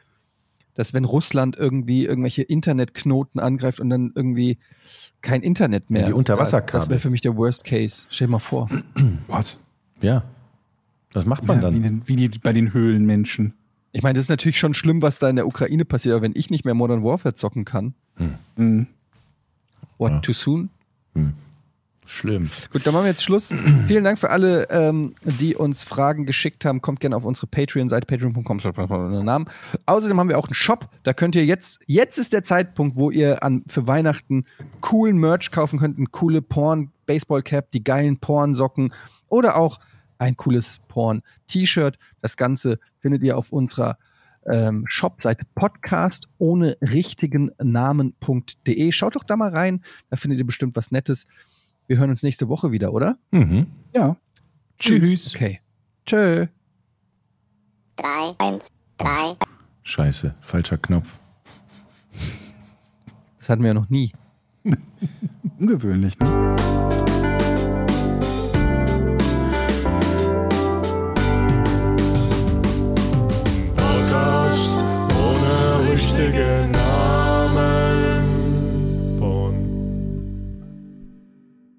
[SPEAKER 1] dass wenn Russland irgendwie irgendwelche Internetknoten angreift und dann irgendwie kein Internet mehr.
[SPEAKER 2] Ja, die Unterwasserkabel.
[SPEAKER 1] Das, das wäre für mich der Worst Case. Stell dir mal vor.
[SPEAKER 3] Gott.
[SPEAKER 2] Ja. Was macht man
[SPEAKER 3] Ja, wie,
[SPEAKER 2] dann?
[SPEAKER 3] den, wie die bei den Höhlenmenschen.
[SPEAKER 1] Ich meine, das ist natürlich schon schlimm, was da in der Ukraine passiert, aber wenn ich nicht mehr Modern Warfare zocken kann,
[SPEAKER 3] Mhm.
[SPEAKER 1] what
[SPEAKER 2] Ja.
[SPEAKER 1] too soon?
[SPEAKER 2] Schlimm.
[SPEAKER 1] Gut, dann machen wir jetzt Schluss. Vielen Dank für alle, ähm, die uns Fragen geschickt haben. Kommt gerne auf unsere Patreon-Seite, patreon.com. Namen. Außerdem haben wir auch einen Shop. Da könnt ihr jetzt, jetzt ist der Zeitpunkt, wo ihr an, für Weihnachten coolen Merch kaufen könnt. Eine coole Porn-Baseball-Cap, die geilen Porn-Socken oder auch ein cooles Porn-T-Shirt. Das Ganze findet ihr auf unserer ähm, Shop-Seite Podcast ohne richtigen Namen.de. Schaut doch da mal rein. Da findet ihr bestimmt was Nettes. Wir hören uns nächste Woche wieder, oder?
[SPEAKER 2] Mhm.
[SPEAKER 3] Ja.
[SPEAKER 2] Tschüss.
[SPEAKER 1] Okay. Tschö.
[SPEAKER 4] drei, eins, drei,
[SPEAKER 2] Scheiße, falscher Knopf.
[SPEAKER 1] Das hatten wir ja noch nie.
[SPEAKER 3] Ungewöhnlich, ne?